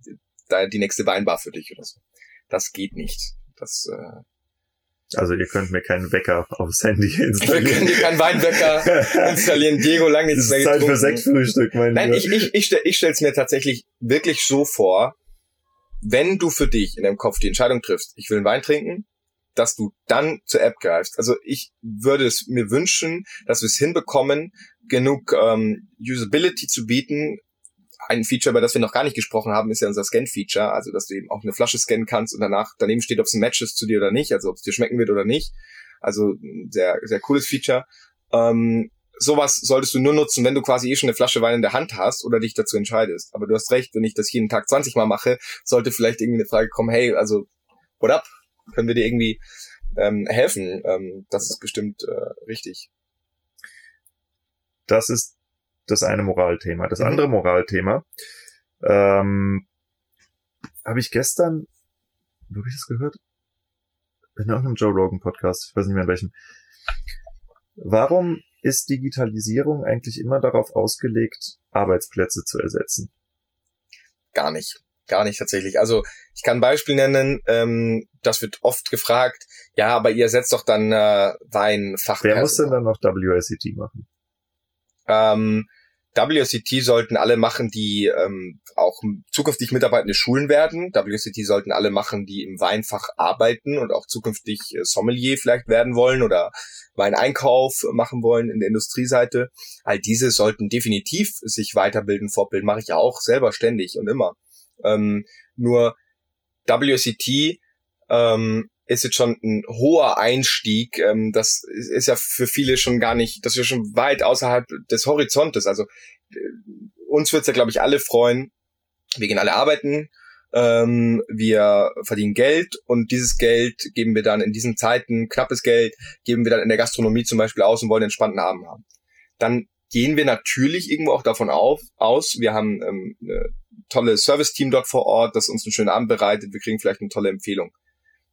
da die nächste Weinbar für dich oder so. Das geht nicht. Das, äh, also ihr könnt mir keinen Wecker aufs Handy installieren. Wir können dir keinen Weinwecker <laughs> installieren. Diego lange nichts mehr Zeit für Sektfrühstück, mein Nein, ich, ich, ich, stell, ich stelle es mir tatsächlich wirklich so vor, wenn du für dich in deinem Kopf die Entscheidung triffst, ich will einen Wein trinken, dass du dann zur App greifst. Also ich würde es mir wünschen, dass wir es hinbekommen, genug ähm, Usability zu bieten, ein Feature, über das wir noch gar nicht gesprochen haben, ist ja unser Scan-Feature, also dass du eben auch eine Flasche scannen kannst und danach daneben steht, ob es ein Match ist zu dir oder nicht, also ob es dir schmecken wird oder nicht. Also sehr, sehr cooles Feature. Ähm, sowas solltest du nur nutzen, wenn du quasi eh schon eine Flasche Wein in der Hand hast oder dich dazu entscheidest. Aber du hast recht, wenn ich das jeden Tag 20 Mal mache, sollte vielleicht irgendwie eine Frage kommen, hey, also, what up? Können wir dir irgendwie ähm, helfen? Ähm, das ist bestimmt äh, richtig. Das ist das eine Moralthema. Das mhm. andere Moralthema ähm, habe ich gestern, wo habe ich das gehört? In irgendeinem Joe Rogan Podcast, ich weiß nicht mehr in welchem. Warum ist Digitalisierung eigentlich immer darauf ausgelegt, Arbeitsplätze zu ersetzen? Gar nicht. Gar nicht tatsächlich. Also ich kann ein Beispiel nennen, ähm, das wird oft gefragt, ja, aber ihr setzt doch dann äh, Weinfachpersonal. Wer muss denn dann noch WSET machen? Ähm, WCT sollten alle machen, die ähm, auch zukünftig mitarbeitende Schulen werden. WCT sollten alle machen, die im Weinfach arbeiten und auch zukünftig äh, Sommelier vielleicht werden wollen oder Weineinkauf machen wollen in der Industrieseite. All diese sollten definitiv sich weiterbilden, fortbilden. Mache ich auch selber ständig und immer. Ähm, nur WCT ähm, ist jetzt schon ein hoher Einstieg. Ähm, das ist ja für viele schon gar nicht, das ist ja schon weit außerhalb des Horizontes. Also äh, uns wird's ja, glaube ich, alle freuen. Wir gehen alle arbeiten, ähm, wir verdienen Geld und dieses Geld geben wir dann in diesen Zeiten, knappes Geld, geben wir dann in der Gastronomie zum Beispiel aus und wollen einen entspannten Abend haben. Dann gehen wir natürlich irgendwo auch davon auf, aus, wir haben ähm, ein tolles Service-Team dort vor Ort, das uns einen schönen Abend bereitet, wir kriegen vielleicht eine tolle Empfehlung.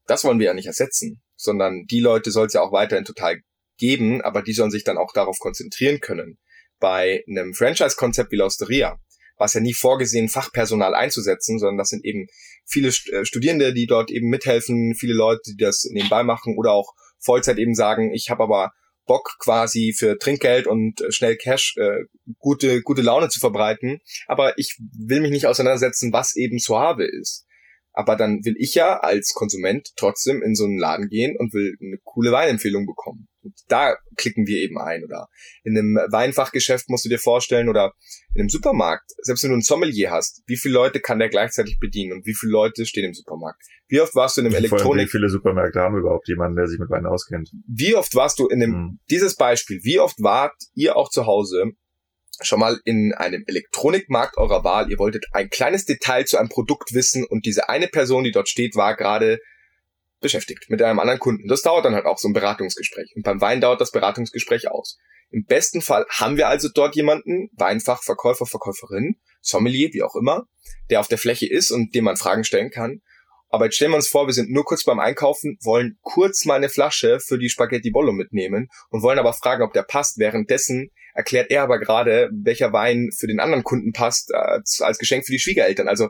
Das wollen wir ja nicht ersetzen, sondern die Leute soll es ja auch weiterhin total geben, aber die sollen sich dann auch darauf konzentrieren können. Bei einem Franchise-Konzept wie Lausteria, was ja nie vorgesehen, Fachpersonal einzusetzen, sondern das sind eben viele äh, Studierende, die dort eben mithelfen, viele Leute, die das nebenbei machen oder auch Vollzeit eben sagen, ich habe aber Bock quasi für Trinkgeld und äh, schnell Cash äh, gute gute Laune zu verbreiten, aber ich will mich nicht auseinandersetzen, was eben Suave ist. Aber dann will ich ja als Konsument trotzdem in so einen Laden gehen und will eine coole Weinempfehlung bekommen. Und da klicken wir eben ein. Oder in einem Weinfachgeschäft musst du dir vorstellen oder in einem Supermarkt, selbst wenn du einen Sommelier hast, wie viele Leute kann der gleichzeitig bedienen und wie viele Leute stehen im Supermarkt? Wie oft warst du in einem Elektronik... Wie viele Supermärkte haben überhaupt jemanden, der sich mit Wein auskennt? Wie oft warst du in einem, hm. dieses Beispiel, wie oft wart ihr auch zu Hause schon mal in einem Elektronikmarkt eurer Wahl, ihr wolltet ein kleines Detail zu einem Produkt wissen und diese eine Person, die dort steht, war gerade beschäftigt mit einem anderen Kunden. Das dauert dann halt auch so ein Beratungsgespräch. Und beim Wein dauert das Beratungsgespräch aus. Im besten Fall haben wir also dort jemanden, Weinfach, Verkäufer, Verkäuferin, Sommelier, wie auch immer, der auf der Fläche ist und dem man Fragen stellen kann. Aber jetzt stellen wir uns vor, wir sind nur kurz beim Einkaufen, wollen kurz mal eine Flasche für die Spaghetti Bollo mitnehmen und wollen aber fragen, ob der passt. Währenddessen erklärt er aber gerade, welcher Wein für den anderen Kunden passt, als, als Geschenk für die Schwiegereltern. Also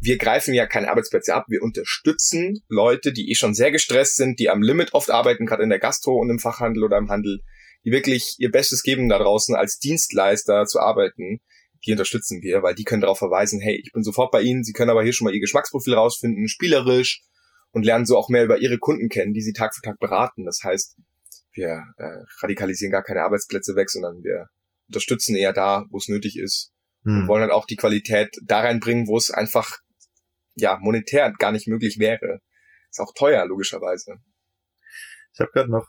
wir greifen ja keine Arbeitsplätze ab, wir unterstützen Leute, die eh schon sehr gestresst sind, die am Limit oft arbeiten, gerade in der Gastro und im Fachhandel oder im Handel, die wirklich ihr Bestes geben da draußen als Dienstleister zu arbeiten. Die unterstützen wir, weil die können darauf verweisen, hey, ich bin sofort bei Ihnen, Sie können aber hier schon mal Ihr Geschmacksprofil rausfinden, spielerisch und lernen so auch mehr über Ihre Kunden kennen, die Sie Tag für Tag beraten. Das heißt, wir äh, radikalisieren gar keine Arbeitsplätze weg, sondern wir unterstützen eher da, wo es nötig ist. Hm. Und wollen dann auch die Qualität da reinbringen, wo es einfach ja monetär gar nicht möglich wäre. Ist auch teuer, logischerweise. Ich habe gerade noch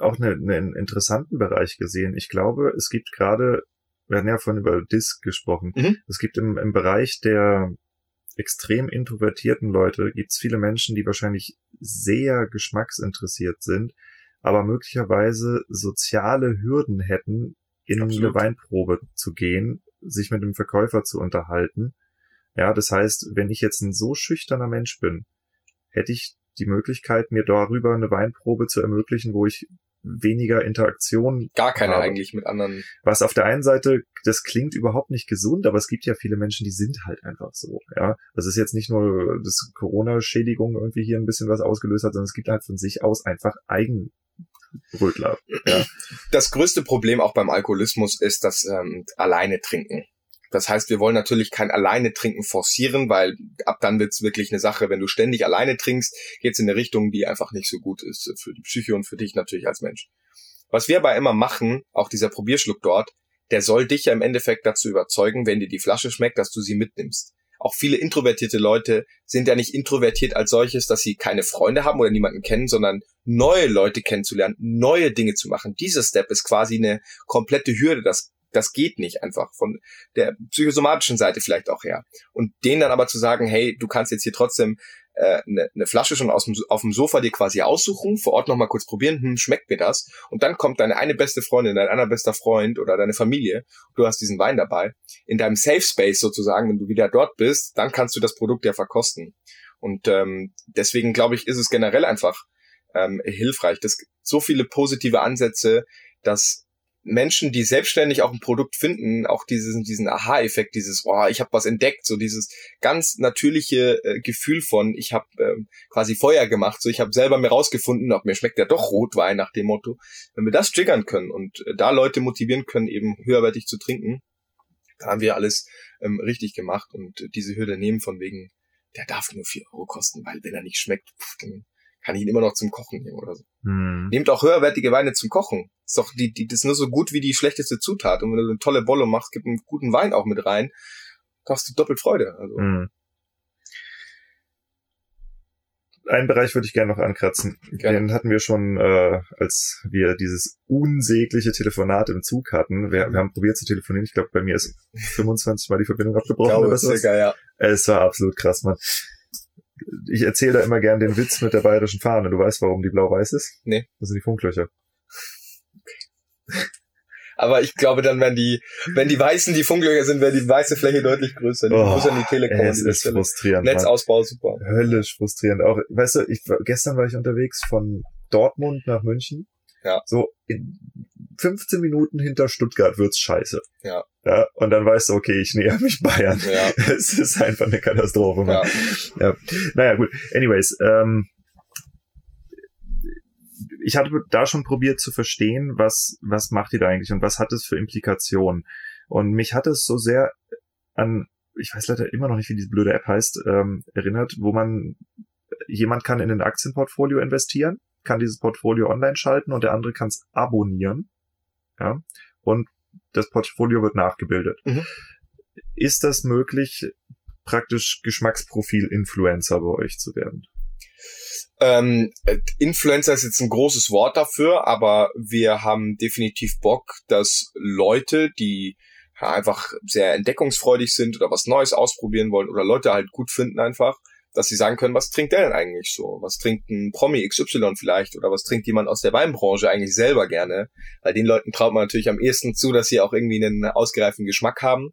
auch einen, einen interessanten Bereich gesehen. Ich glaube, es gibt gerade, wir hatten ja vorhin über Disk gesprochen, mhm. es gibt im, im Bereich der extrem introvertierten Leute gibt es viele Menschen, die wahrscheinlich sehr geschmacksinteressiert sind, aber möglicherweise soziale Hürden hätten, in Absolut. eine Weinprobe zu gehen, sich mit dem Verkäufer zu unterhalten. Ja, das heißt, wenn ich jetzt ein so schüchterner Mensch bin, hätte ich die Möglichkeit, mir darüber eine Weinprobe zu ermöglichen, wo ich weniger Interaktion. Gar keine habe. eigentlich mit anderen. Was auf der einen Seite, das klingt überhaupt nicht gesund, aber es gibt ja viele Menschen, die sind halt einfach so. Ja, das ist jetzt nicht nur das Corona-Schädigung irgendwie hier ein bisschen was ausgelöst hat, sondern es gibt halt von sich aus einfach Eigenbrötler. Ja. Das größte Problem auch beim Alkoholismus ist das ähm, alleine trinken. Das heißt, wir wollen natürlich kein alleine Trinken forcieren, weil ab dann wird's wirklich eine Sache. Wenn du ständig alleine trinkst, geht's in eine Richtung, die einfach nicht so gut ist für die Psyche und für dich natürlich als Mensch. Was wir aber immer machen, auch dieser Probierschluck dort, der soll dich ja im Endeffekt dazu überzeugen, wenn dir die Flasche schmeckt, dass du sie mitnimmst. Auch viele introvertierte Leute sind ja nicht introvertiert als solches, dass sie keine Freunde haben oder niemanden kennen, sondern neue Leute kennenzulernen, neue Dinge zu machen. Dieser Step ist quasi eine komplette Hürde. Das das geht nicht einfach von der psychosomatischen Seite vielleicht auch her. Und denen dann aber zu sagen, hey, du kannst jetzt hier trotzdem äh, eine, eine Flasche schon aus dem, auf dem Sofa dir quasi aussuchen, vor Ort nochmal kurz probieren, hm, schmeckt mir das? Und dann kommt deine eine beste Freundin, dein einer bester Freund oder deine Familie, du hast diesen Wein dabei, in deinem Safe Space sozusagen, wenn du wieder dort bist, dann kannst du das Produkt ja verkosten. Und ähm, deswegen glaube ich, ist es generell einfach ähm, hilfreich. dass so viele positive Ansätze, dass Menschen, die selbstständig auch ein Produkt finden, auch diesen, diesen Aha-Effekt, dieses, oh, ich habe was entdeckt, so dieses ganz natürliche äh, Gefühl von, ich habe ähm, quasi Feuer gemacht, so ich habe selber mir rausgefunden, ob mir schmeckt ja doch Rotwein nach dem Motto. Wenn wir das triggern können und äh, da Leute motivieren können, eben höherwertig zu trinken, dann haben wir alles ähm, richtig gemacht und äh, diese Hürde nehmen von wegen, der darf nur vier Euro kosten, weil wenn er nicht schmeckt, pff, dann kann ich ihn immer noch zum Kochen nehmen oder so. Hm. Nehmt auch höherwertige Weine zum Kochen. Ist doch die, die, das ist nur so gut wie die schlechteste Zutat. Und wenn du eine tolle Bolle machst, gib einen guten Wein auch mit rein, hast du doppelt Freude. Also. Hm. einen Bereich würde ich gerne noch ankratzen. Gerne. Den hatten wir schon, äh, als wir dieses unsägliche Telefonat im Zug hatten. Wir, wir haben probiert zu telefonieren. Ich glaube, bei mir ist 25 Mal die Verbindung abgebrochen. Ich glaube, oder so. ja. Es war absolut krass, Mann. Ich erzähle da immer gern den Witz mit der bayerischen Fahne. Du weißt, warum die blau-weiß ist? Nee. Das sind die Funklöcher. Okay. Aber ich glaube, dann werden die, wenn die Weißen die Funklöcher sind, wäre die weiße Fläche deutlich größer. Die oh, größer die Telekom. Es ist frustrierend. Netzausbau, super. Höllisch frustrierend. Auch, weißt du, ich, gestern war ich unterwegs von Dortmund nach München. Ja. So in 15 Minuten hinter Stuttgart wird's scheiße. Ja. Ja, und dann weißt du, okay, ich näher mich Bayern. Ja. <laughs> Es ist einfach eine Katastrophe. Ja. ja. Naja, gut. Anyways, ähm, ich hatte da schon probiert zu verstehen, was, was macht ihr da eigentlich und was hat es für Implikationen. Und mich hat es so sehr an, ich weiß leider immer noch nicht, wie diese blöde App heißt, ähm, erinnert, wo man, jemand kann in ein Aktienportfolio investieren, kann dieses Portfolio online schalten und der andere kann es abonnieren. Ja. Und das Portfolio wird nachgebildet. Mhm. Ist das möglich, praktisch Geschmacksprofil-Influencer bei euch zu werden? Ähm, Influencer ist jetzt ein großes Wort dafür, aber wir haben definitiv Bock, dass Leute, die ja, einfach sehr entdeckungsfreudig sind oder was Neues ausprobieren wollen oder Leute halt gut finden einfach, dass sie sagen können, was trinkt der denn eigentlich so? Was trinkt ein Promi XY vielleicht? Oder was trinkt jemand aus der Weinbranche eigentlich selber gerne? Weil den Leuten traut man natürlich am ehesten zu, dass sie auch irgendwie einen ausgereiften Geschmack haben.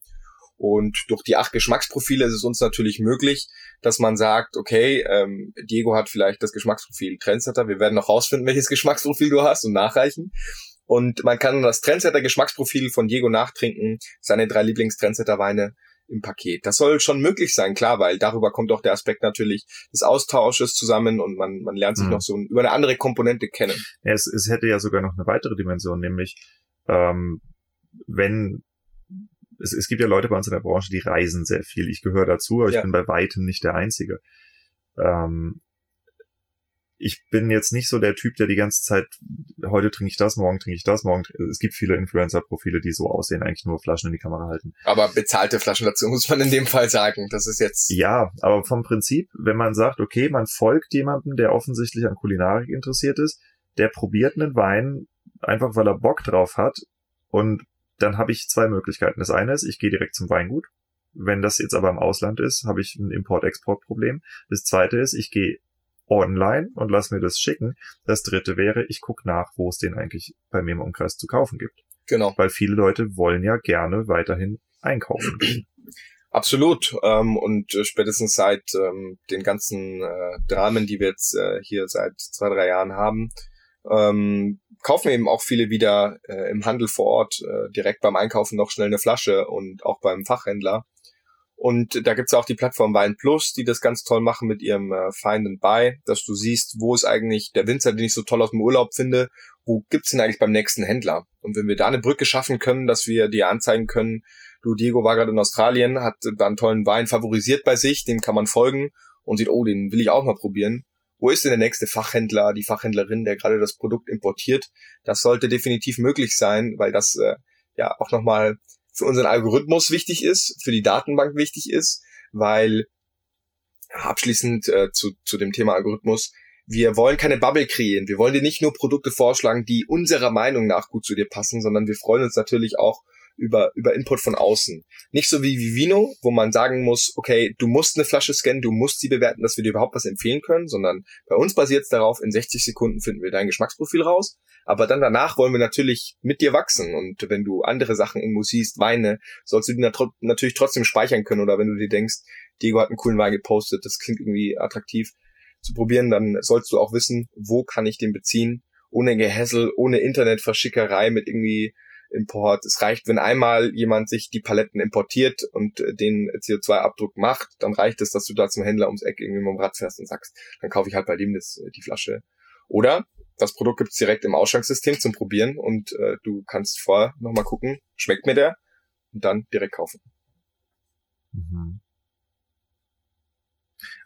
Und durch die acht Geschmacksprofile ist es uns natürlich möglich, dass man sagt, okay, ähm, Diego hat vielleicht das Geschmacksprofil Trendsetter, wir werden noch rausfinden, welches <laughs> Geschmacksprofil du hast und nachreichen. Und man kann das Trendsetter-Geschmacksprofil von Diego nachtrinken, seine drei Lieblings-Trendsetter-Weine im Paket. Das soll schon möglich sein, klar, weil darüber kommt auch der Aspekt natürlich des Austausches zusammen und man, man lernt sich mhm. noch so über eine andere Komponente kennen. Es, es hätte ja sogar noch eine weitere Dimension, nämlich ähm, wenn es, es gibt ja Leute bei uns in der Branche, die reisen sehr viel. Ich gehöre dazu, aber ja. ich bin bei weitem nicht der Einzige. Ähm, ich bin jetzt nicht so der Typ, der die ganze Zeit, heute trinke ich das, morgen trinke ich das, morgen. Es gibt viele Influencer-Profile, die so aussehen, eigentlich nur Flaschen in die Kamera halten. Aber bezahlte Flaschen dazu muss man in dem Fall sagen. Das ist jetzt. Ja, aber vom Prinzip, wenn man sagt, okay, man folgt jemandem, der offensichtlich an Kulinarik interessiert ist, der probiert einen Wein einfach, weil er Bock drauf hat und dann habe ich zwei Möglichkeiten. Das eine ist, ich gehe direkt zum Weingut. Wenn das jetzt aber im Ausland ist, habe ich ein Import-Export-Problem. Das zweite ist, ich gehe online und lass mir das schicken. Das dritte wäre, ich gucke nach, wo es den eigentlich bei mir im Umkreis zu kaufen gibt. Genau. Weil viele Leute wollen ja gerne weiterhin einkaufen. <clears throat> Absolut. Ähm, und äh, spätestens seit ähm, den ganzen äh, Dramen, die wir jetzt äh, hier seit zwei, drei Jahren haben, ähm, kaufen eben auch viele wieder äh, im Handel vor Ort äh, direkt beim Einkaufen noch schnell eine Flasche und auch beim Fachhändler. Und da gibt's auch die Plattform Wein Plus, die das ganz toll machen mit ihrem äh, Find and Buy, dass du siehst, wo ist eigentlich der Winzer, den ich so toll aus dem Urlaub finde, wo gibt's denn eigentlich beim nächsten Händler? Und wenn wir da eine Brücke schaffen können, dass wir dir anzeigen können, du Diego war gerade in Australien, hat da einen tollen Wein favorisiert bei sich, dem kann man folgen und sieht, oh, den will ich auch mal probieren wo ist denn der nächste Fachhändler, die Fachhändlerin, der gerade das Produkt importiert? Das sollte definitiv möglich sein, weil das äh, ja auch nochmal für unseren Algorithmus wichtig ist, für die Datenbank wichtig ist, weil abschließend äh, zu, zu dem Thema Algorithmus, wir wollen keine Bubble kreieren. Wir wollen dir nicht nur Produkte vorschlagen, die unserer Meinung nach gut zu dir passen, sondern wir freuen uns natürlich auch über, über Input von außen. Nicht so wie Vivino, wo man sagen muss, okay, du musst eine Flasche scannen, du musst sie bewerten, dass wir dir überhaupt was empfehlen können, sondern bei uns basiert es darauf, in 60 Sekunden finden wir dein Geschmacksprofil raus, aber dann danach wollen wir natürlich mit dir wachsen und wenn du andere Sachen irgendwo siehst, Weine, sollst du die nat natürlich trotzdem speichern können oder wenn du dir denkst, Diego hat einen coolen Wein gepostet, das klingt irgendwie attraktiv zu probieren, dann sollst du auch wissen, wo kann ich den beziehen, ohne Gehässel, ohne Internetverschickerei mit irgendwie Import. Es reicht, wenn einmal jemand sich die Paletten importiert und äh, den CO2-Abdruck macht, dann reicht es, dass du da zum Händler ums Eck irgendwie mit dem Rad fährst und sagst, dann kaufe ich halt bei dem das, äh, die Flasche. Oder das Produkt gibt's direkt im Ausschanksystem zum Probieren und äh, du kannst vorher nochmal gucken, schmeckt mir der und dann direkt kaufen. Mhm.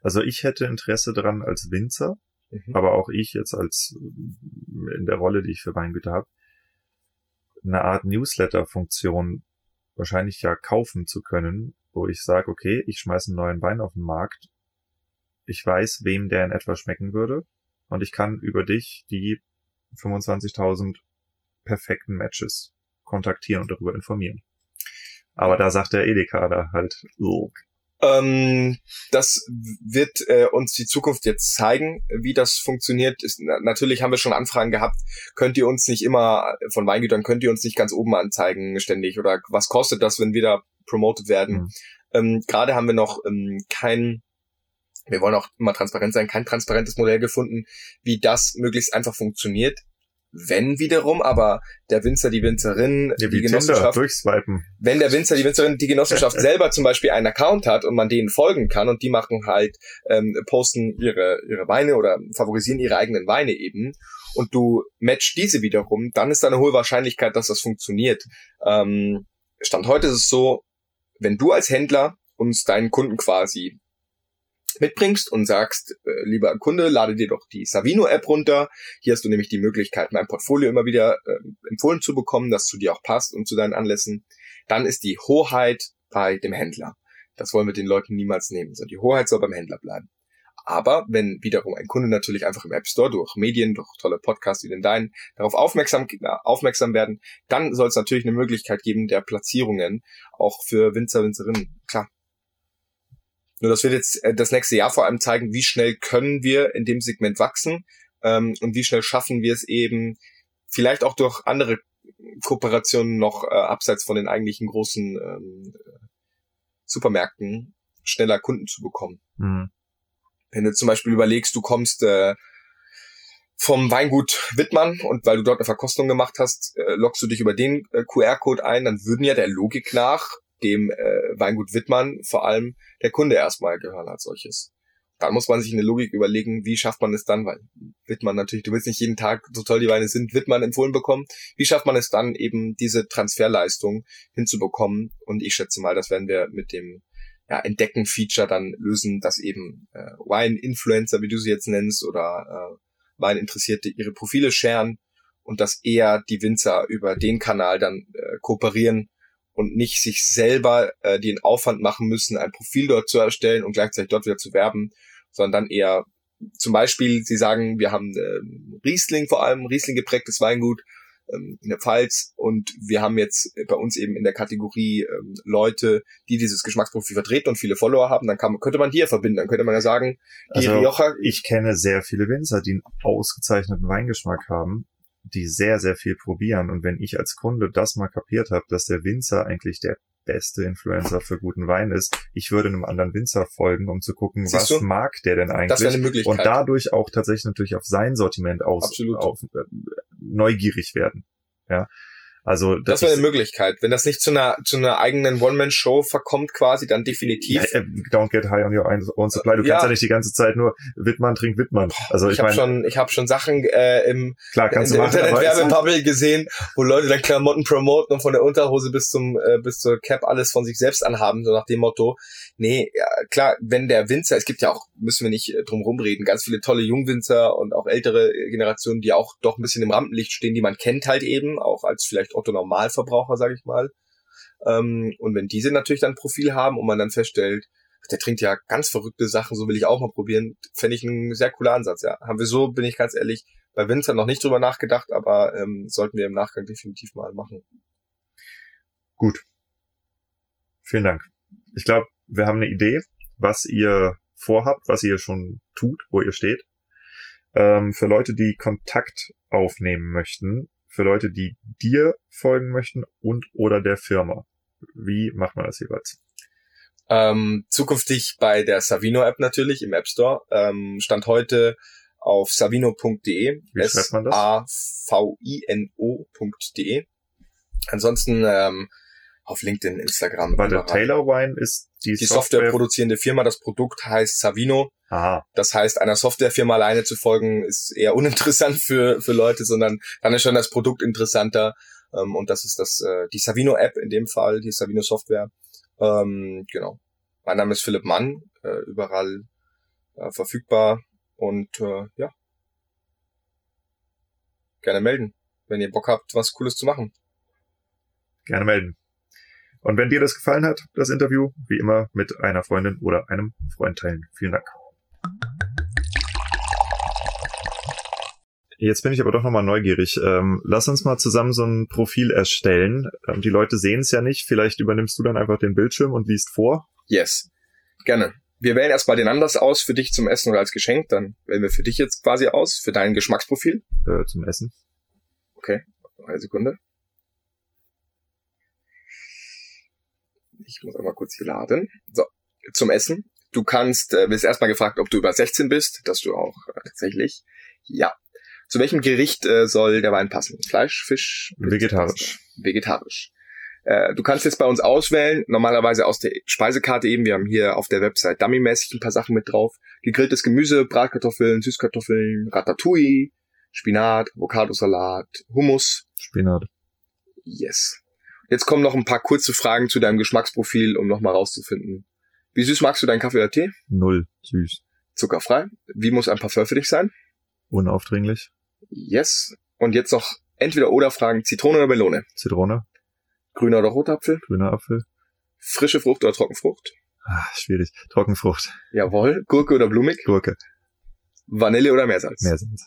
Also ich hätte Interesse daran als Winzer, mhm. aber auch ich jetzt als in der Rolle, die ich für Weingüter habe, eine Art Newsletter-Funktion wahrscheinlich ja kaufen zu können, wo ich sage, okay, ich schmeiße einen neuen Wein auf den Markt ich weiß, wem der in etwa schmecken würde und ich kann über dich die 25.000 perfekten Matches kontaktieren und darüber informieren. Aber da sagt der Edeka da halt, oh. Ähm, das wird äh, uns die Zukunft jetzt zeigen, wie das funktioniert. Ist, na, natürlich haben wir schon Anfragen gehabt. Könnt ihr uns nicht immer von Weingütern könnt ihr uns nicht ganz oben anzeigen ständig oder was kostet das, wenn wir da promoted werden? Mhm. Ähm, Gerade haben wir noch ähm, kein wir wollen auch immer transparent sein, kein transparentes Modell gefunden, wie das möglichst einfach funktioniert. Wenn wiederum aber der Winzer, die Winzerin, ja, die Genossenschaft, wenn der Winzer, die Winzerin, die Genossenschaft <laughs> selber zum Beispiel einen Account hat und man denen folgen kann und die machen halt, ähm, posten ihre, ihre Weine oder favorisieren ihre eigenen Weine eben und du match diese wiederum, dann ist da eine hohe Wahrscheinlichkeit, dass das funktioniert. Ähm, Stand heute ist es so, wenn du als Händler uns deinen Kunden quasi mitbringst und sagst, äh, lieber Kunde, lade dir doch die Savino-App runter. Hier hast du nämlich die Möglichkeit, mein Portfolio immer wieder äh, empfohlen zu bekommen, das zu dir auch passt und zu deinen Anlässen. Dann ist die Hoheit bei dem Händler. Das wollen wir den Leuten niemals nehmen, sondern die Hoheit soll beim Händler bleiben. Aber wenn wiederum ein Kunde natürlich einfach im App Store durch Medien, durch tolle Podcasts wie den deinen darauf aufmerksam, aufmerksam werden, dann soll es natürlich eine Möglichkeit geben der Platzierungen auch für Winzer, Winzerinnen. Klar, nur das wird jetzt äh, das nächste Jahr vor allem zeigen, wie schnell können wir in dem Segment wachsen ähm, und wie schnell schaffen wir es eben, vielleicht auch durch andere Kooperationen noch äh, abseits von den eigentlichen großen ähm, Supermärkten schneller Kunden zu bekommen. Mhm. Wenn du zum Beispiel überlegst, du kommst äh, vom Weingut Wittmann und weil du dort eine Verkostung gemacht hast, äh, loggst du dich über den äh, QR-Code ein, dann würden ja der Logik nach dem äh, Weingut Wittmann vor allem der Kunde erstmal gehören als solches. Dann muss man sich eine Logik überlegen, wie schafft man es dann, weil Wittmann natürlich, du willst nicht jeden Tag, so toll die Weine sind, Wittmann empfohlen bekommen. Wie schafft man es dann eben, diese Transferleistung hinzubekommen? Und ich schätze mal, das werden wir mit dem ja, Entdecken-Feature dann lösen, dass eben äh, Wine-Influencer, wie du sie jetzt nennst, oder äh, Wein-Interessierte ihre Profile scheren und dass eher die Winzer über den Kanal dann äh, kooperieren und nicht sich selber äh, den Aufwand machen müssen, ein Profil dort zu erstellen und gleichzeitig dort wieder zu werben, sondern dann eher zum Beispiel, sie sagen, wir haben äh, Riesling vor allem, Riesling geprägtes Weingut ähm, in der Pfalz und wir haben jetzt bei uns eben in der Kategorie ähm, Leute, die dieses Geschmacksprofil vertreten und viele Follower haben, dann kann, könnte man ja verbinden, dann könnte man ja sagen, die also, Rioja... Ich kenne sehr viele Winzer, die einen ausgezeichneten Weingeschmack haben die sehr, sehr viel probieren. Und wenn ich als Kunde das mal kapiert habe, dass der Winzer eigentlich der beste Influencer für guten Wein ist, ich würde einem anderen Winzer folgen, um zu gucken, Siehst was du? mag der denn eigentlich? Und dadurch auch tatsächlich natürlich auf sein Sortiment aus, auf, äh, neugierig werden. Ja. Also das, das wäre eine Möglichkeit. Wenn das nicht zu einer zu einer eigenen One-Man-Show verkommt, quasi, dann definitiv. Ja, äh, don't get high on your own supply. Du ja. kannst ja nicht die ganze Zeit nur Wittmann trinkt Wittmann. Also ich, ich habe schon ich habe schon Sachen äh, im Klar, kannst in der Internet-Werbebubble gesehen, wo Leute dann Klamotten promoten und von der Unterhose bis zum äh, bis zur Cap alles von sich selbst anhaben, so nach dem Motto. Nee, ja, klar, wenn der Winzer, es gibt ja auch, müssen wir nicht äh, drum rumreden, ganz viele tolle Jungwinzer und auch ältere Generationen, die auch doch ein bisschen im Rampenlicht stehen, die man kennt halt eben, auch als vielleicht Otto Normalverbraucher, sage ich mal. Ähm, und wenn diese natürlich dann ein Profil haben und man dann feststellt, der trinkt ja ganz verrückte Sachen, so will ich auch mal probieren, fände ich ein sehr cooler Ansatz, ja. Haben wir so, bin ich ganz ehrlich, bei Winzer noch nicht drüber nachgedacht, aber ähm, sollten wir im Nachgang definitiv mal machen. Gut. Vielen Dank. Ich glaube, wir haben eine Idee, was ihr vorhabt, was ihr schon tut, wo ihr steht. Ähm, für Leute, die Kontakt aufnehmen möchten, für Leute, die dir folgen möchten und oder der Firma. Wie macht man das jeweils? Ähm, zukünftig bei der Savino-App natürlich im App Store. Ähm, Stand heute auf savino.de. Wie schreibt man das? A-V-I-N-O.de. Ansonsten ähm, auf LinkedIn, Instagram. Weil der Taylor Wine ist die, die Software, Software produzierende Firma. Das Produkt heißt Savino. Aha. Das heißt, einer Softwarefirma alleine zu folgen, ist eher <laughs> uninteressant für, für Leute, sondern dann ist schon das Produkt interessanter. Ähm, und das ist das, äh, die Savino-App in dem Fall, die Savino-Software. Ähm, genau. Mein Name ist Philipp Mann, äh, überall äh, verfügbar. Und äh, ja. Gerne melden, wenn ihr Bock habt, was Cooles zu machen. Gerne melden. Und wenn dir das gefallen hat, das Interview, wie immer mit einer Freundin oder einem Freund teilen. Vielen Dank. Jetzt bin ich aber doch nochmal neugierig. Ähm, lass uns mal zusammen so ein Profil erstellen. Ähm, die Leute sehen es ja nicht. Vielleicht übernimmst du dann einfach den Bildschirm und liest vor. Yes. Gerne. Wir wählen erstmal den Anlass aus für dich zum Essen oder als Geschenk. Dann wählen wir für dich jetzt quasi aus, für dein Geschmacksprofil. Äh, zum Essen. Okay. Eine Sekunde. Ich muss einmal kurz hier laden. So, zum Essen. Du kannst, äh, wirst erstmal gefragt, ob du über 16 bist, dass du auch äh, tatsächlich. Ja. Zu welchem Gericht äh, soll der Wein passen? Fleisch, Fisch? Vegetarisch. Vegetarisch. Äh, du kannst jetzt bei uns auswählen, normalerweise aus der Speisekarte eben. Wir haben hier auf der Website dummymäßig ein paar Sachen mit drauf. Gegrilltes Gemüse, Bratkartoffeln, Süßkartoffeln, Ratatouille, Spinat, Avocadosalat, Hummus. Spinat. Yes. Jetzt kommen noch ein paar kurze Fragen zu deinem Geschmacksprofil, um nochmal rauszufinden. Wie süß magst du deinen Kaffee oder Tee? Null. Süß. Zuckerfrei. Wie muss ein Parfum für dich sein? Unaufdringlich. Yes. Und jetzt noch entweder oder Fragen. Zitrone oder Melone? Zitrone. Grüner oder roter Apfel? Grüner Apfel. Frische Frucht oder Trockenfrucht? Ah, schwierig. Trockenfrucht. Jawohl. Gurke oder blumig? Gurke. Vanille oder Meersalz? Meersalz.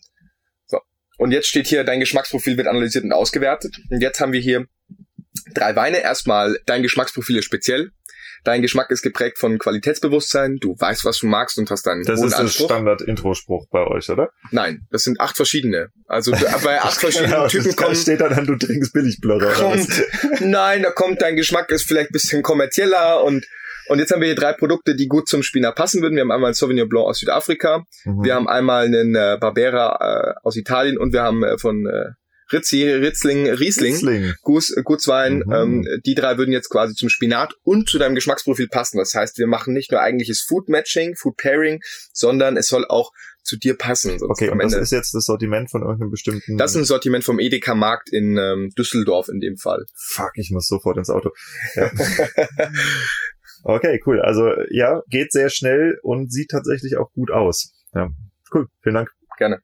Und jetzt steht hier, dein Geschmacksprofil wird analysiert und ausgewertet. Und jetzt haben wir hier drei Weine. Erstmal, dein Geschmacksprofil ist speziell. Dein Geschmack ist geprägt von Qualitätsbewusstsein. Du weißt, was du magst und hast deinen Das ist das Standard-Intro-Spruch bei euch, oder? Nein, das sind acht verschiedene. Also bei acht <laughs> verschiedenen Genau, Typen kommen. steht dann, du trinkst was? <laughs> nein, da kommt dein Geschmack ist vielleicht ein bisschen kommerzieller und und jetzt haben wir hier drei Produkte, die gut zum Spinat passen würden. Wir haben einmal einen Sauvignon Blanc aus Südafrika, Mhm. wir haben einmal einen äh, Barbera äh, aus Italien und wir haben äh, von äh, Rizzi, Ritzling, Riesling, Riesling. Guts, Gutswein. Mhm. Ähm, die drei würden jetzt quasi zum Spinat und zu deinem Geschmacksprofil passen. Das heißt, wir machen nicht nur eigentliches Food Matching, Food Pairing, sondern es soll auch zu dir passen. Okay, und das ist jetzt das Sortiment von irgendeinem bestimmten... das ist ein Sortiment vom Edeka Markt in ähm, Düsseldorf in dem Fall. Fuck, ich muss sofort ins Auto. Ja. <laughs> okay, cool. Also ja, geht sehr schnell und sieht tatsächlich auch gut aus. Ja, cool. Vielen Dank. Gerne.